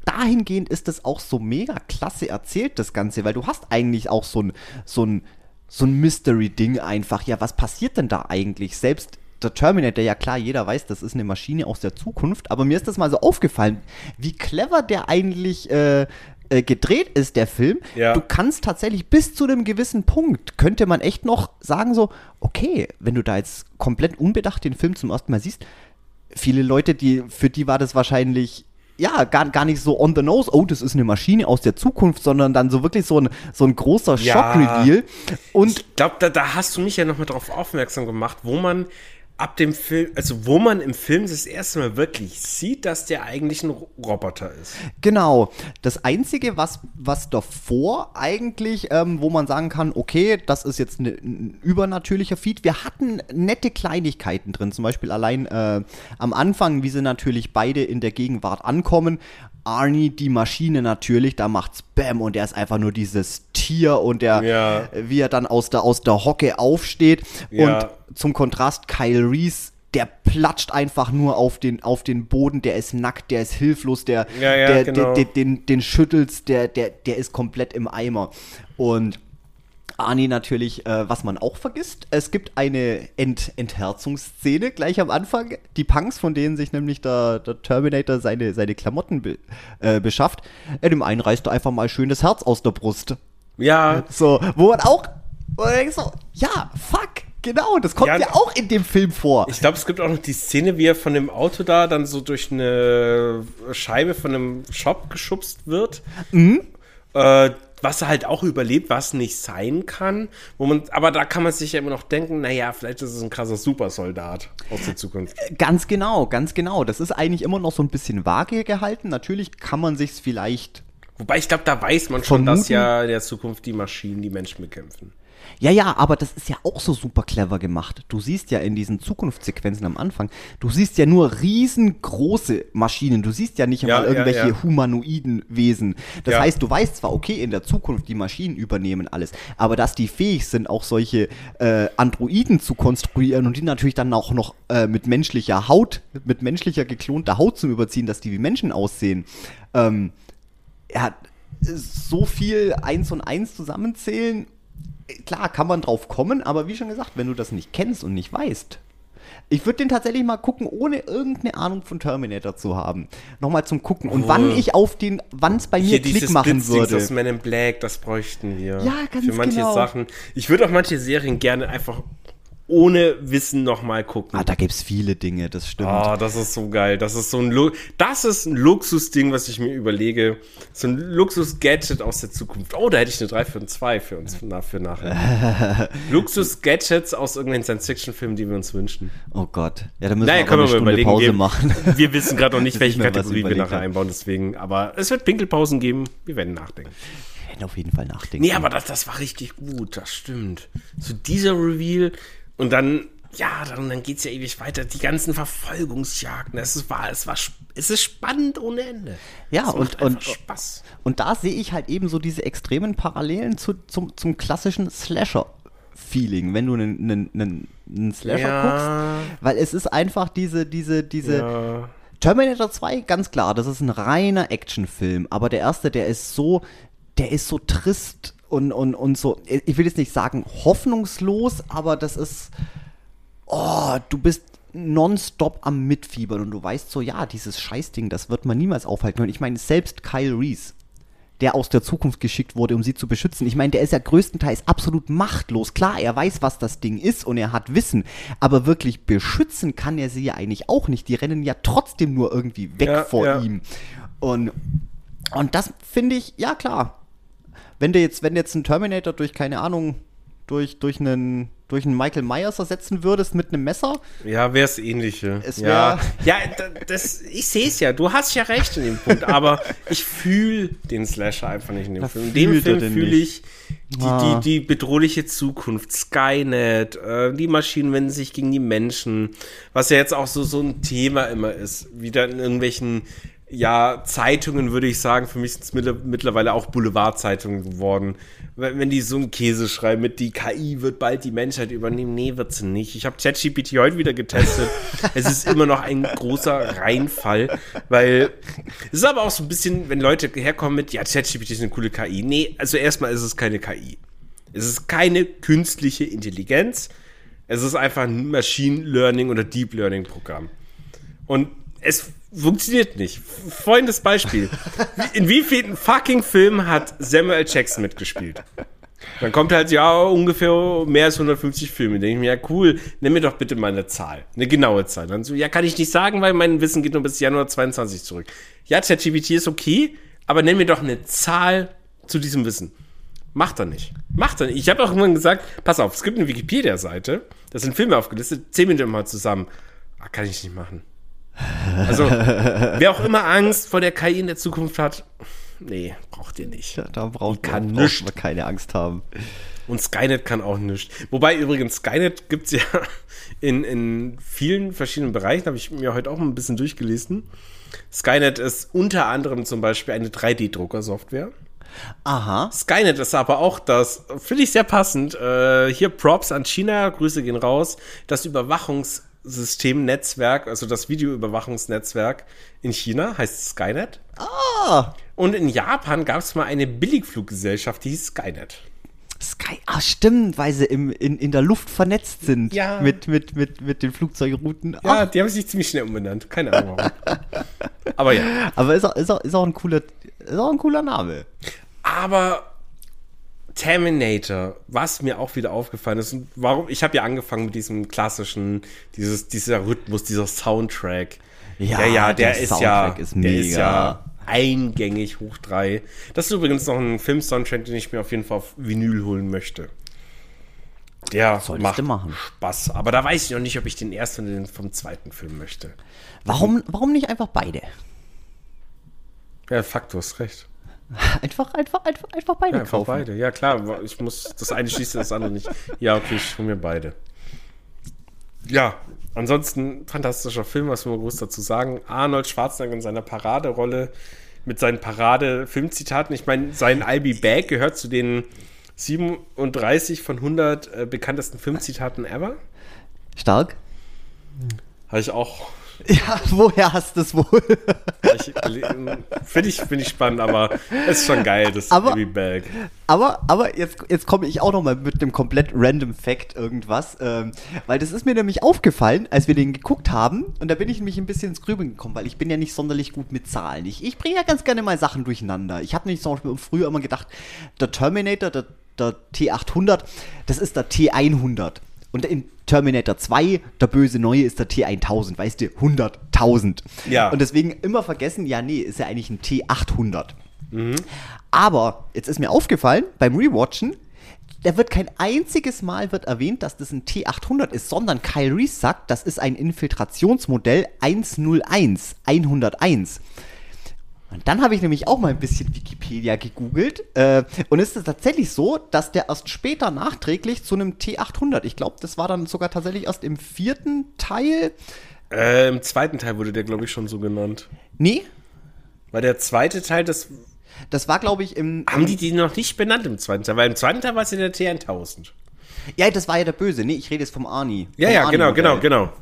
dahingehend ist das auch so mega klasse erzählt, das Ganze, weil du hast eigentlich auch so ein, so ein, so ein Mystery-Ding einfach. Ja, was passiert denn da eigentlich? Selbst der Terminator, ja klar, jeder weiß, das ist eine Maschine aus der Zukunft, aber mir ist das mal so aufgefallen, wie clever der eigentlich äh, äh, gedreht ist, der Film. Ja. Du kannst tatsächlich bis zu einem gewissen Punkt, könnte man echt noch sagen, so, okay, wenn du da jetzt komplett unbedacht den Film zum ersten Mal siehst, viele Leute, die, für die war das wahrscheinlich ja, gar, gar nicht so on the nose, oh, das ist eine Maschine aus der Zukunft, sondern dann so wirklich so ein, so ein großer ja, Schock-Reveal. Und ich glaube, da, da hast du mich ja nochmal darauf aufmerksam gemacht, wo man ab dem Film, also wo man im Film das erste Mal wirklich sieht, dass der eigentlich ein Roboter ist. Genau. Das Einzige, was, was davor eigentlich, ähm, wo man sagen kann, okay, das ist jetzt ne, ein übernatürlicher Feed. Wir hatten nette Kleinigkeiten drin, zum Beispiel allein äh, am Anfang, wie sie natürlich beide in der Gegenwart ankommen. Arnie, die Maschine natürlich, da macht's Bam und er ist einfach nur dieses Tier und der, ja. wie er dann aus der, aus der Hocke aufsteht. Ja. Und zum Kontrast Kyle Reese der platscht einfach nur auf den, auf den Boden, der ist nackt, der ist hilflos, der, ja, ja, der, genau. der, der, den, den schüttelst, der, der, der ist komplett im Eimer. Und Arnie natürlich, äh, was man auch vergisst, es gibt eine Ent Entherzungsszene gleich am Anfang. Die Punks, von denen sich nämlich der, der Terminator seine, seine Klamotten be äh, beschafft, äh, dem einen reißt er einfach mal schön das Herz aus der Brust. Ja. So, wo man auch, wo man denkt so, ja, fuck, Genau, das kommt ja, ja, auch in dem Film vor. Ich glaube, es gibt auch noch die Szene, wie er von dem Auto da dann so durch eine Scheibe von einem Shop geschubst wird. Mhm. Äh, was halt auch überlebt, was nicht sein kann. Wo man, aber da kann man sich ja immer noch denken, naja, vielleicht ist es ein krasser Supersoldat aus der Zukunft. Äh, ganz genau, ganz genau. Das ist eigentlich immer noch so ein bisschen vage gehalten. Natürlich kann man sich vielleicht. Wobei ich glaube, da weiß man schon, vermuten. dass ja in der Zukunft die Maschinen die Menschen bekämpfen. Ja, ja, aber das ist ja auch so super clever gemacht. Du siehst ja in diesen Zukunftssequenzen am Anfang, du siehst ja nur riesengroße Maschinen. Du siehst ja nicht einmal ja, irgendwelche ja, ja. humanoiden Wesen. Das heißt, du weißt zwar, okay, in der Zukunft die Maschinen übernehmen alles, aber dass die fähig sind, auch solche äh, Androiden zu konstruieren und die natürlich dann auch noch äh, mit menschlicher Haut, mit menschlicher geklonter Haut zu überziehen, dass die wie Menschen aussehen. Ähm, ja, so viel eins und eins zusammenzählen klar kann man drauf kommen, aber wie schon gesagt, wenn du das nicht kennst und nicht weißt, ich würde den tatsächlich mal gucken, ohne irgendeine Ahnung von Terminator zu haben. Nochmal zum Gucken. Und oh. wann ich auf den, wann es bei mir Klick machen würde. Das Man in Black, das bräuchten wir. Ja, ganz Für manche genau. Sachen. Ich würde auch manche Serien gerne einfach ohne Wissen nochmal gucken. Ah, da gibt's viele Dinge, das stimmt. Ah, das ist so geil. Das ist so ein Lu das ist ein Luxusding, was ich mir überlege. So ein Luxus-Gadget aus der Zukunft. Oh, da hätte ich eine 3 für ein 2 für uns na, für nachher. (laughs) Luxus-Gadgets aus irgendeinen Science-Fiction-Filmen, die wir uns wünschen. Oh Gott. Ja, da müssen naja, wir können wir überlegen. Pause wir, machen. (laughs) Wir wissen gerade noch nicht, (laughs) welche Kategorie wir nachher einbauen, deswegen. Aber es wird Pinkelpausen geben. Wir werden nachdenken Wir werden auf jeden Fall nachdenken. Nee, aber das, das war richtig gut, das stimmt. So dieser Reveal, und dann, ja, dann, dann geht es ja ewig weiter. Die ganzen Verfolgungsjagden. Es war, es war, es ist spannend ohne Ende. Ja, und, und, Spaß. Und da sehe ich halt eben so diese extremen Parallelen zu, zum, zum klassischen Slasher. Feeling, wenn du einen, einen, einen, einen Slasher ja. guckst, weil es ist einfach diese, diese, diese, ja. Terminator 2, ganz klar, das ist ein reiner Actionfilm, aber der erste, der ist so, der ist so trist und, und, und so, ich will jetzt nicht sagen hoffnungslos, aber das ist, oh, du bist nonstop am Mitfiebern und du weißt so, ja, dieses Scheißding, das wird man niemals aufhalten können. Ich meine, selbst Kyle Reese, der aus der Zukunft geschickt wurde, um sie zu beschützen. Ich meine, der ist ja größtenteils absolut machtlos. Klar, er weiß, was das Ding ist und er hat Wissen, aber wirklich beschützen kann er sie ja eigentlich auch nicht. Die rennen ja trotzdem nur irgendwie weg ja, vor ja. ihm. Und, und das finde ich, ja klar, wenn du jetzt, wenn jetzt einen Terminator durch, keine Ahnung, durch, durch einen durch einen Michael Myers ersetzen würdest mit einem Messer. Ja, wäre es ähnliche. Es ja, ja das, ich sehe es ja. Du hast ja recht in dem Punkt, aber ich fühle den Slasher einfach nicht in dem Da Film. In dem Film fühle ich die, Ah. die, die bedrohliche Zukunft, Skynet, äh, die Maschinen wenden sich gegen die Menschen, was ja jetzt auch so, so ein Thema immer ist. Wieder in irgendwelchen ja, Zeitungen würde ich sagen, für mich sind es mittler- mittlerweile auch Boulevardzeitungen geworden. Wenn, wenn die so einen Käse schreiben mit, die KI wird bald die Menschheit übernehmen. Nee, wird sie nicht. Ich habe ChatGPT heute wieder getestet. (laughs) es ist immer noch ein großer Reinfall, weil es ist aber auch so ein bisschen, wenn Leute herkommen mit, ja, ChatGPT ist eine coole KI. Nee, also erstmal ist es keine KI. Es ist keine künstliche Intelligenz. Es ist einfach ein Machine Learning oder Deep Learning Programm. Und es funktioniert nicht. Folgendes Beispiel. In wie vielen fucking Filmen hat Samuel. Jackson mitgespielt? Dann kommt halt, ja, ungefähr mehr als 150 Filme. Denke ich mir, ja, cool, nimm mir doch bitte mal eine Zahl. Eine genaue Zahl. Dann so, ja, kann ich nicht sagen, weil mein Wissen geht nur bis Januar 22 zurück. Ja, ChatGPT ist okay, aber nenn mir doch eine Zahl zu diesem Wissen. Macht er nicht. Macht er nicht. Ich habe auch irgendwann gesagt, pass auf, es gibt eine Wikipedia-Seite, da sind Filme aufgelistet, mir die mal zusammen. Ah, kann ich nicht machen. Also, (laughs) wer auch immer Angst vor der KI in der Zukunft hat, nee, braucht ihr nicht. Da, da braucht, kann man, braucht man keine Angst haben. Und Skynet kann auch nichts. Wobei übrigens, Skynet gibt es ja (laughs) in, in vielen verschiedenen Bereichen, habe ich mir heute auch mal ein bisschen durchgelesen. Skynet ist unter anderem zum Beispiel eine 3D-Drucker-Software. Aha. Skynet ist aber auch das, finde ich sehr passend. Äh, hier Props an China, Grüße gehen raus. Das Überwachungssystem-Netzwerk, also das Videoüberwachungsnetzwerk in China heißt Skynet. Ah, Und in Japan gab es mal eine Billigfluggesellschaft, die hieß Skynet. Sky. Ah, stimmt, weil sie im, in, in der Luft vernetzt sind. Ja. Mit, mit, mit, mit den Flugzeugrouten. Ja, Ah, die haben sich ziemlich schnell umbenannt. Keine Ahnung warum. aber ja. aber ist auch, ist, auch, ist, auch ein cooler, ist auch ein cooler Name. Aber Terminator, was mir auch wieder aufgefallen ist, und warum, ich habe ja angefangen mit diesem klassischen, dieses, dieser Rhythmus, dieser Soundtrack. Ja, ja, ja der der ist Soundtrack ja, ist der ist mega. ja eingängig hoch drei. Das ist übrigens noch ein Film-Soundtrack, den ich mir auf jeden Fall auf Vinyl holen möchte. Der Solltest macht machen. Spaß. Aber da weiß ich noch nicht, ob ich den ersten oder den vom zweiten Film möchte. Warum, warum nicht einfach beide? Ja, Fakt, du hast recht. (laughs) Einfach, einfach, einfach, einfach beide Ja, einfach kaufen. beide. Ja, klar, ich muss, das eine schließt das andere nicht. Ja, okay, ich hole mir beide. Ja, ansonsten fantastischer Film, was wir groß dazu sagen. Arnold Schwarzenegger in seiner Paraderolle mit seinen Parade-Filmzitaten. Ich meine, sein I'll Be Back gehört zu den 37 von 100 äh, bekanntesten Filmzitaten ever. Stark. Habe ich auch. Ja, woher hast du es wohl? Finde ich, find ich spannend, aber es ist schon geil, das Aber- Be Back. Aber, aber jetzt, jetzt komme ich auch noch mal mit einem komplett random Fact irgendwas, ähm, weil das ist mir nämlich aufgefallen, als wir den geguckt haben und da bin ich nämlich ein bisschen ins Grübeln gekommen, weil ich bin ja nicht sonderlich gut mit Zahlen. Ich, ich bringe ja ganz gerne mal Sachen durcheinander. Ich habe nämlich zum Beispiel früher immer gedacht, der Terminator, der, der T800, das ist der T100. Und in Terminator 2, der böse Neue, ist der T1000, weißt du, 100.000. Ja. Und deswegen immer vergessen, ja, nee, ist ja eigentlich ein T800. Aber jetzt ist mir aufgefallen beim Rewatchen, da wird kein einziges Mal wird erwähnt, dass das ein T800 ist, sondern Kyle Reese sagt, das ist ein Infiltrationsmodell 101, 101. Und dann habe ich nämlich auch mal ein bisschen Wikipedia gegoogelt. Äh, und es ist tatsächlich so, dass der erst später nachträglich zu einem T800, ich glaube, das war dann sogar tatsächlich erst im vierten Teil. Äh, Im zweiten Teil wurde der, glaube ich, schon so genannt. Nee, Weil der zweite Teil, das das war, glaube ich, im. haben die die noch nicht benannt im zweiten Teil, weil im zweiten Teil war es ja der T1000. Ja, das war ja der Böse. Nee, ich rede jetzt vom Arnie. Ja, Vom ja, genau, Arnie-Modell. genau, genau.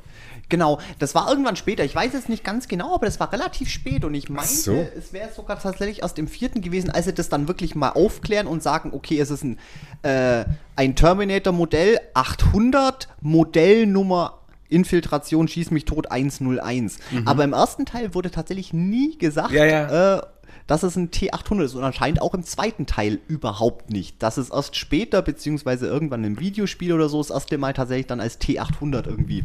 Genau, das war irgendwann später. Ich weiß jetzt nicht ganz genau, aber das war relativ spät und ich meinte, so. es wäre sogar tatsächlich erst im vierten gewesen, als sie das dann wirklich mal aufklären und sagen, okay, es ist ein, äh, ein Terminator-Modell 800, Modellnummer Infiltration, schieß mich tot 101. Aber im ersten Teil wurde tatsächlich nie gesagt, Mhm. Ja, ja. Äh, dass es ein T800 ist und anscheinend auch im zweiten Teil überhaupt nicht. Dass es erst später, beziehungsweise irgendwann im Videospiel oder so, das erste Mal tatsächlich dann als T800 irgendwie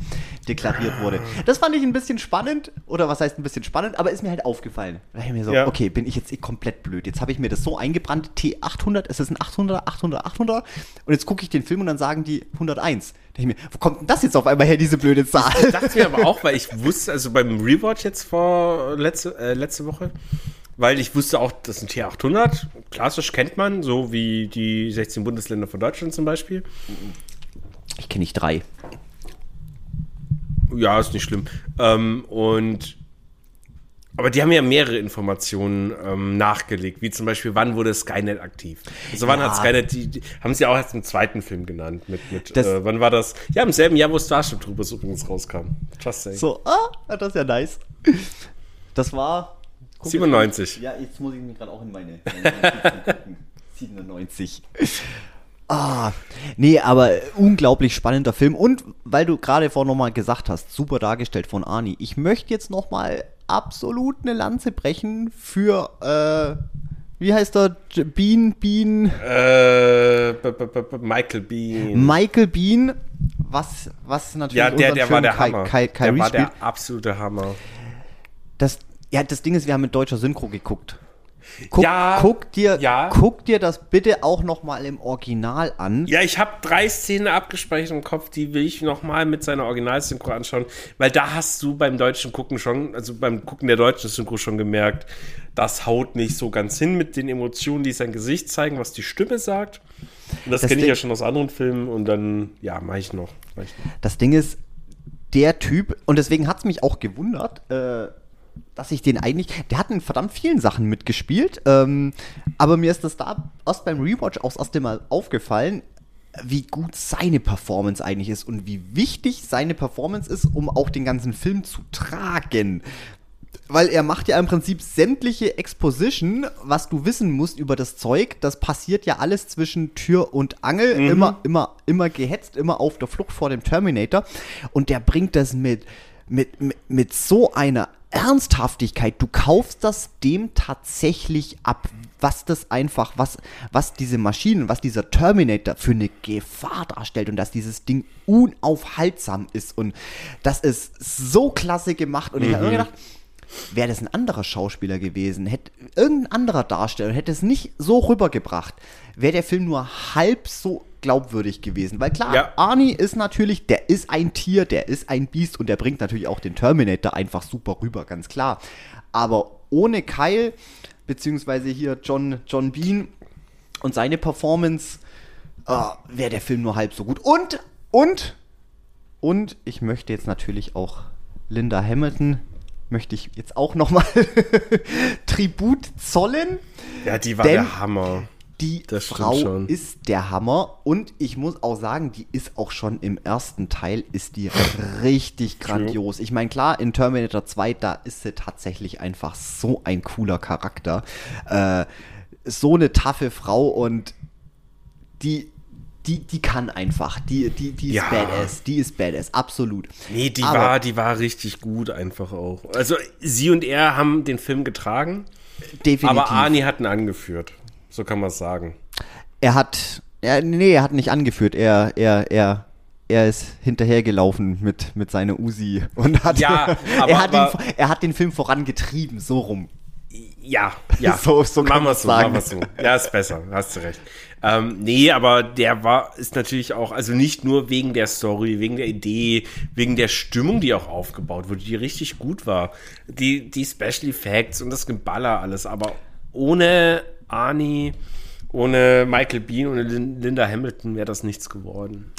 deklariert wurde. Das fand ich ein bisschen spannend, oder was heißt ein bisschen spannend, aber ist mir halt aufgefallen. Da ich mir so, Ja. okay, bin ich jetzt eh komplett blöd. Jetzt habe ich mir das so eingebrannt, T800, es ist ein 800er, 800er, 800er und jetzt gucke ich den Film und dann sagen die 101. Mir, wo kommt denn das jetzt auf einmal her, diese blöde Zahl? Ich dachte mir aber auch, weil ich (laughs) wusste, also beim Rewatch jetzt vor letzte, äh, letzte Woche, weil ich wusste auch, das ist ein T800, klassisch kennt man, so wie die 16 Bundesländer von Deutschland zum Beispiel. Ich kenne nicht drei. Ja, ist nicht schlimm. Ähm, und aber die haben ja mehrere Informationen ähm, nachgelegt, wie zum Beispiel, wann wurde Skynet aktiv? Also wann Ja. hat Skynet, die, die haben sie auch erst im zweiten Film genannt. Mit, mit Das- äh, wann war das? Ja, im selben Jahr, wo Starship Troopers übrigens rauskam. Just saying. So, ah, das ist ja nice. Das war. guck 97. jetzt- Ja, jetzt muss ich mich gerade auch in meine, meine Notizen gucken. (laughs) 97. Ah, nee, aber unglaublich spannender Film. Und weil du gerade vorhin nochmal gesagt hast, super dargestellt von Arnie. Ich möchte jetzt nochmal absolut eine Lanze brechen für, äh, wie heißt er? Bean, Bean, Äh, b- b- b- b- Michael Bean. Michael Bean. Was, was natürlich Ja, der, der war der Ky- Hammer. Ky- der Kyrie war spielt. der absolute Hammer. Das, ja, das Ding ist, wir haben mit deutscher Synchro geguckt. Guck, Ja, guck, dir, ja. guck dir das bitte auch noch mal im Original an. Ja, ich habe drei Szenen abgespeichert im Kopf, die will ich nochmal mit seiner Originalsynchro anschauen, weil da hast du beim deutschen Gucken schon, also beim Gucken der deutschen Synchro schon gemerkt, das haut nicht so ganz hin mit den Emotionen, die sein Gesicht zeigen, was die Stimme sagt. Und das, Das kenne ich ja schon aus anderen Filmen und dann, ja, mache ich noch. Mach ich noch. Das Ding ist, der Typ, und deswegen hat es mich auch gewundert, äh, dass ich den eigentlich, der hat in verdammt vielen Sachen mitgespielt, ähm, aber mir ist das da erst beim Rewatch auch das erste Mal aufgefallen, wie gut seine Performance eigentlich ist und wie wichtig seine Performance ist, um auch den ganzen Film zu tragen. Weil er macht ja im Prinzip sämtliche Exposition, was du wissen musst über das Zeug. Das passiert ja alles zwischen Tür und Angel. Immer, immer, immer gehetzt, immer auf der Flucht vor dem Terminator. Und der bringt das mit, mit, mit, mit so einer Ernsthaftigkeit. Du kaufst das dem tatsächlich ab, was das einfach, was, was diese Maschinen, was dieser Terminator für eine Gefahr darstellt und dass dieses Ding unaufhaltsam ist und das ist so klasse gemacht und ich habe mir gedacht, wäre das ein anderer Schauspieler gewesen, hätte irgendein anderer Darsteller, hätte es nicht so rübergebracht, wäre der Film nur halb so glaubwürdig gewesen. Weil klar, Ja. Arnie ist natürlich, der ist ein Tier, der ist ein Biest und der bringt natürlich auch den Terminator einfach super rüber, ganz klar. Aber ohne Kyle, beziehungsweise hier John, John Bean und seine Performance, äh, wäre der Film nur halb so gut. Und, und, und ich möchte jetzt natürlich auch Linda Hamilton, möchte ich jetzt auch nochmal (laughs) Tribut zollen. Ja, die war der Hammer. Die Das Frau ist der Hammer und ich muss auch sagen, die ist auch schon im ersten Teil ist die (laughs) richtig grandios. Ich meine, klar, in Terminator 2, da ist sie tatsächlich einfach so ein cooler Charakter. Äh, so eine taffe Frau und die, die, die kann einfach. Die, die, die ist Ja. badass. Die ist badass, absolut. Nee, die Aber- war, die war richtig gut einfach auch. Also sie und er haben den Film getragen, Definitiv. aber Arnie hat ihn angeführt. So kann man es sagen. Er hat, er, nee, er hat nicht angeführt. Er, er, er, er ist hinterhergelaufen mit, mit seiner Uzi und hat, Ja, (laughs) aber- er, hat aber- den, er hat den Film vorangetrieben, so rum. Ja, ja. (laughs) So- so kann machen wir man's es so, sagen. so. Ja, ist besser, hast du recht. Ähm, nee, aber der war, ist natürlich auch, also nicht nur wegen der Story, wegen der Idee, wegen der Stimmung, die auch aufgebaut wurde, die richtig gut war. Die, die Special Effects und das Geballer alles, aber ohne Arnie, ohne Michael Bean, ohne Lin Linda Hamilton wäre das nichts geworden.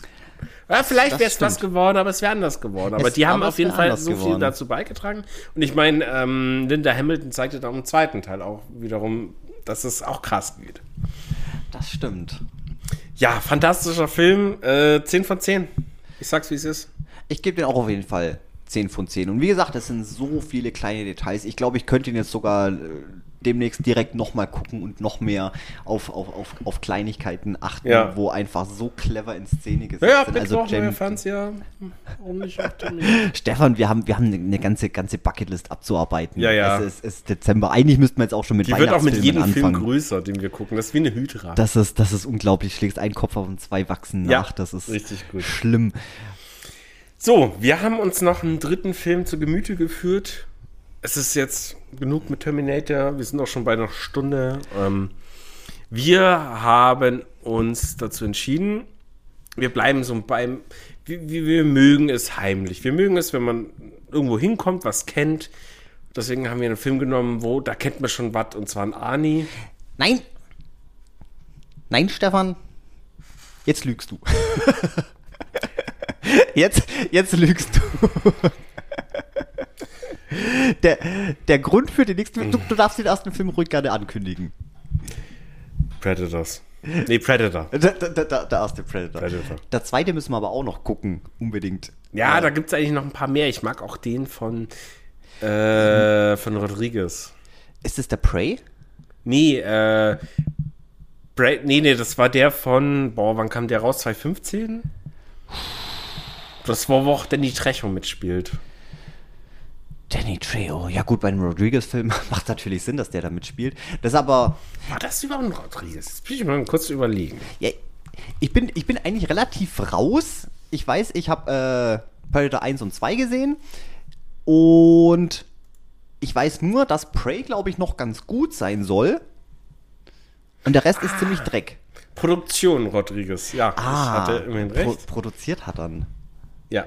Ja, vielleicht Das wäre es was geworden, aber es wäre anders geworden. Aber Es- die haben auf jeden Fall so viel geworden. dazu beigetragen. Und ich meine, ähm, Linda Hamilton zeigte dann im zweiten Teil auch wiederum, dass es auch krass geht. Das stimmt. Ja, fantastischer Film. Äh, 10 von 10. Ich sag's, wie es ist. Ich gebe den auch auf jeden Fall 10 von 10. Und wie gesagt, es sind so viele kleine Details. Ich glaube, ich könnte ihn jetzt sogar äh, demnächst direkt nochmal gucken und noch mehr auf, auf, auf, auf Kleinigkeiten achten, Ja. wo einfach so clever in Szene gesetzt Ja, sind. Big Also Jem- fand's ja. (laughs) Stefan, wir haben, wir haben eine ganze, ganze Bucketlist abzuarbeiten. Ja, ja. Es ist, es ist Dezember. Eigentlich müssten wir jetzt auch schon mit Die wird auch mit jedem Film anfangen. größer, den wir gucken. Das ist wie eine Hydra. Das ist, das ist unglaublich. Schlägst einen Kopf auf und zwei wachsen Ja, nach. Das ist richtig gut. schlimm. So, wir haben uns noch einen dritten Film zu Gemüte geführt. Es ist jetzt genug mit Terminator. Wir sind auch schon bei einer Stunde. Ähm, wir haben uns dazu entschieden, wir bleiben so beim. Wir, wir, mögen es heimlich. Wir mögen es, wenn man irgendwo hinkommt, was kennt. Deswegen haben wir einen Film genommen, wo da kennt man schon was, und zwar ein Arnie. Nein! Nein, Stefan. Jetzt lügst du. (laughs) jetzt, jetzt lügst du. (laughs) der, der Grund für den nächsten du, du darfst den ersten Film ruhig gerne ankündigen. Predators. Nee, Predator. (laughs) Der, der, der, der erste Predator. Predator. Der zweite müssen wir aber auch noch gucken, unbedingt. Ja, da gibt es eigentlich noch ein paar mehr. Ich mag auch den von, äh, von Rodriguez. Ist es der Prey? Nee, äh, Bra nee, nee, das war der von, boah, wann kam der raus? 2015? Das war, wo auch Danny Trejo mitspielt. Danny Trejo. Ja gut, bei einem Rodriguez-Film (laughs) macht natürlich Sinn, dass der da mitspielt. Das ist aber, War das überhaupt ein Rodriguez? Jetzt muss ich mal kurz überlegen. ja, ich bin, ich bin eigentlich relativ raus. Ich weiß, ich habe äh, Predator 1 und 2 gesehen. Und ich weiß nur, dass Prey, glaube ich, noch ganz gut sein soll. Und der Rest ist ziemlich Dreck. Produktion Rodriguez, ja. ich hatte immerhin pro recht. produziert hat dann. Ja.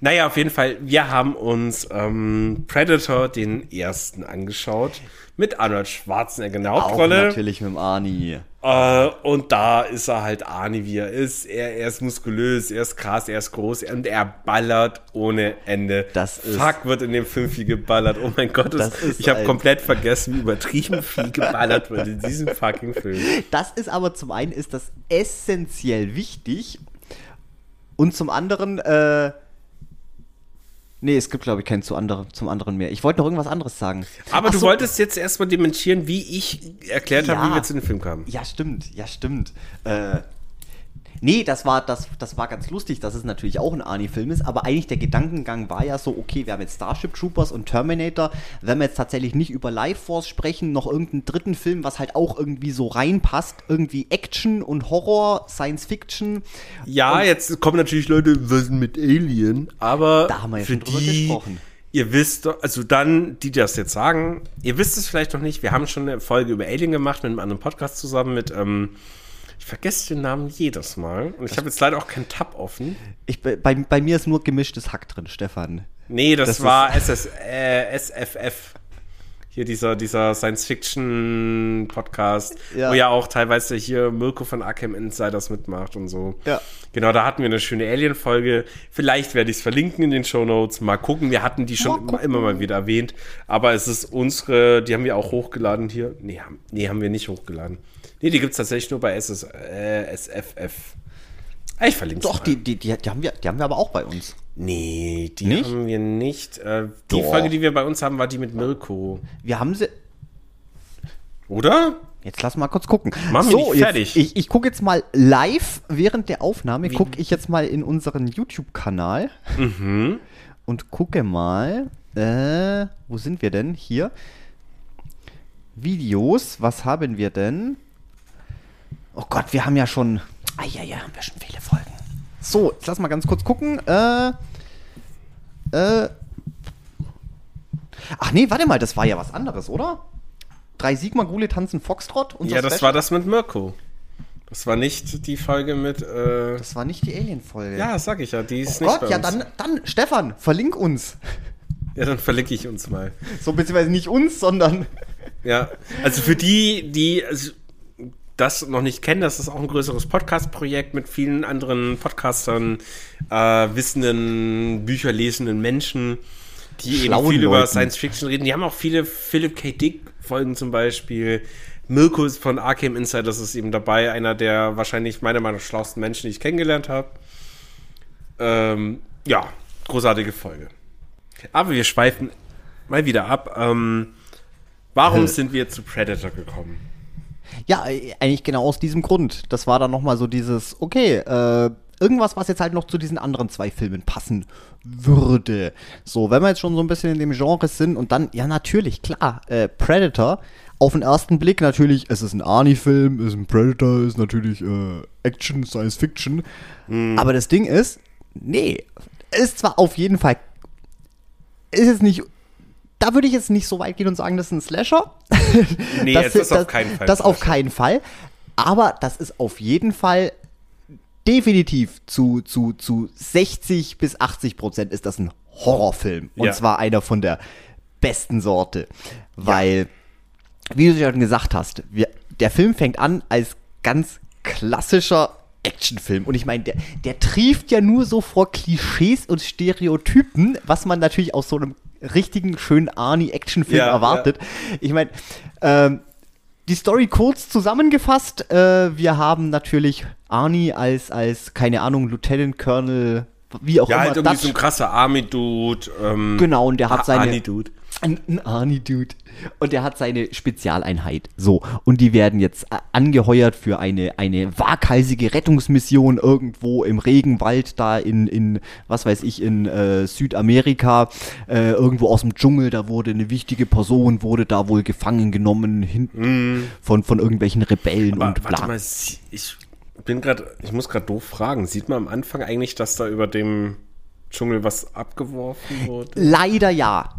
Naja, auf jeden Fall, wir haben uns ähm, Predator den ersten angeschaut. Mit Arnold Schwarzenegger in der Auch Hauptrolle. natürlich mit dem Arnie. Äh, und da ist er halt Arnie, wie er ist. Er, er ist muskulös, er ist krass, er ist groß und er ballert ohne Ende. Das ist- Fuck wird in dem Film viel geballert. Oh mein Gott, das ist ich habe komplett vergessen, wie übertrieben viel geballert wird in diesem fucking Film. Das ist aber zum einen ist das essentiell wichtig und zum anderen, äh, nee, es gibt glaube ich keinen zu andere, zum anderen mehr. Ich wollte noch irgendwas anderes sagen. Aber Ach du so, wolltest jetzt erstmal dementieren, wie ich erklärt habe, Ja. wie wir zu dem Film kamen. Ja, stimmt, ja, stimmt. Äh, nee, das war, das, das war ganz lustig, dass es natürlich auch ein Arnie-Film ist, aber eigentlich der Gedankengang war ja so, okay, wir haben jetzt Starship Troopers und Terminator, wenn wir jetzt tatsächlich nicht über Life Force sprechen, noch irgendeinen dritten Film, was halt auch irgendwie so reinpasst, irgendwie Action und Horror, Science Fiction. Ja, jetzt kommen natürlich Leute, was mit Alien? Aber Da haben wir ja für schon drüber die, gesprochen. ihr wisst doch, also dann, die das jetzt sagen, ihr wisst es vielleicht noch nicht, wir haben schon eine Folge über Alien gemacht mit einem anderen Podcast zusammen mit, ähm, ich vergesse den Namen jedes Mal und ich habe jetzt leider auch keinen Tab offen. Ich, bei, bei mir ist nur gemischtes Hack drin, Stefan. Nee, das, Das war SS, äh, SFF. Hier dieser, dieser Science-Fiction-Podcast, Ja. wo ja auch teilweise hier Mirko von Arkham Insiders mitmacht und so. Ja. Genau, da hatten wir eine schöne Alien-Folge. Vielleicht werde ich es verlinken in den Show Notes. Mal gucken. Wir hatten die schon Mal immer, mal wieder erwähnt. Aber es ist unsere, die haben wir auch hochgeladen hier. Nee, haben, nee, haben wir nicht hochgeladen. Nee, die gibt es tatsächlich nur bei SS, äh, SFF. Ah, Ich verlinke Doch, die, die, die, die, haben wir, die haben wir aber auch bei uns. Nee, die Nicht? haben wir nicht. Äh, die Doch. Folge, die wir bei uns haben, war die mit Mirko. Wir haben sie. Oder? Jetzt lass mal kurz gucken. Mach mich nicht fertig. Jetzt, ich ich gucke jetzt mal live während der Aufnahme, gucke ich jetzt mal in unseren YouTube-Kanal Mhm. und gucke mal, äh, wo sind wir denn? Hier. Videos, was haben wir denn? Oh Gott, wir haben ja schon. Ah ja, ja, haben wir schon viele Folgen. So, jetzt lass mal ganz kurz gucken. Äh, äh. Ach nee, warte mal, das war ja was anderes, oder? Drei Sigma-Gule tanzen Foxtrot? unser Ja, das Special? war das mit Mirko. Das war nicht die Folge mit. Äh, Das war nicht die Alien-Folge. ja, sag ich ja, die ist Oh nicht Gott, bei ja, uns. dann, dann, Stefan, verlink uns. Ja, dann verlinke ich uns mal. So, beziehungsweise nicht uns, sondern. Ja, also für die, die also das noch nicht kennen, das ist auch ein größeres Podcast-Projekt mit vielen anderen Podcastern, äh, wissenden, bücherlesenden Menschen, die eben Schlauen viel über Leuten. Science Fiction reden. Die haben auch viele Philip K. Dick-Folgen zum Beispiel. Mirko ist von Arkham Insiders ist eben dabei, einer der wahrscheinlich meiner Meinung nach schlauesten Menschen, die ich kennengelernt habe. Ähm, ja, großartige Folge. Aber wir schweifen mal wieder ab. Ähm, Warum (laughs) sind wir zu Predator gekommen? Ja, äh, eigentlich genau aus diesem Grund. Das war dann nochmal so dieses, okay, äh, irgendwas, was jetzt halt noch zu diesen anderen zwei Filmen passen würde. So, wenn wir jetzt schon so ein bisschen in dem Genre sind und dann, ja, natürlich, klar, äh, Predator, auf den ersten Blick natürlich, es ist ein Arnie-Film, es ist ein Predator, ist natürlich äh, Action, Science Fiction. Mhm. Aber das Ding ist, nee, ist zwar auf jeden Fall, ist jetzt nicht da würde ich jetzt nicht so weit gehen und sagen, das ist ein Slasher. Nee, das, ist das, auf keinen Fall. Das auf keinen Fall. Aber das ist auf jeden Fall definitiv zu, zu, zu 60 bis 80 Prozent ist das ein Horrorfilm. Und ja. zwar einer von der besten Sorte. Weil, ja. wie du schon gesagt hast, wir, der Film fängt an als ganz klassischer Actionfilm. Und ich meine, der, der trieft ja nur so vor Klischees und Stereotypen, was man natürlich aus so einem richtigen, schönen Arnie-Actionfilm ja, erwartet. Ja. Ich meine, ähm, die Story kurz zusammengefasst. Äh, wir haben natürlich Arnie als, als, keine Ahnung, Lieutenant Colonel, wie auch ja, immer. Ja, halt irgendwie so ein krasser Army-Dude. Ähm, genau, und der hat seine. Arnie-Dude. Ein, ein Arnie-Dude. Und der hat seine Spezialeinheit. So. Und die werden jetzt äh, angeheuert für eine, eine waghalsige Rettungsmission irgendwo im Regenwald da in, in was weiß ich, in äh, Südamerika. Äh, irgendwo aus dem Dschungel. Da wurde eine wichtige Person, wurde da wohl gefangen genommen hin, mm. von, von irgendwelchen Rebellen Aber und bla. Warte mal, ich bin gerade, ich muss gerade doof fragen. Sieht man am Anfang eigentlich, dass da über dem Dschungel was abgeworfen wurde? Leider ja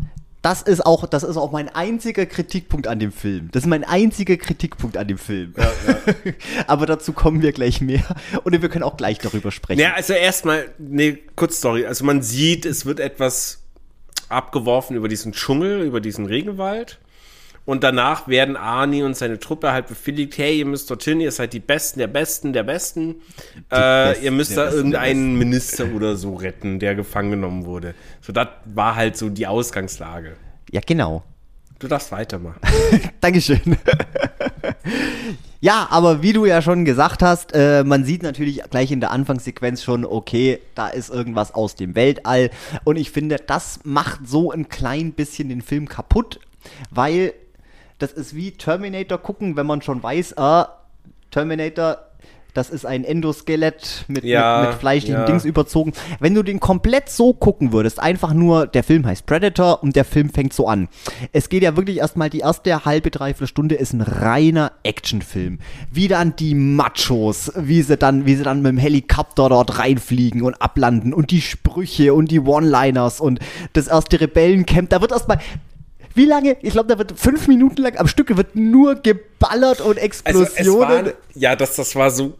das ist auch, das ist auch mein einziger Kritikpunkt an dem Film. Das ist mein einziger Kritikpunkt an dem Film. Ja, ja. (laughs) Aber dazu kommen wir gleich mehr. Und wir können auch gleich darüber sprechen. Ja, also erstmal, ne, kurz Story. Also man sieht, es wird etwas abgeworfen über diesen Dschungel, über diesen Regenwald. Und danach werden Arnie und seine Truppe halt befehligt, hey, ihr müsst dorthin, ihr seid die Besten der Besten der Besten. Äh, Besten, ihr müsst da irgendeinen Minister oder so retten, der gefangen genommen wurde. So, das war halt so die Ausgangslage. Ja, genau. Du darfst weitermachen. (laughs) Dankeschön. ja, aber wie du ja schon gesagt hast, äh, man sieht natürlich gleich in der Anfangssequenz schon, okay, da ist irgendwas aus dem Weltall. Und ich finde, das macht so ein klein bisschen den Film kaputt, weil das ist wie Terminator gucken, wenn man schon weiß, ah, Terminator, das ist ein Endoskelett mit, ja, mit, mit fleischlichen ja. Dings überzogen. Wenn du den komplett so gucken würdest, einfach nur, der Film heißt Predator und der Film fängt so an. Es geht ja wirklich erstmal, die erste halbe, dreiviertel Stunde ist ein reiner Actionfilm. Wie dann die Machos, wie sie dann, wie sie dann mit dem Helikopter dort reinfliegen und ablanden und die Sprüche und die One-Liners und das erste Rebellencamp, da wird erstmal, wie lange? Ich glaube, da wird fünf Minuten lang am Stück wird nur geballert und Explosionen. Also war, ja, das, das war so.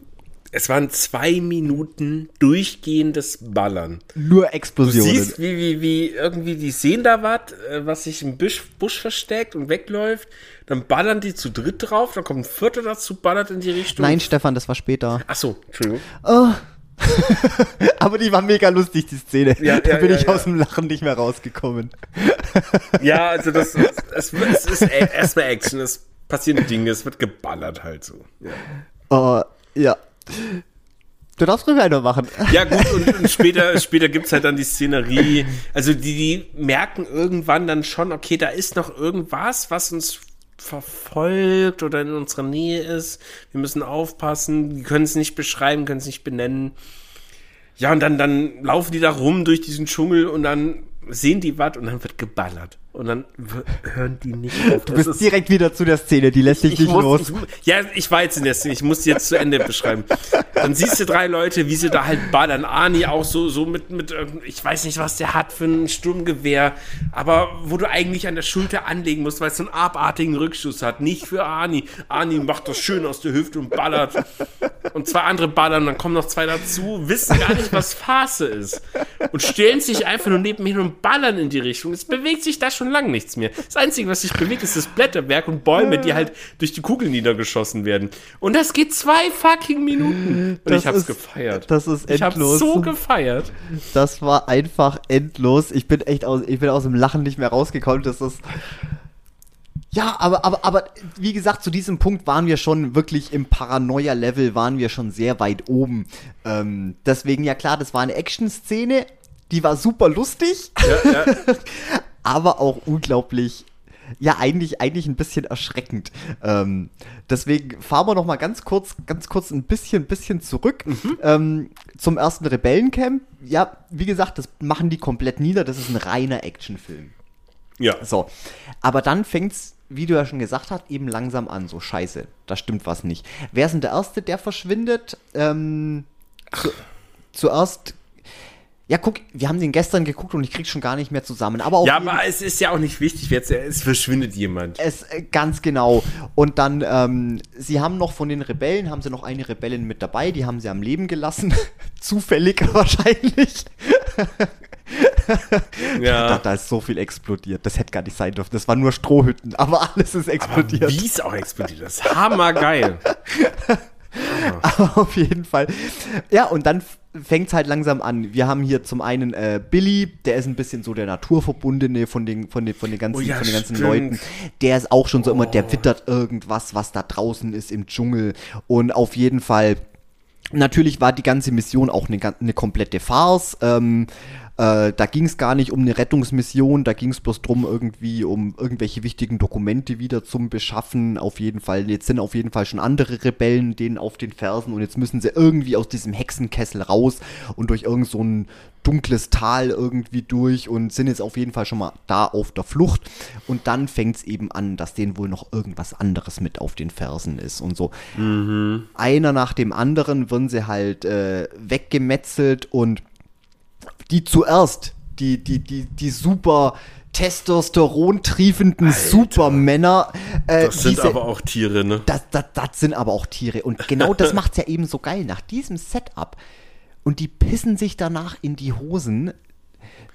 Es waren zwei Minuten durchgehendes Ballern. Nur Explosionen. Du siehst, wie, wie, wie irgendwie die sehen da was, äh, was sich im Busch, Busch versteckt und wegläuft. Dann ballern die zu dritt drauf, dann kommt ein Vierter dazu, ballert in die Richtung. Nein, Stefan, das war später. Ach so, Entschuldigung. Oh. (laughs) Aber die war mega lustig, die Szene. Ja, da ja, bin ja, ich aus dem Lachen nicht mehr rausgekommen. ja, also das, (laughs) es, es ist erstmal Action, es passieren Dinge, es wird geballert halt so. Ja. Oh, ja. Du darfst ruhig einer machen. Ja, gut, und, und später, später gibt es halt dann die Szenerie. Also, die, die merken irgendwann dann schon, okay, da ist noch irgendwas, was uns verfolgt oder in unserer Nähe ist. Wir müssen aufpassen. Die können es nicht beschreiben, können es nicht benennen. Ja, und dann, dann laufen die da rum durch diesen Dschungel und dann sehen die was und dann wird geballert und dann hören die nicht (laughs) auf. Du bist direkt wieder zu der Szene, die lässt dich nicht muss, los. Ich, ja, ich war jetzt in der Szene, ich muss die jetzt zu Ende beschreiben. Dann siehst du drei Leute, wie sie da halt ballern. Arnie auch so, so mit, mit, ich weiß nicht, was der hat für ein Sturmgewehr, aber wo du eigentlich an der Schulter anlegen musst, weil es so einen abartigen Rückschuss hat. Nicht für Arnie. Arnie macht das schön aus der Hüfte und ballert. Und zwei andere ballern, dann kommen noch zwei dazu, wissen gar nicht, was Phase ist. Und stellen sich einfach nur neben mir und ballern in die Richtung. Es bewegt sich da schon schon lange nichts mehr. Das Einzige, was sich bewegt, ist das Blätterwerk und Bäume, die halt durch die Kugel niedergeschossen werden. Und das geht zwei fucking Minuten. Und das ich hab's ist, gefeiert. Das ist endlos. Ich hab's so gefeiert. Das war einfach endlos. Ich bin echt aus, ich bin aus dem Lachen nicht mehr rausgekommen. Das ist. Ja, aber, aber, aber wie gesagt, zu diesem Punkt waren wir schon wirklich im Paranoia-Level, waren wir schon sehr weit oben. Ähm, deswegen, ja klar, das war eine Action-Szene, die war super lustig. Ja, ja. (laughs) aber auch unglaublich ja eigentlich, eigentlich ein bisschen erschreckend. Ähm, deswegen fahren wir noch mal ganz kurz, ganz kurz ein bisschen, bisschen zurück Mhm. ähm, zum ersten Rebellencamp. Ja, wie gesagt, das machen die komplett nieder. Das ist ein reiner Actionfilm. Ja. So, aber dann fängt's, wie du ja schon gesagt hast, eben langsam an. So scheiße, da stimmt was nicht. Wer ist denn der Erste, der verschwindet? Ähm, zu, zuerst. Ja, guck, wir haben den gestern geguckt und ich krieg schon gar nicht mehr zusammen. Aber Ja, aber es ist ja auch nicht wichtig, jetzt, es verschwindet jemand. es äh, ganz genau. Und dann, ähm, sie haben noch von den Rebellen, haben sie noch eine Rebellin mit dabei, die haben sie am Leben gelassen. (laughs) Zufällig (laughs) wahrscheinlich. Da, Ja. da ist so viel explodiert. Das hätte gar nicht sein dürfen. Das waren nur Strohhütten, aber alles ist explodiert. Wie es auch explodiert ist. Hammergeil. (laughs) Aber (laughs) auf jeden Fall. Ja, und dann fängt es halt langsam an. Wir haben hier zum einen äh, Billy, der ist ein bisschen so der Naturverbundene von den, von den, von den ganzen, Oh ja, von den ganzen stimmt. Leuten. Der ist auch schon so immer, der wittert irgendwas, was da draußen ist im Dschungel. Und auf jeden Fall, natürlich war die ganze Mission auch eine, eine komplette Farce. Ähm, äh, da ging es gar nicht um eine Rettungsmission, da ging es bloß drum irgendwie um irgendwelche wichtigen Dokumente wieder zum Beschaffen. Auf jeden Fall, jetzt sind auf jeden Fall schon andere Rebellen denen auf den Fersen und jetzt müssen sie irgendwie aus diesem Hexenkessel raus und durch irgend so ein dunkles Tal irgendwie durch und sind jetzt auf jeden Fall schon mal da auf der Flucht. Und dann fängt es eben an, dass denen wohl noch irgendwas anderes mit auf den Fersen ist und so. Einer nach dem anderen werden sie halt äh, weggemetzelt und die zuerst, die, die, die, die super Testosteron-triefenden Supermänner. Äh, Das sind diese- aber auch Tiere, ne? das, das, das sind aber auch Tiere. Und genau das (laughs) macht es ja eben so geil. Nach diesem Setup. Und die pissen sich danach in die Hosen.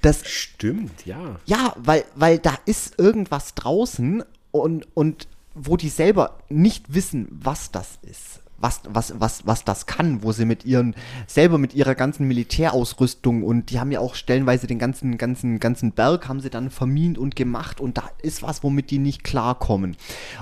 Das, Stimmt, ja. ja, weil, weil da ist irgendwas draußen und, und wo die selber nicht wissen, was das ist. Was, was, was, was das kann, wo sie mit ihren, selber mit ihrer ganzen Militärausrüstung und die haben ja auch stellenweise den ganzen, ganzen, ganzen Berg haben sie dann vermint und gemacht und da ist was, womit die nicht klarkommen.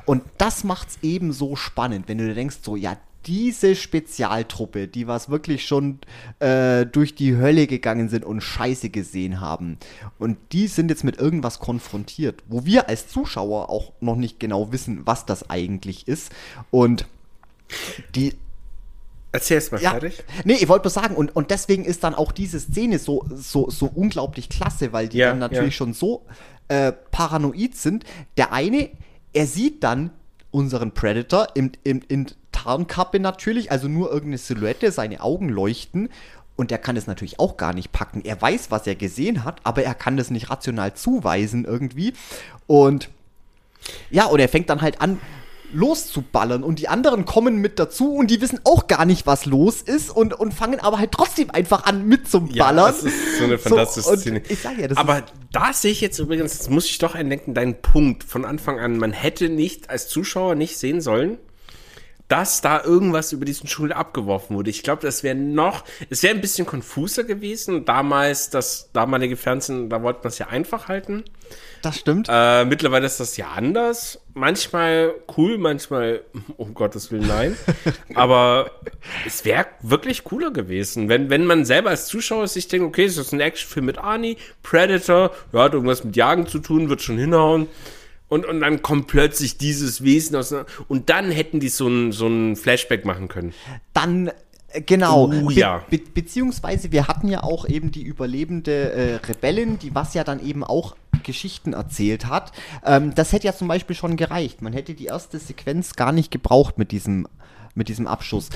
Und das macht's eben so spannend, wenn du dir denkst, so, ja, diese Spezialtruppe, die was wirklich schon äh, durch die Hölle gegangen sind und Scheiße gesehen haben. Und die sind jetzt mit irgendwas konfrontiert, wo wir als Zuschauer auch noch nicht genau wissen, was das eigentlich ist. Und die, Erzähl erst mal ja, fertig. nee, ich wollte bloß sagen, und, und deswegen ist dann auch diese Szene so, so, so unglaublich klasse, weil die Ja, dann natürlich ja. schon so äh, paranoid sind. Der eine, er sieht dann unseren Predator im, im, in Tarnkappe natürlich, also nur irgendeine Silhouette, seine Augen leuchten. Und er kann es natürlich auch gar nicht packen. Er weiß, was er gesehen hat, aber er kann das nicht rational zuweisen irgendwie. Und ja, und er fängt dann halt an loszuballern und die anderen kommen mit dazu und die wissen auch gar nicht, was los ist und, und fangen aber halt trotzdem einfach an mit zum Ja, Ballern. das ist so eine fantastische und Szene. Ich sag ja, das Aber da sehe ich jetzt übrigens, das muss ich doch einlenken, deinen Punkt von Anfang an. Man hätte nicht als Zuschauer nicht sehen sollen, dass da irgendwas über diesen Schul abgeworfen wurde. Ich glaube, das wäre noch, es wäre ein bisschen konfuser gewesen. Damals, das damalige Fernsehen, da wollte man es ja einfach halten. Das stimmt. Äh, mittlerweile ist das ja anders. Manchmal cool, manchmal, (laughs) um Gottes Willen, nein. (laughs) Aber es wäre wirklich cooler gewesen, wenn, wenn man selber als Zuschauer sich denkt, okay, ist ein Actionfilm mit Arnie, Predator, ja, hat irgendwas mit Jagen zu tun, wird schon hinhauen. Und, und dann kommt plötzlich dieses Wesen aus. Und dann hätten die so ein, so ein Flashback machen können. Dann, genau. Oh, ja. Be beziehungsweise wir hatten ja auch eben die überlebende äh, Rebellin, die was ja dann eben auch Geschichten erzählt hat. Ähm, das hätte ja zum Beispiel schon gereicht. Man hätte die erste Sequenz gar nicht gebraucht mit diesem, mit diesem Abschuss.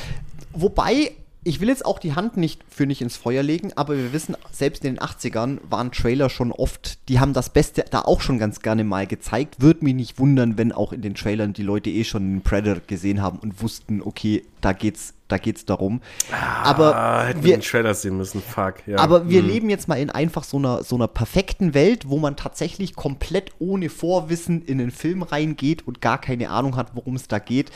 Wobei, ich will jetzt auch die Hand nicht für nicht ins Feuer legen, aber wir wissen, selbst in den 80ern waren Trailer schon oft, die haben das Beste da auch schon ganz gerne mal gezeigt. Würde mich nicht wundern, wenn auch in den Trailern die Leute eh schon den Predator gesehen haben und wussten, okay, da geht's, da geht's darum. aber Ah, hätten wir den Trailer sehen müssen. Fuck, ja. aber wir leben jetzt mal in einfach so einer, so einer perfekten Welt, wo man tatsächlich komplett ohne Vorwissen in den Film reingeht und gar keine Ahnung hat, worum es da geht.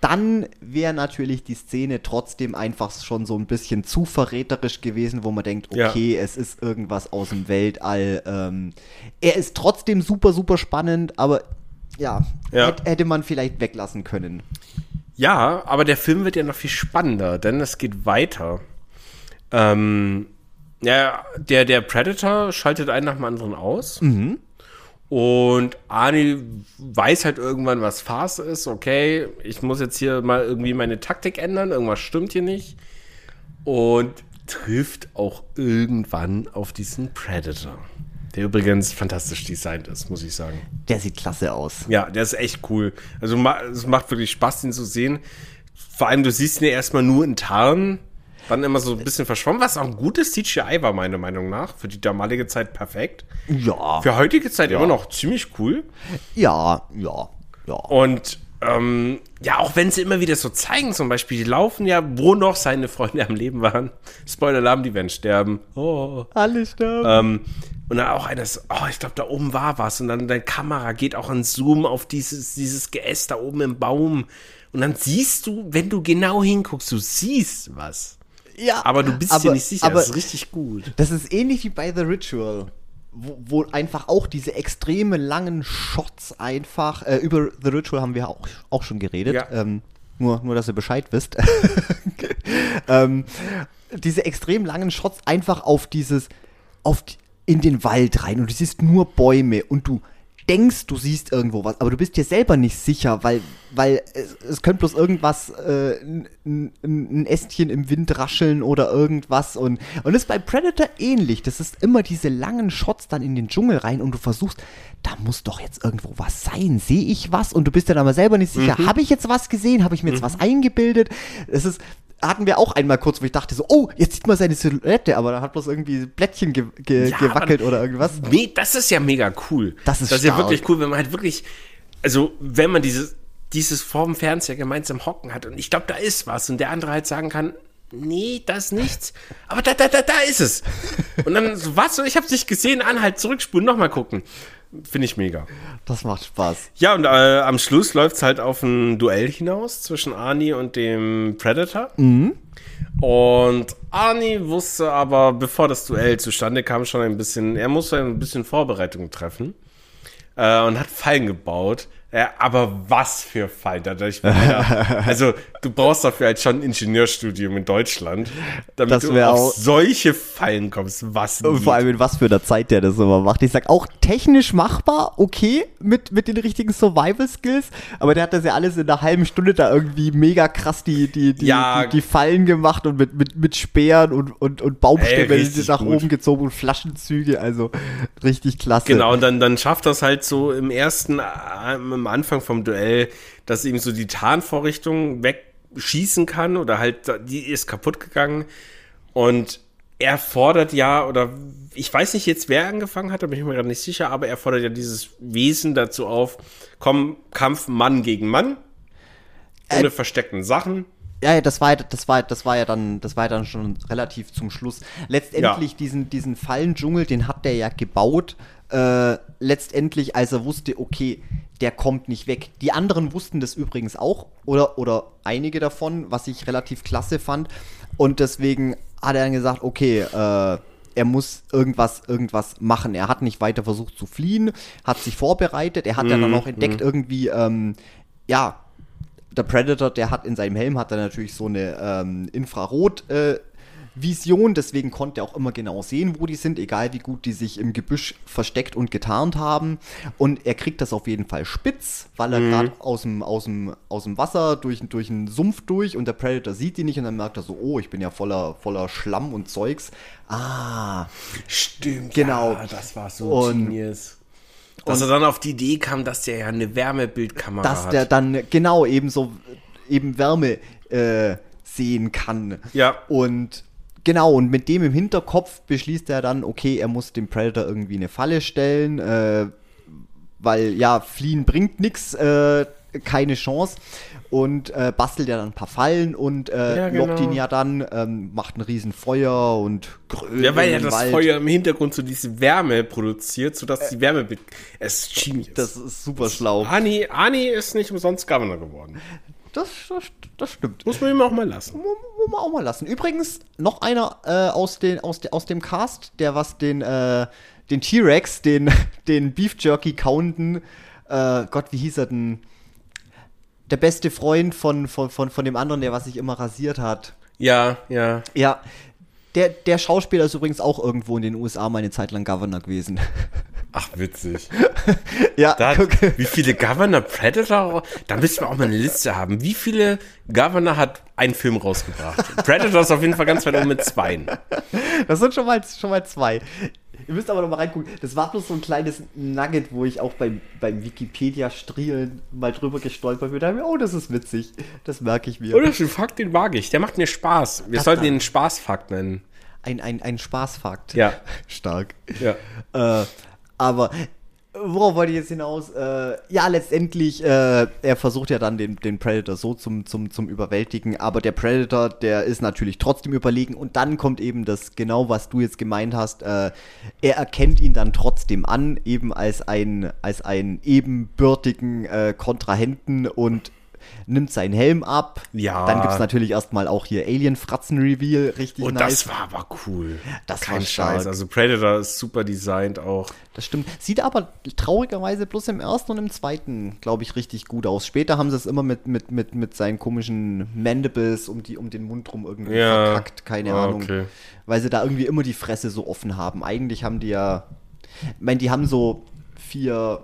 Dann wäre natürlich die Szene trotzdem einfach schon so ein bisschen zu verräterisch gewesen, wo man denkt, Ja. okay, es ist irgendwas aus dem Weltall. Ähm, er ist trotzdem super, super spannend, aber ja, Ja. hätt- hätte man vielleicht weglassen können. Ja, aber der Film wird ja noch viel spannender, denn es geht weiter. Ähm, ja, der, der Predator schaltet einen nach dem anderen aus. Und Arnie weiß halt irgendwann, was Phase ist. Okay, ich muss jetzt hier mal irgendwie meine Taktik ändern. Irgendwas stimmt hier nicht. Und trifft auch irgendwann auf diesen Predator. Der übrigens fantastisch designt ist, muss ich sagen. Der sieht klasse aus. Ja, der ist echt cool. Also es macht wirklich Spaß, den zu sehen. Vor allem, du siehst ihn ja erstmal nur in Tarn, dann immer so ein bisschen verschwommen, was auch ein gutes CGI war, meiner Meinung nach. Für die damalige Zeit perfekt. Ja. Für heutige Zeit ja. immer noch ziemlich cool. Ja, ja, ja. Und ähm, ja, auch wenn sie immer wieder so zeigen, zum Beispiel, die laufen ja, wo noch seine Freunde am Leben waren. Spoiler-Alarm, die werden sterben. Oh. Alle sterben. Ähm, und dann auch eines, oh, ich glaube, da oben war was. Und dann deine Kamera geht auch in Zoom auf dieses, dieses Geäst da oben im Baum. Und dann siehst du, wenn du genau hinguckst, du siehst was. Ja. Aber du bist aber, dir nicht sicher. Aber das ist richtig gut. Das ist ähnlich wie bei The Ritual. Wo, wo einfach auch diese extreme langen Shots einfach, äh, über The Ritual haben wir auch, auch schon geredet, Ja. ähm, nur, nur, dass ihr Bescheid wisst. (laughs) ähm, diese extrem langen Shots einfach auf dieses, auf in den Wald rein und du siehst nur Bäume und du denkst, du siehst irgendwo was, aber du bist dir selber nicht sicher, weil, weil es, es könnte bloß irgendwas, äh, ein, ein- Ästchen im Wind rascheln oder irgendwas und, und das ist bei Predator ähnlich. Das ist immer diese langen Shots dann in den Dschungel rein und du versuchst, da muss doch jetzt irgendwo was sein. Sehe ich was? Und du bist dann aber selber nicht sicher. Habe ich jetzt was gesehen? Habe ich mir jetzt was eingebildet? Es ist, hatten wir auch einmal kurz, wo ich dachte so, oh, jetzt sieht man seine Silhouette, aber da hat bloß irgendwie Blättchen ge ge Ja, gewackelt oder irgendwas. Nee, das ist ja mega cool. Das ist Das ist ja wirklich cool, wenn man halt wirklich, also wenn man dieses, dieses vorm Fernseher gemeinsam hocken hat und ich glaube, da ist was und der andere halt sagen kann, nee, da ist nichts, aber da, da, da, da ist es. Und dann so, was, ich hab's nicht gesehen, anhalt, zurückspulen, nochmal gucken. Finde ich mega. Das macht Spaß. Ja, und äh, am Schluss läuft's halt auf ein Duell hinaus zwischen Arnie und dem Predator. Und Arnie wusste aber, bevor das Duell zustande kam, schon ein bisschen, er musste ein bisschen Vorbereitung treffen äh, und hat Fallen gebaut. Äh, aber was für Fallen? Dadurch, (laughs) also du brauchst dafür halt schon ein Ingenieurstudium in Deutschland, damit du auf solche Fallen kommst. Was Und vor allem in was für einer Zeit der das immer macht. Ich sag auch technisch machbar, okay, mit, mit den richtigen Survival-Skills, aber der hat das ja alles in einer halben Stunde da irgendwie mega krass die, die, die, Ja. die, die Fallen gemacht und mit, mit, mit Speeren und, und, und Baumstämmen nach gut. oben gezogen und Flaschenzüge, also richtig klasse. Genau, und dann, dann schafft das halt so im ersten, äh, am Anfang vom Duell, dass ihm so die Tarnvorrichtung wegschießen kann oder halt, die ist kaputt gegangen. Und er fordert ja, oder ich weiß nicht jetzt, wer angefangen hat, da bin ich mir gerade nicht sicher, aber er fordert ja dieses Wesen dazu auf, komm, Kampf Mann gegen Mann, ohne versteckten Sachen. Ja, ja, das war, ja- das war, das war ja dann, das war ja dann schon relativ zum Schluss. Letztendlich Ja. diesen, diesen Fallendschungel, den hat der ja gebaut. Äh, letztendlich, als er wusste, okay, der kommt nicht weg. Die anderen wussten das übrigens auch oder oder einige davon, was ich relativ klasse fand. Und deswegen hat er dann gesagt, okay, äh, er muss irgendwas, irgendwas machen. Er hat nicht weiter versucht zu fliehen, hat sich vorbereitet. Er hat ja dann auch entdeckt irgendwie, ähm, ja, der Predator, der hat in seinem Helm hat er natürlich so eine ähm, Infrarot äh, Vision, deswegen konnte er auch immer genau sehen, wo die sind, egal wie gut die sich im Gebüsch versteckt und getarnt haben. Und er kriegt das auf jeden Fall spitz, weil er gerade aus dem, aus, dem, aus dem Wasser durch, durch einen Sumpf durch und der Predator sieht ihn nicht und dann merkt er so, oh, ich bin ja voller, voller Schlamm und Zeugs. Ah, Stimmt, Genau. Ja, das war so Und- genius. Dass er dann auf die Idee kam, dass der ja eine Wärmebildkamera dass hat. der dann genau eben so eben Wärme äh, sehen kann. Ja. Und genau, und mit dem im Hinterkopf beschließt er dann, okay, er muss dem Predator irgendwie eine Falle stellen, äh, weil ja, fliehen bringt nichts, äh, keine Chance. Und äh, bastelt ja dann ein paar Fallen und äh, Ja, lockt genau. ihn ja dann, ähm, macht ein Riesenfeuer und grölt Ja, weil ja das Wald. Feuer im Hintergrund so diese Wärme produziert, sodass die Wärme. Es ist genius. Das ist super schlau. Ani, Ani ist nicht umsonst Governor geworden. Das, das, das stimmt. Muss man ihm auch mal lassen. Muss muss man auch mal lassen. Übrigens, noch einer äh, aus, den, aus, de, aus dem Cast, der was den, äh, den T-Rex, den, (laughs) den Beef Jerky counden, äh, Gott, wie hieß er denn? Der beste Freund von, von, von, von dem anderen, der was sich immer rasiert hat. Ja, ja. Ja, der, der Schauspieler ist übrigens auch irgendwo in den USA mal eine Zeit lang Governor gewesen. (laughs) Ach, witzig. (laughs) Ja, Da, wie viele Governor Predator? Da müssen wir auch mal eine Liste haben. Wie viele Governor hat ein Film rausgebracht? (laughs) Predator ist auf jeden Fall ganz weit oben mit zweien. Das sind schon mal, schon mal zwei. Ihr müsst aber noch mal reingucken. Das war bloß so ein kleines Nugget, wo ich auch beim, beim Wikipedia-Strielen mal drüber gestolpert bin. Da ich, oh, das ist witzig. Das merke ich mir. Oder den Fakt, den mag ich. Der macht mir Spaß. Wir Das sollten ihn Spaßfakt nennen. Ein, ein, ein Spaßfakt. Ja. (laughs) Stark. Ja. Äh, aber worauf wollte ich jetzt hinaus? Äh, ja, letztendlich, äh, er versucht ja dann den, den Predator so zum, zum, zum Überwältigen, aber der Predator, der ist natürlich trotzdem überlegen und dann kommt eben das, genau was du jetzt gemeint hast, äh, er erkennt ihn dann trotzdem an, eben als, ein, als einen ebenbürtigen äh, Kontrahenten und nimmt seinen Helm ab. Ja. Dann gibt es natürlich erstmal auch hier Alien-Fratzen-Reveal, richtig Und nice. das war aber cool. Das Kein war stark. Scheiß. Also Predator ist super designt auch. Das stimmt. Sieht aber traurigerweise bloß im ersten und im zweiten, glaube ich, richtig gut aus. Später haben sie es immer mit, mit, mit, mit seinen komischen Mandibles um, die, um den Mund rum irgendwie Ja. verkackt. Keine Ah, Ahnung. okay. Weil sie da irgendwie immer die Fresse so offen haben. Eigentlich haben die ja. Ich meine, die haben so vier,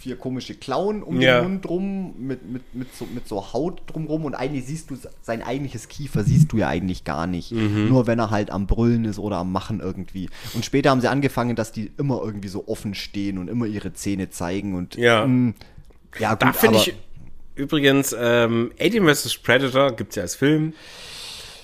vier komische Klauen um Ja. den Mund rum, mit, mit, mit, so, mit so Haut drumrum und eigentlich siehst du sein eigentliches Kiefer, siehst du ja eigentlich gar nicht. Mhm. Nur wenn er halt am Brüllen ist oder am Machen irgendwie. Und später haben sie angefangen, dass die immer irgendwie so offen stehen und immer ihre Zähne zeigen und Ja. mh, ja gut, Da finde ich übrigens, ähm, Alien vs. Predator gibt es ja als Film.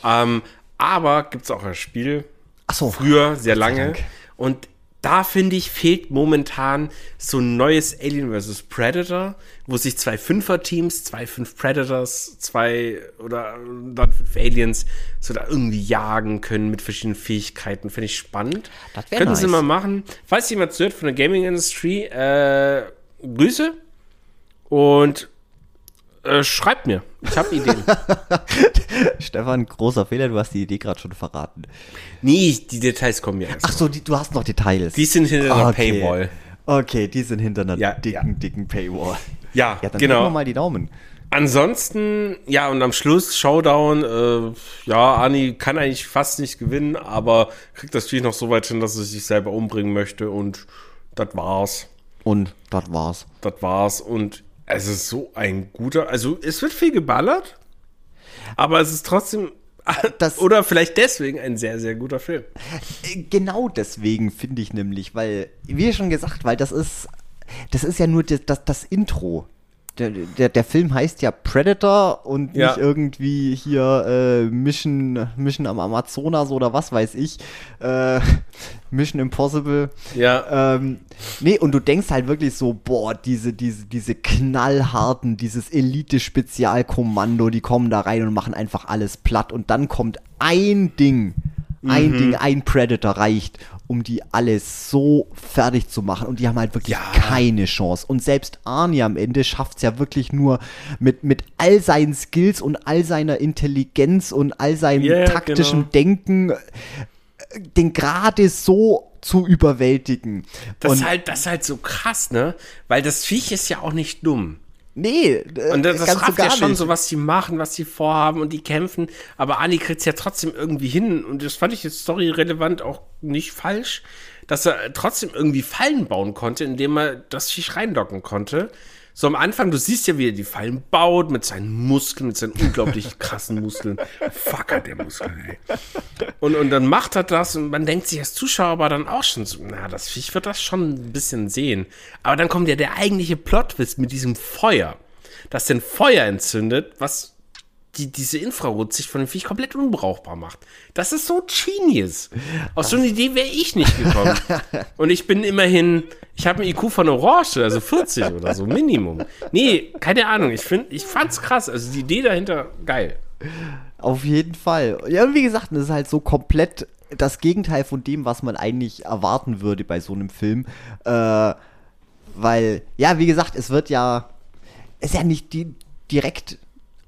Ähm, aber gibt es auch als Spiel. Ach so. Früher, sehr lange. Und da finde ich, fehlt momentan so ein neues Alien vs. Predator, wo sich zwei Fünfer-Teams, zwei fünf Predators, zwei oder dann fünf Aliens so da irgendwie jagen können mit verschiedenen Fähigkeiten. Finde ich spannend. Könnten sie nice. mal machen. Falls jemand zuhört von der Gaming-Industrie, äh, Grüße und äh, schreibt mir. Ich habe Ideen. (laughs) Stefan, großer Fehler, du hast die Idee gerade schon verraten. nee, die Details kommen ja erst. Ach so, die, du hast noch Details. Die sind hinter einer Okay. Paywall. Okay, die sind hinter einer Ja, dicken, ja. dicken Paywall. Ja, Ja, dann genau. wir mal die Daumen. Ansonsten, ja, und am Schluss Showdown, äh, ja, Ani kann eigentlich fast nicht gewinnen, aber kriegt das natürlich noch so weit hin, dass er sich selber umbringen möchte und das war's. Und das war's. Das war's und es ist so ein guter, also es wird viel geballert, aber es ist trotzdem, (laughs) Das- oder vielleicht deswegen ein sehr, sehr guter Film. Äh, Genau deswegen finde ich nämlich, weil, wie schon gesagt, weil das ist, das ist ja nur das, das, das Intro. Der, der, der Film heißt ja Predator und Ja. nicht irgendwie hier äh, Mission, Mission am Amazonas oder was weiß ich. Äh, (laughs) Mission Impossible. Ja. Ähm, nee, und du denkst halt wirklich so, boah, diese, diese, diese knallharten, dieses Elite-Spezialkommando, die kommen da rein und machen einfach alles platt. Und dann kommt ein Ding, ein Mhm. Ding, ein Predator reicht, um die alles so fertig zu machen. Und die haben halt wirklich Ja. keine Chance. Und selbst Arnie am Ende schafft es ja wirklich nur mit, mit all seinen Skills und all seiner Intelligenz und all seinem Ja, ja, taktischen genau. Denken, äh, den gerade so zu überwältigen. Das und ist halt, das ist halt so krass, ne? Weil das Viech ist ja auch nicht dumm. Nee, äh, Und das, das rafft ja schon nicht. so, was die machen, was die vorhaben und die kämpfen. Aber Ani kriegt es ja trotzdem irgendwie hin. Und das fand ich jetzt storyrelevant auch nicht falsch, dass er trotzdem irgendwie Fallen bauen konnte, indem er das Viech reindocken konnte. So am Anfang, du siehst ja, wie er die Fallen baut mit seinen Muskeln, mit seinen unglaublich (laughs) krassen Muskeln. Fuck hat der Muskeln, ey. Und, und dann macht er das und man denkt sich als Zuschauer aber dann auch schon so, na, das Viech wird das schon ein bisschen sehen. Aber dann kommt ja der eigentliche Plotwist mit diesem Feuer, das den Feuer entzündet, was die, diese Infrarotsicht von dem Viech komplett unbrauchbar macht. Das ist so genius. Aus so einer Idee wäre ich nicht gekommen. (laughs) Und ich bin immerhin, ich habe ein IQ von Orange, also 40 oder so, Minimum. Nee, keine Ahnung, ich, find, ich fand's krass. Also die Idee dahinter, geil. Auf jeden Fall. Ja, und wie gesagt, das ist halt so komplett das Gegenteil von dem, was man eigentlich erwarten würde bei so einem Film. Äh, weil, ja, wie gesagt, es wird ja, es ist ja nicht die, direkt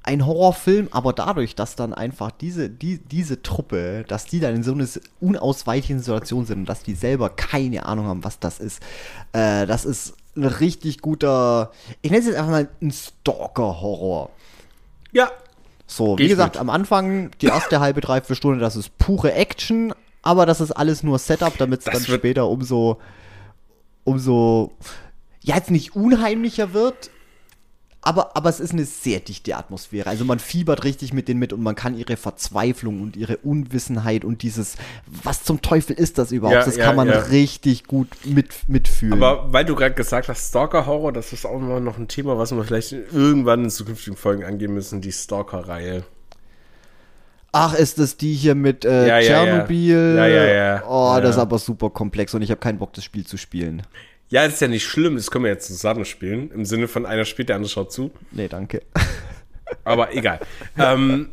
ein Horrorfilm, aber dadurch, dass dann einfach diese, die, diese Truppe, dass die dann in so einer unausweichlichen Situation sind und dass die selber keine Ahnung haben, was das ist, äh, das ist ein richtig guter, ich nenne es jetzt einfach mal ein Stalker-Horror. Ja, So, wie gesagt, mit. am Anfang, die erste halbe, dreiviertel Stunde, das ist pure Action, aber das ist alles nur Setup, damit es dann später umso, umso, ja, jetzt nicht unheimlicher wird, aber, aber es ist eine sehr dichte Atmosphäre. Also man fiebert richtig mit denen mit und man kann ihre Verzweiflung und ihre Unwissenheit und dieses, was zum Teufel ist das überhaupt, Ja, das ja, kann man ja. richtig gut mit, mitfühlen. Aber weil du gerade gesagt hast, Stalker-Horror, das ist auch immer noch ein Thema, was wir vielleicht irgendwann in zukünftigen Folgen angehen müssen, die Stalker-Reihe. Ach, ist das die hier mit äh. Tschernobyl? Ja, ja, ja. Oh, das ist aber super komplex und ich habe keinen Bock, das Spiel zu spielen. Ja, ist ja nicht schlimm, das können wir jetzt zusammen spielen. Im Sinne von einer spielt, der andere schaut zu. Nee, danke. Aber egal. (laughs) ähm,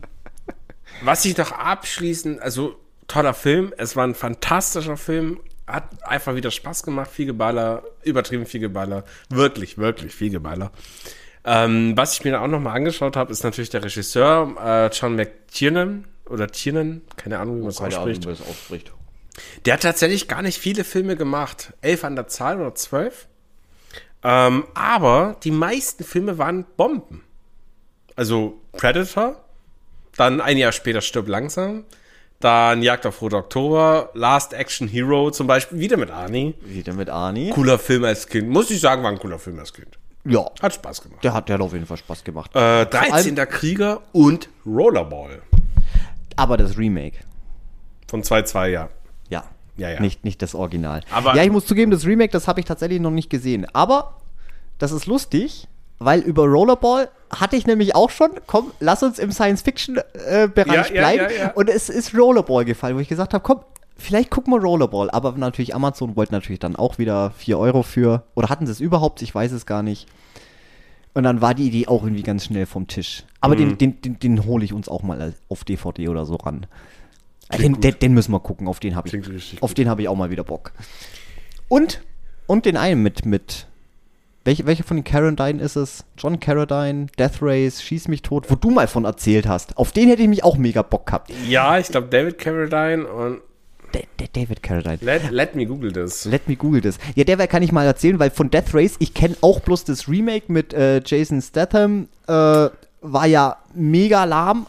was ich noch abschließend, also toller Film, es war ein fantastischer Film, hat einfach wieder Spaß gemacht, viel Geballer, übertrieben viel Geballer, wirklich, wirklich viel Geballer. Ähm, was ich mir da auch nochmal angeschaut habe, ist natürlich der Regisseur äh, John McTiernan oder Tiernan, keine Ahnung, wie man es ausspricht. Der hat tatsächlich gar nicht viele Filme gemacht. Elf an der Zahl oder zwölf. Ähm, aber die meisten Filme waren Bomben. Also Predator, dann ein Jahr später Stirb langsam, dann Jagd auf Rote Oktober, Last Action Hero zum Beispiel, wieder mit Arnie. Wieder mit Arnie. Cooler Film als Kind. Muss ich sagen, war ein cooler Film als Kind. Ja, Hat Spaß gemacht. der hat, der hat auf jeden Fall Spaß gemacht. Äh, 13. Krieger und Rollerball. Aber das Remake. Von 2-2, ja. Ja. Ja. Nicht, nicht das Original. Aber- ja, ich muss zugeben, das Remake, das habe ich tatsächlich noch nicht gesehen. Aber das ist lustig, weil über Rollerball hatte ich nämlich auch schon, komm, lass uns im Science-Fiction-Bereich Ja, ja, bleiben. ja, ja. Und es ist Rollerball gefallen, wo ich gesagt habe, komm, vielleicht gucken wir Rollerball. Aber natürlich, Amazon wollte natürlich dann auch wieder 4 Euro für. Oder hatten sie es überhaupt? Ich weiß es gar nicht. Und dann war die Idee auch irgendwie ganz schnell vom Tisch. Aber Mhm. den, den, den, den hole ich uns auch mal auf DVD oder so ran. Den, den, den müssen wir gucken, auf den habe ich. Auf den habe ich auch mal wieder Bock. Und, und den einen mit, mit. Welche, welche von den Carradine ist es? John Carradine, Death Race, Schieß mich tot, wo du mal von erzählt hast. Auf den hätte ich mich auch mega Bock gehabt. Ja, ich glaube David Carradine und David Carradine. let, let me google this. Let me google das. Ja, der kann ich mal erzählen, weil von Death Race, ich kenne auch bloß das Remake mit äh, Jason Statham. Äh, war ja mega lahm.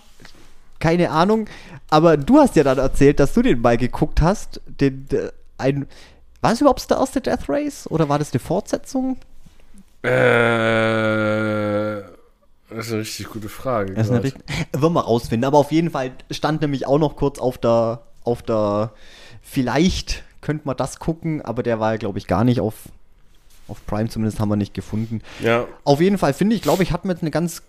Keine Ahnung. Aber du hast ja dann erzählt, dass du den mal geguckt hast. Den, äh, ein, war es überhaupt der erste Death Race? Oder war das eine Fortsetzung? Äh, das ist eine richtig gute Frage. Das ist richt- Wollen wir rausfinden. Aber auf jeden Fall stand nämlich auch noch kurz auf der, auf der, vielleicht könnte man das gucken, aber der war ja, glaube ich, gar nicht auf, auf Prime, zumindest haben wir nicht gefunden. ja, Auf jeden Fall finde ich, glaube ich, hatten wir jetzt eine ganz,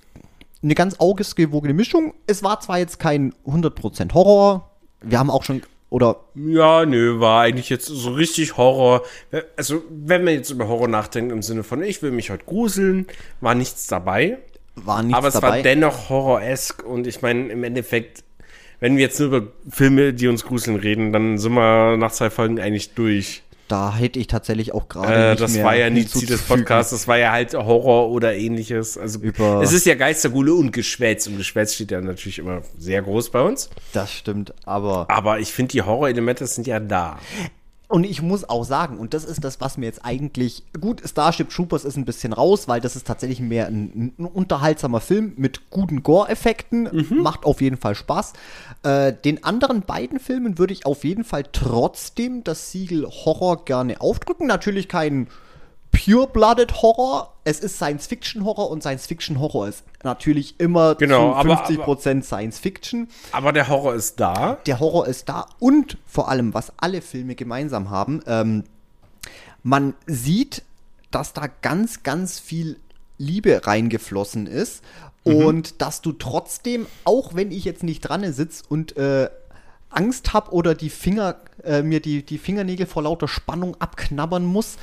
eine ganz ausgewogene Mischung. Es war zwar jetzt kein 100% Horror, wir haben auch schon, oder ja, nö, war eigentlich jetzt so richtig Horror. Also, wenn man jetzt über Horror nachdenkt im Sinne von, ich will mich heute gruseln, war nichts dabei. war nichts aber es dabei. war dennoch horroresk und ich meine, im Endeffekt, wenn wir jetzt nur über Filme, die uns gruseln, reden, dann sind wir nach zwei Folgen eigentlich durch. Da hätte ich tatsächlich auch gerade Äh, das war ja nicht Ziel des. Podcasts, das war ja halt Horror oder ähnliches. Also Über- es ist ja Geistergule und Geschwätz. Und Geschwätz steht ja natürlich immer sehr groß bei uns. Das stimmt, aber Aber ich finde, die Horrorelemente sind ja da. Und ich muss auch sagen, und das ist das, was mir jetzt eigentlich. Gut, Starship Troopers ist ein bisschen raus, weil das ist tatsächlich mehr ein, ein unterhaltsamer Film mit guten Gore-Effekten. Macht auf jeden Fall Spaß. Äh, den anderen beiden Filmen würde ich auf jeden Fall trotzdem das Siegel Horror gerne aufdrücken. Natürlich kein Pure-Blooded Horror. Es ist Science-Fiction-Horror und Science-Fiction-Horror ist natürlich immer Genau, zu aber- 50% Science-Fiction Aber der Horror ist da. der Horror ist da und vor allem, was alle Filme gemeinsam haben, ähm, man sieht, dass da ganz, ganz viel Liebe reingeflossen ist und dass du trotzdem, auch wenn ich jetzt nicht dran sitze und äh, Angst habe oder die Finger, äh, mir die, die Fingernägel vor lauter Spannung abknabbern muss,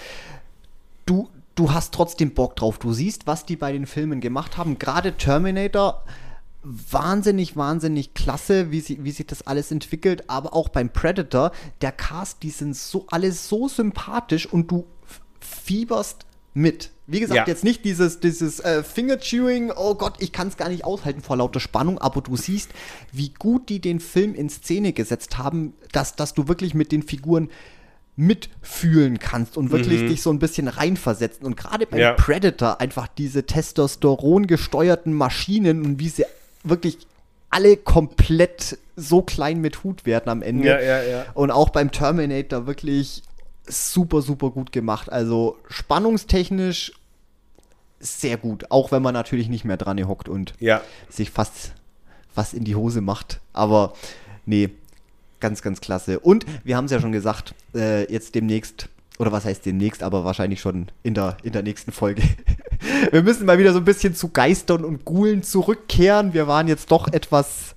du, du hast trotzdem Bock drauf. Du siehst, was die bei den Filmen gemacht haben. Gerade Terminator, wahnsinnig, wahnsinnig klasse, wie, sie, wie sich das alles entwickelt. Aber auch beim Predator, der Cast, die sind so alle so sympathisch und du fieberst mit. Wie gesagt, Ja. jetzt nicht dieses, dieses äh, Finger-Chewing, oh Gott, ich kann es gar nicht aushalten vor lauter Spannung, aber du siehst, wie gut die den Film in Szene gesetzt haben, dass, dass du wirklich mit den Figuren mitfühlen kannst und wirklich dich so ein bisschen reinversetzen. Und gerade beim Ja. Predator einfach diese Testosteron gesteuerten Maschinen und wie sie wirklich alle komplett so klein mit Hut werden am Ende. Ja, ja, ja. Und auch beim Terminator wirklich super, super gut gemacht. Also spannungstechnisch sehr gut. Auch wenn man natürlich nicht mehr dran hockt und Ja. sich fast was in die Hose macht. Aber nee, ganz, ganz klasse. Und wir haben es ja schon gesagt, äh, jetzt demnächst, oder was heißt demnächst, aber wahrscheinlich schon in der, in der nächsten Folge. (laughs) wir müssen mal wieder so ein bisschen zu Geistern und Ghoulen zurückkehren. Wir waren jetzt doch etwas,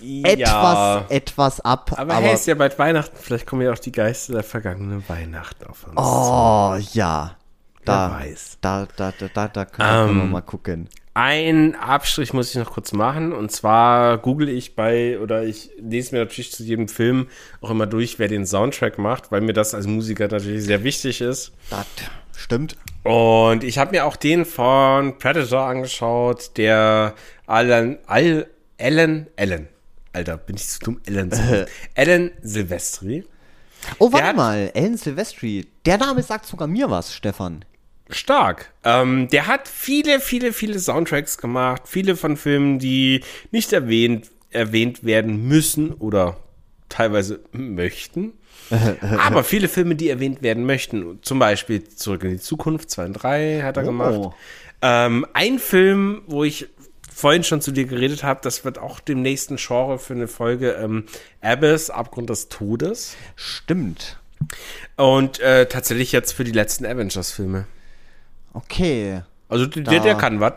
etwas, etwas ab. Aber, hey, ist ja bald Weihnachten. Vielleicht kommen ja auch die Geister der vergangenen Weihnachten auf uns. oh, ja. Da, Wer weiß. da, da, da, da, da können wir Ähm, mal gucken. Ein Abstrich muss ich noch kurz machen. Und zwar google ich bei, oder ich lese mir natürlich zu jedem Film auch immer durch, wer den Soundtrack macht, weil mir das als Musiker natürlich sehr wichtig ist. Das stimmt. Und ich habe mir auch den von Predator angeschaut, der Alan, Al, Alan, Alan. Alter, bin ich zu dumm? Alan, Silvestri. Alan Silvestri. Oh, warte hat- mal, Alan Silvestri. Der Name sagt sogar mir was, Stefan. Stark. Ähm, der hat viele, viele, viele Soundtracks gemacht. Viele von Filmen, die nicht erwähnt, erwähnt werden müssen oder teilweise möchten. (laughs) Aber viele Filme, die erwähnt werden möchten. Zum Beispiel Zurück in die Zukunft 2 und 3 hat er Oh. gemacht. Ähm, ein Film, wo ich vorhin schon zu dir geredet habe, das wird auch dem nächsten Genre für eine Folge ähm, Abyss, Abgrund des Todes. Stimmt. Und äh, tatsächlich jetzt für die letzten Avengers-Filme. Okay. Also der, der, Da- der kann was.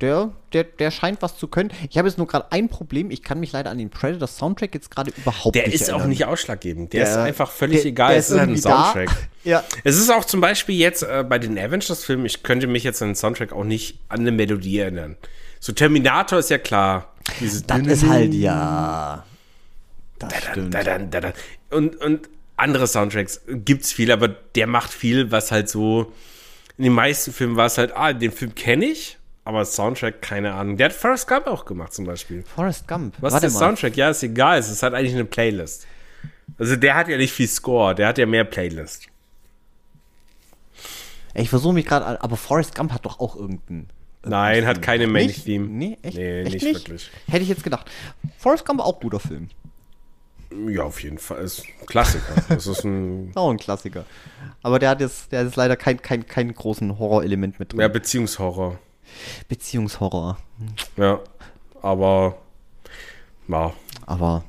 Der, der, der scheint was zu können. Ich habe jetzt nur gerade ein Problem. Ich kann mich leider an den Predator Soundtrack jetzt gerade überhaupt Der nicht ist auch erinnern. nicht ausschlaggebend. Der, Der- ist einfach völlig der- egal. der es ist ist halt ein da. Soundtrack. (laughs) Ja. Es ist auch zum Beispiel jetzt äh, bei den Avengers-Filmen, ich könnte mich jetzt an den Soundtrack auch nicht an eine Melodie erinnern. So Terminator ist ja klar. Dieses Das ist halt, ja. Das. Da, da, da, da. Und, und andere Soundtracks gibt's viel, aber der macht viel, was halt so. In den meisten Filmen war es halt, ah, den Film kenne ich, aber Soundtrack, keine Ahnung. Der hat Forrest Gump auch gemacht zum Beispiel. Forrest Gump. Was Warte ist der mal. Soundtrack? Ja, ist egal. Es ist halt eigentlich eine Playlist. Also der hat ja nicht viel Score, der hat ja mehr Playlist. Ich versuche mich gerade, aber Forrest Gump hat doch auch irgendeinen. Nein, hat keine Main Nicht? Theme. Nee, echt? Nee, echt nicht, wirklich. Hätte ich jetzt gedacht. Forrest Gump auch guter Film. Ja, auf jeden Fall. Ist ein Klassiker. Das ist ein (laughs) Auch ein Klassiker. Aber der hat jetzt, der hat jetzt leider kein, kein, kein großen Horrorelement mit drin. ja, Beziehungshorror. Beziehungshorror. Ja, aber ja. Aber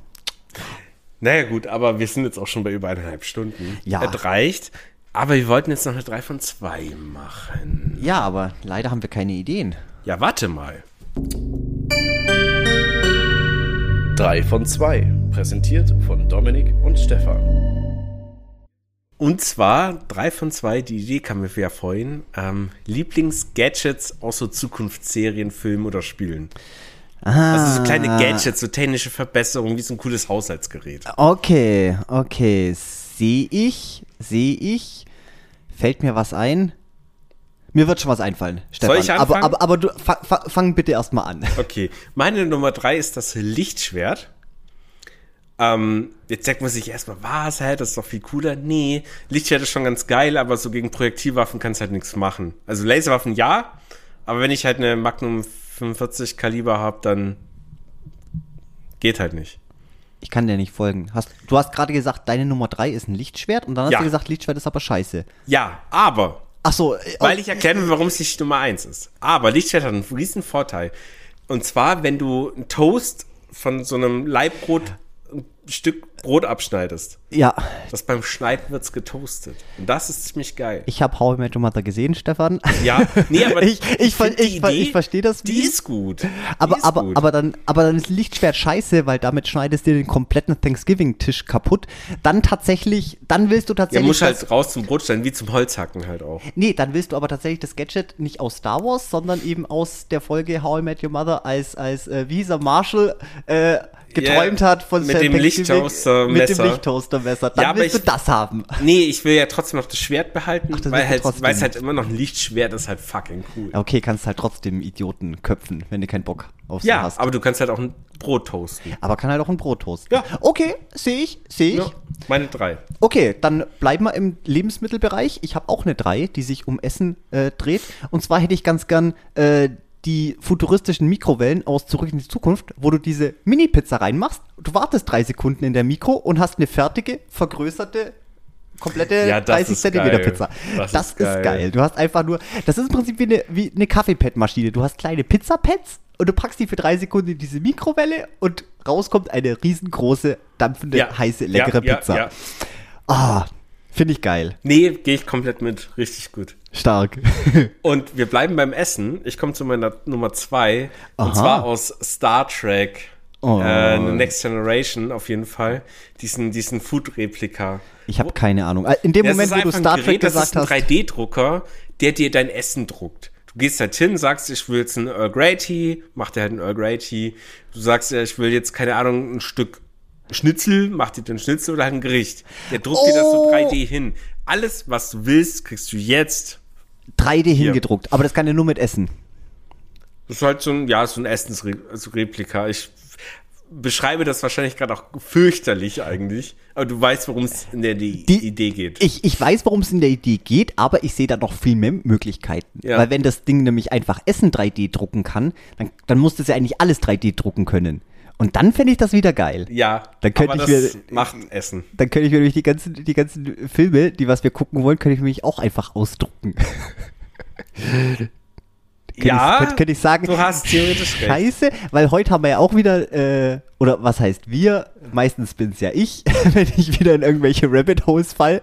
Naja, gut, aber wir sind jetzt auch schon bei über eineinhalb Stunden. Ja. Das reicht. Aber wir wollten jetzt noch eine 3 von 2 machen. ja, aber leider haben wir keine Ideen. Ja, warte mal. 3 von 2. Präsentiert von Dominik und Stefan. Und zwar 3 von 2, die Idee kam mir ja vorhin. Ähm, Lieblingsgadgets aus so Zukunftsserien, Filmen oder Spielen. Also so kleine Gadgets, so technische Verbesserungen, wie so ein cooles Haushaltsgerät. Okay, okay. Sehe ich, sehe ich. Fällt mir was ein? Mir wird schon was einfallen, Stefan. ich aber, anfangen? aber, aber du fa, fa, fang bitte erstmal an. Okay, meine Nummer drei ist das Lichtschwert. Ähm, jetzt denkt man sich erstmal, was, hä, das ist doch viel cooler. Nee, Lichtschwert ist schon ganz geil, aber so gegen Projektilwaffen kannst halt nichts machen. Also Laserwaffen ja, aber wenn ich halt eine Magnum 45 Kaliber habe, dann geht halt nicht. Ich kann dir nicht folgen. Hast, du hast gerade gesagt, deine Nummer 3 ist ein Lichtschwert und dann hast Ja. du gesagt, Lichtschwert ist aber scheiße. Ja, aber, Ach so, äh, weil ich erklären will, warum es nicht Nummer eins ist. Aber Lichtschwert hat einen riesen Vorteil. Und zwar, wenn du einen Toast von so einem Leibbrot Stück Brot abschneidest. ja, Das beim Schneiden wird's getoastet. Und das ist ziemlich geil. ich habe How I Met Your Mother gesehen, Stefan. Ja, nee, aber (laughs) Ich- ich ich ver- ich Idee, versteh das Die ist gut. Die Aber, ist aber, gut. aber, dann, aber dann ist Lichtschwert scheiße, weil damit schneidest du den kompletten Thanksgiving-Tisch kaputt. Dann tatsächlich, dann willst du ja, tatsächlich. muss das- halt raus zum Brotstein, wie zum Holzhacken halt auch. Nee, dann willst du aber tatsächlich das Gadget nicht aus Star Wars, sondern eben aus der Folge How I Met Your Mother, als, als äh, er, Marshall äh, geträumt Ja, hat von mit dem Thanksgiving- Mit dem Lichttoastermesser. Lichttoastermesser. Dann Ja, willst ich- du das haben. Nee, ich will ja trotzdem noch das Schwert behalten, Ach, das weil halt, weil es halt immer noch ein Lichtschwert ist, halt fucking cool. Ja, Okay, kannst halt trotzdem Idioten köpfen, wenn du keinen Bock auf sie Ja, hast. aber du kannst halt auch ein Brot toasten. Aber kann halt auch ein Brot toasten. Ja. Okay, sehe ich, sehe ich. Ja, meine drei. Okay, dann bleiben wir im Lebensmittelbereich. Ich habe auch eine 3, die sich um Essen äh, dreht. Und zwar hätte ich ganz gern äh, die futuristischen Mikrowellen aus Zurück in die Zukunft, wo du diese Mini-Pizza reinmachst. Du wartest drei Sekunden in der Mikro und hast eine fertige, vergrößerte komplette Ja, das 30 ist Zentimeter geil. Pizza. Das Das, ist ist, geil. geil. Du hast einfach nur, das ist im Prinzip wie eine, wie eine Kaffeepad-Maschine. Du hast kleine Pizzapads und du packst die für drei Sekunden in diese Mikrowelle und rauskommt eine riesengroße, dampfende, Ja. heiße, leckere ja, Pizza. Ah, finde ich geil. Nee, gehe ich komplett mit. Richtig gut. Stark. (laughs) Und wir bleiben beim Essen. Ich komme zu meiner Nummer zwei. Und Aha. zwar aus Star Trek. Oh. Äh, Next Generation auf jeden Fall. Diesen, diesen Food-Replika. Ich habe keine Ahnung. Äh, In dem Das Moment, wo du Star Gerät, Trek das ist gesagt ein hast. 3D-Drucker, der dir dein Essen druckt. Du gehst halt hin, sagst, ich will jetzt einen Earl Grey Tea, macht dir halt einen Earl Grey Tea. Du sagst, ja, ich will jetzt, keine Ahnung, ein Stück Schnitzel, macht dir den Schnitzel oder ein Gericht. Der druckt dir das so Oh. 3D hin. Alles, was du willst, kriegst du jetzt 3D hingedruckt. Aber das kann er nur mit Essen. Das ist halt so ein, ja, so ein Essensreplika. Ich beschreibe das wahrscheinlich gerade auch fürchterlich eigentlich. Aber du weißt, worum es in der die Die- Idee geht. Ich, ich weiß, worum es in der Idee geht, aber ich sehe da noch viel mehr Möglichkeiten. Ja. Weil wenn das Ding nämlich einfach Essen 3D drucken kann, dann, dann muss das ja eigentlich alles 3D drucken können. Und dann fände ich das wieder geil. ja, Dann könnte ich das mir- macht Essen. Dann könnte ich mir nämlich die ganzen, die ganzen Filme, die was wir gucken wollen, könnte ich mich auch einfach ausdrucken. (laughs) Ja, könnte, könnte ich sagen, du hast theoretisch recht. Scheiße, weil heute haben wir ja auch wieder, äh, oder was heißt wir? Meistens bin's ja ich, (laughs) wenn ich wieder in irgendwelche Rabbit Holes fall.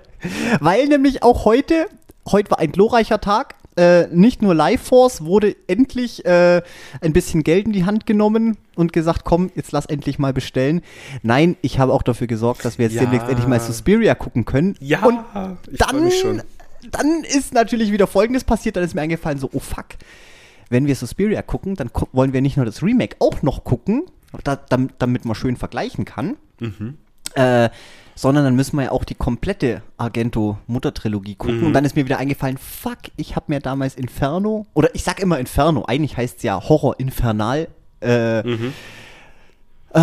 Weil nämlich auch heute, heute war ein glorreicher Tag. Äh, nicht nur Life Force wurde endlich äh, ein bisschen Geld in die Hand genommen und gesagt, komm, jetzt lass endlich mal bestellen. Nein, ich habe auch dafür gesorgt, dass wir jetzt Ja. demnächst endlich mal Suspiria gucken können. Ja, und dann, dann ist natürlich wieder Folgendes passiert, dann ist mir eingefallen, so, oh fuck, wenn wir Suspiria gucken, dann gu wollen wir nicht nur das Remake auch noch gucken, da, dam- damit man schön vergleichen kann, Mhm. Äh, sondern dann müssen wir ja auch die komplette Argento-Mutter-Trilogie gucken. Mhm. Und dann ist mir wieder eingefallen, fuck, ich habe mir damals Inferno, oder ich sag immer Inferno, eigentlich heißt es ja Horror Infernal, äh, Mhm. äh,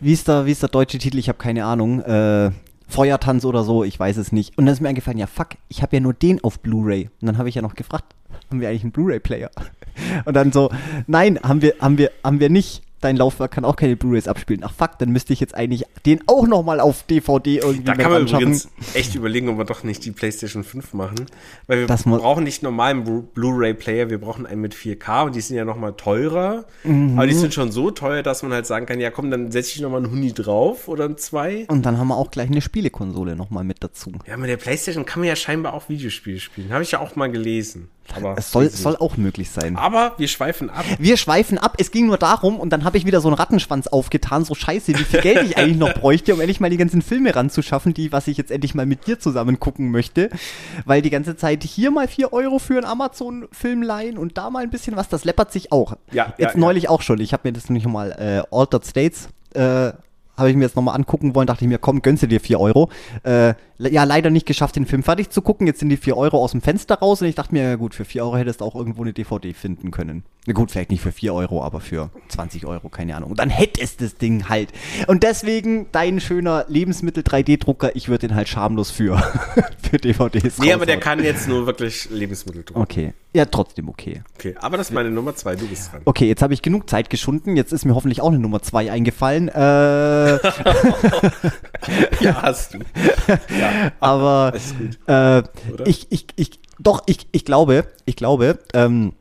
wie, ist der, wie ist der deutsche Titel? Ich habe keine Ahnung. Äh, Feuertanz oder so, ich weiß es nicht. Und dann ist mir eingefallen, ja fuck, ich habe ja nur den auf Blu-ray. Und dann habe ich ja noch gefragt, haben wir eigentlich einen Blu-ray-Player? (laughs) Und dann so, nein, haben wir, haben wir, haben wir nicht. Dein Laufwerk kann auch keine Blu-rays abspielen. Ach fuck, dann müsste ich jetzt eigentlich den auch noch mal auf DVD irgendwie Da kann man übrigens echt überlegen, ob wir doch nicht die PlayStation 5 machen. Weil wir Das brauchen nicht normalen Blu- Blu-ray-Player, wir brauchen einen mit 4K und die sind ja nochmal teurer. Mhm. Aber die sind schon so teuer, dass man halt sagen kann, ja komm, dann setze ich nochmal einen Huni drauf oder ein zwei. Und dann haben wir auch gleich eine Spielekonsole noch mal mit dazu. Ja, mit der PlayStation kann man ja scheinbar auch Videospiele spielen. Habe ich ja auch mal gelesen. Aber, Es soll, soll auch möglich sein. Aber wir schweifen ab. Wir schweifen ab. Es ging nur darum, und dann habe ich wieder so einen Rattenschwanz aufgetan, so scheiße, wie viel Geld ich eigentlich noch bräuchte, um endlich mal die ganzen Filme ranzuschaffen, die, was ich jetzt endlich mal mit dir zusammen gucken möchte. Weil die ganze Zeit hier mal 4 Euro für einen Amazon-Film leihen und da mal ein bisschen was, das läppert sich auch. Ja, Jetzt ja, neulich auch schon. Ich habe mir das nämlich mal äh, Altered States äh, habe ich mir jetzt nochmal angucken wollen, dachte ich mir, komm, gönnst du dir 4 Euro. Äh, ja, leider nicht geschafft, den Film fertig zu gucken. Jetzt sind die 4 Euro aus dem Fenster raus und ich dachte mir, ja gut, für 4 Euro hättest du auch irgendwo eine DVD finden können. Na gut, vielleicht nicht für 4 Euro, aber für 20 Euro, keine Ahnung. Und dann hättest das Ding halt. Und deswegen dein schöner Lebensmittel-3D-Drucker, ich würde den halt schamlos für, (laughs) für DVDs Nee, aber der kann jetzt nur wirklich Lebensmittel drucken. Okay. Ja, trotzdem okay. Okay, aber das ist meine Nummer zwei, du bist dran. Okay, jetzt habe ich genug Zeit geschunden. Jetzt ist mir hoffentlich auch eine Nummer 2 eingefallen. Äh, (laughs) Ja, hast du. (laughs) Ja, (laughs) aber äh, ich, ich, ich, doch, ich, ich glaube, ich glaube, ähm,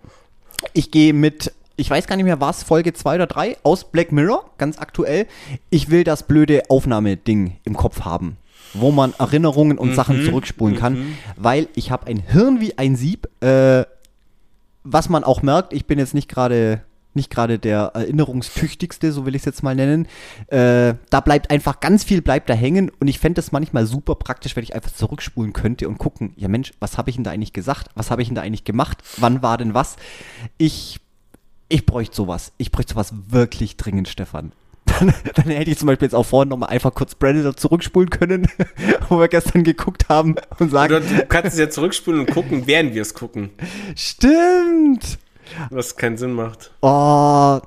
ich gehe mit, ich weiß gar nicht mehr, was, Folge 2 oder 3 aus Black Mirror, ganz aktuell. Ich will das blöde Aufnahmeding im Kopf haben, wo man Erinnerungen und Mhm, Sachen zurückspulen kann, weil ich habe ein Hirn wie ein Sieb, äh, was man auch merkt, ich bin jetzt nicht gerade nicht gerade der erinnerungstüchtigste, so will ich es jetzt mal nennen. Äh, da bleibt einfach ganz viel bleibt da hängen und ich fände es manchmal super praktisch, wenn ich einfach zurückspulen könnte und gucken, ja Mensch, was habe ich denn da eigentlich gesagt? Was habe ich denn da eigentlich gemacht? Wann war denn was? Ich ich bräuchte sowas. Ich bräuchte sowas wirklich dringend, Stefan. (laughs) Dann, dann hätte ich zum Beispiel jetzt auch vorhin nochmal einfach kurz Predator zurückspulen können, (laughs) wo wir gestern geguckt haben und sagen, Oder du kannst es ja zurückspulen und gucken, während wir es gucken. stimmt. Was keinen Sinn macht. Oh,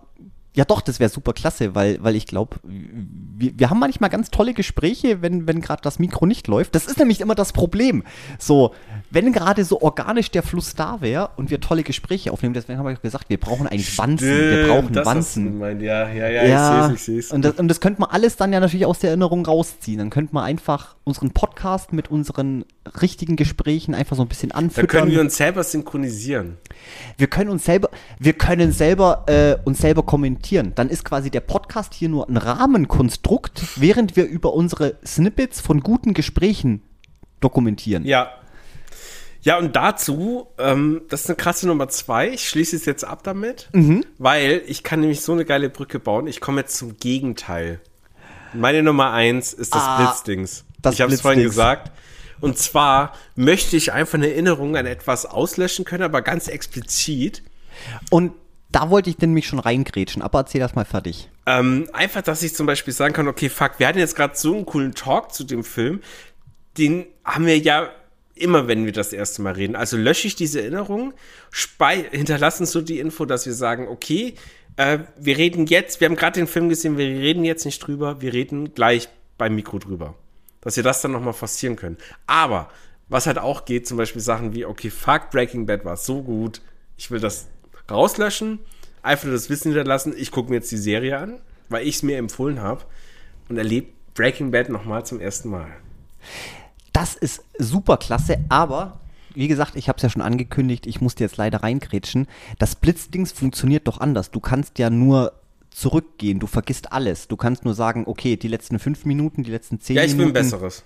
Ja, doch, das wäre super klasse, weil, weil ich glaube, wir, wir haben manchmal ganz tolle Gespräche, wenn, wenn gerade das Mikro nicht läuft. Das ist nämlich immer das Problem. So, wenn gerade so organisch der Fluss da wäre und wir tolle Gespräche aufnehmen, deswegen habe ich gesagt, wir brauchen eigentlich Wanzen. Wir brauchen das hast du Wanzen. gemeint. Ja, ja, ja, Ja, ich sehe es, ich sehe und, das, und das könnte man alles dann ja natürlich aus der Erinnerung rausziehen. Dann könnte man einfach unseren Podcast mit unseren richtigen Gesprächen einfach so ein bisschen Da anfüttern. können wir uns selber synchronisieren. Wir können uns selber, wir können selber äh, uns selber kommentieren. Dann ist quasi der Podcast hier nur ein Rahmenkonstrukt, während wir über unsere Snippets von guten Gesprächen dokumentieren. Ja. Ja, und dazu, ähm, das ist eine krasse Nummer zwei. Ich schließe es jetzt ab damit, Mhm. weil ich kann nämlich so eine geile Brücke bauen. Ich komme jetzt zum Gegenteil. Meine Nummer eins ist das Ah, Blitzdings. das ich habe es vorhin gesagt. Und zwar möchte ich einfach eine Erinnerung an etwas auslöschen können, aber ganz explizit. Und da wollte ich nämlich schon reingrätschen, aber erzähl das mal fertig. Ähm, einfach, dass ich zum Beispiel sagen kann, okay, fuck, wir hatten jetzt gerade so einen coolen Talk zu dem Film, den haben wir ja immer, wenn wir das erste Mal reden. Also lösche ich diese Erinnerung, hinterlassen so die Info, dass wir sagen, okay, äh, wir reden jetzt, wir haben gerade den Film gesehen, wir reden jetzt nicht drüber, wir reden gleich beim Mikro drüber. Dass wir das dann nochmal forcieren können. Aber, was halt auch geht, zum Beispiel Sachen wie, okay, fuck, Breaking Bad war so gut, ich will das rauslöschen, einfach nur das Wissen hinterlassen, ich gucke mir jetzt die Serie an, weil ich es mir empfohlen habe und erlebe Breaking Bad nochmal zum ersten Mal. Das ist super klasse, aber wie gesagt, ich habe es ja schon angekündigt, ich musste jetzt leider reingrätschen. Das Blitzdings funktioniert doch anders. Du kannst ja nur zurückgehen, du vergisst alles. Du kannst nur sagen, okay, die letzten fünf Minuten, die letzten zehn Ja, ich will Minuten. ein besseres.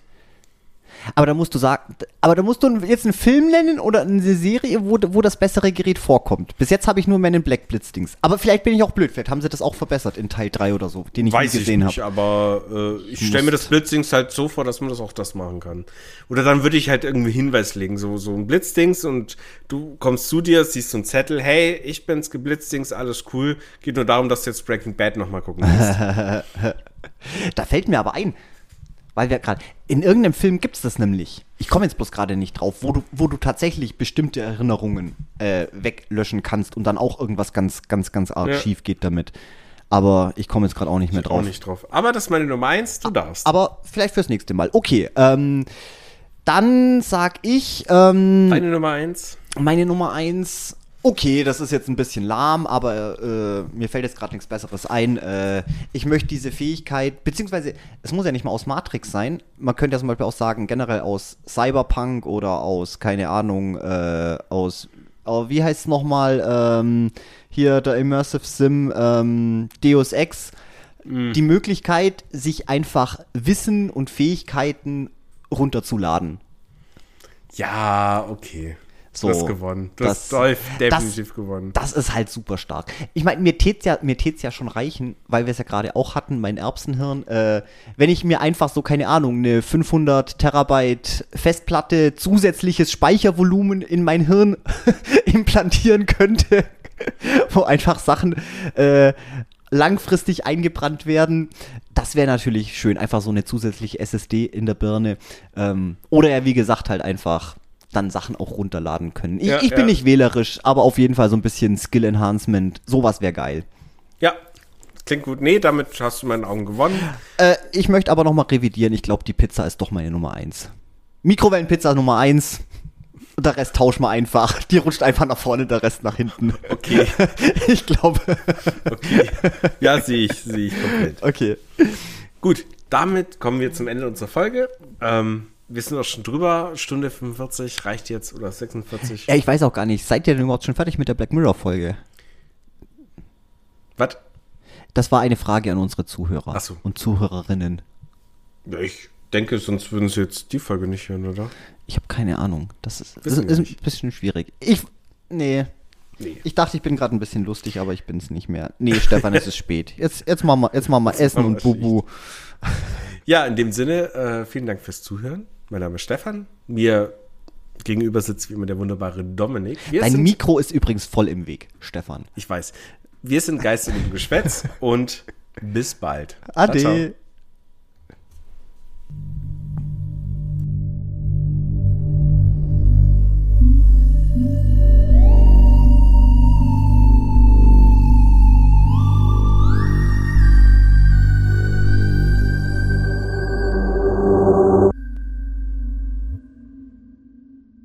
Aber da musst du sagen, aber da musst du jetzt einen Film nennen oder eine Serie, wo, wo das bessere Gerät vorkommt. Bis jetzt habe ich nur Men in Black Blitzdings. Aber vielleicht bin ich auch blöd, vielleicht haben sie das auch verbessert in Teil 3 oder so, den ich Weiß nie ich gesehen nicht, habe. aber äh, ich stelle mir musst- das Blitzdings halt so vor, dass man das auch das machen kann. Oder dann würde ich halt irgendwie Hinweis legen, so, so ein Blitzdings und du kommst zu dir, siehst so einen Zettel, hey, ich bin's geblitzdings, alles cool. Geht nur darum, dass du jetzt Breaking Bad nochmal gucken willst. (laughs) Da fällt mir aber ein, weil wir gerade, in irgendeinem Film gibt es das nämlich. Ich komme jetzt bloß gerade nicht drauf, wo du, wo du tatsächlich bestimmte Erinnerungen äh, weglöschen kannst und dann auch irgendwas ganz, ganz, ganz arg Ja. schief geht damit. Aber ich komme jetzt gerade auch nicht mehr Auch drauf. nicht drauf. Aber das ist meine Nummer eins, du darfst. Aber vielleicht fürs nächste Mal. Okay, ähm, dann sag ich, ähm, Deine Nummer eins? meine Nummer eins. Okay, das ist jetzt ein bisschen lahm, aber äh, mir fällt jetzt gerade nichts Besseres ein. Äh, ich möchte diese Fähigkeit, beziehungsweise es muss ja nicht mal aus Matrix sein. Man könnte ja zum Beispiel auch sagen, generell aus Cyberpunk oder aus, keine Ahnung, äh, aus, oh, wie heißt es nochmal, ähm, hier der Immersive Sim, ähm, Deus Ex. Die Möglichkeit, sich einfach Wissen und Fähigkeiten runterzuladen. Ja, okay. So, du hast gewonnen. Das- das- definitiv gewonnen. Das ist halt super stark. Ich meine, mir tät's ja, mir tät's ja schon reichen, weil wir es ja gerade auch hatten, mein Erbsenhirn. Äh, wenn ich mir einfach so, keine Ahnung, eine 500 Terabyte Festplatte zusätzliches Speichervolumen in mein Hirn (laughs) implantieren könnte, (laughs) wo einfach Sachen äh, langfristig eingebrannt werden, das wäre natürlich schön. Einfach so eine zusätzliche SSD in der Birne. Ähm, oder ja, wie gesagt, halt einfach dann Sachen auch runterladen können. Ich, Ja, ich bin ja. nicht wählerisch, aber auf jeden Fall so ein bisschen Skill Enhancement. Sowas wäre geil. Ja, klingt gut. Nee, damit hast du in meinen Augen gewonnen. Äh, ich möchte aber nochmal revidieren. Ich glaube, die Pizza ist doch meine Nummer 1. Mikrowellenpizza Nummer 1. Und der Rest tauschen wir einfach. Die rutscht einfach nach vorne, der Rest nach hinten. Okay. (laughs) ich glaube. Okay. Ja, sehe ich, sehe ich komplett. Okay. Gut, damit kommen wir zum Ende unserer Folge. Ähm, wir sind auch schon drüber. Stunde 45 reicht jetzt oder 46. Ja, ich weiß auch gar nicht. Seid ihr denn überhaupt schon fertig mit der Black Mirror Folge? Was? Das war eine Frage an unsere Zuhörer so. und Zuhörerinnen. Ja, ich denke, sonst würden sie jetzt die Folge nicht hören, oder? Ich habe keine Ahnung. Das ist, das ist ein bisschen schwierig. Ich. Nee. Nee. Ich dachte, ich bin gerade ein bisschen lustig, aber ich bin es nicht mehr. Nee, Stefan, es ist spät. Jetzt, jetzt machen wir, jetzt machen wir Essen machen und Bubu. Ja, in dem Sinne, äh, vielen Dank fürs Zuhören. Mein Name ist Stefan. Mir gegenüber sitzt wie immer der wunderbare Dominik. Wir Dein sind, Mikro ist übrigens voll im Weg, Stefan. ich weiß. Wir sind Geister im Geschwätz (laughs) und bis bald. Ade. Ciao, ciao.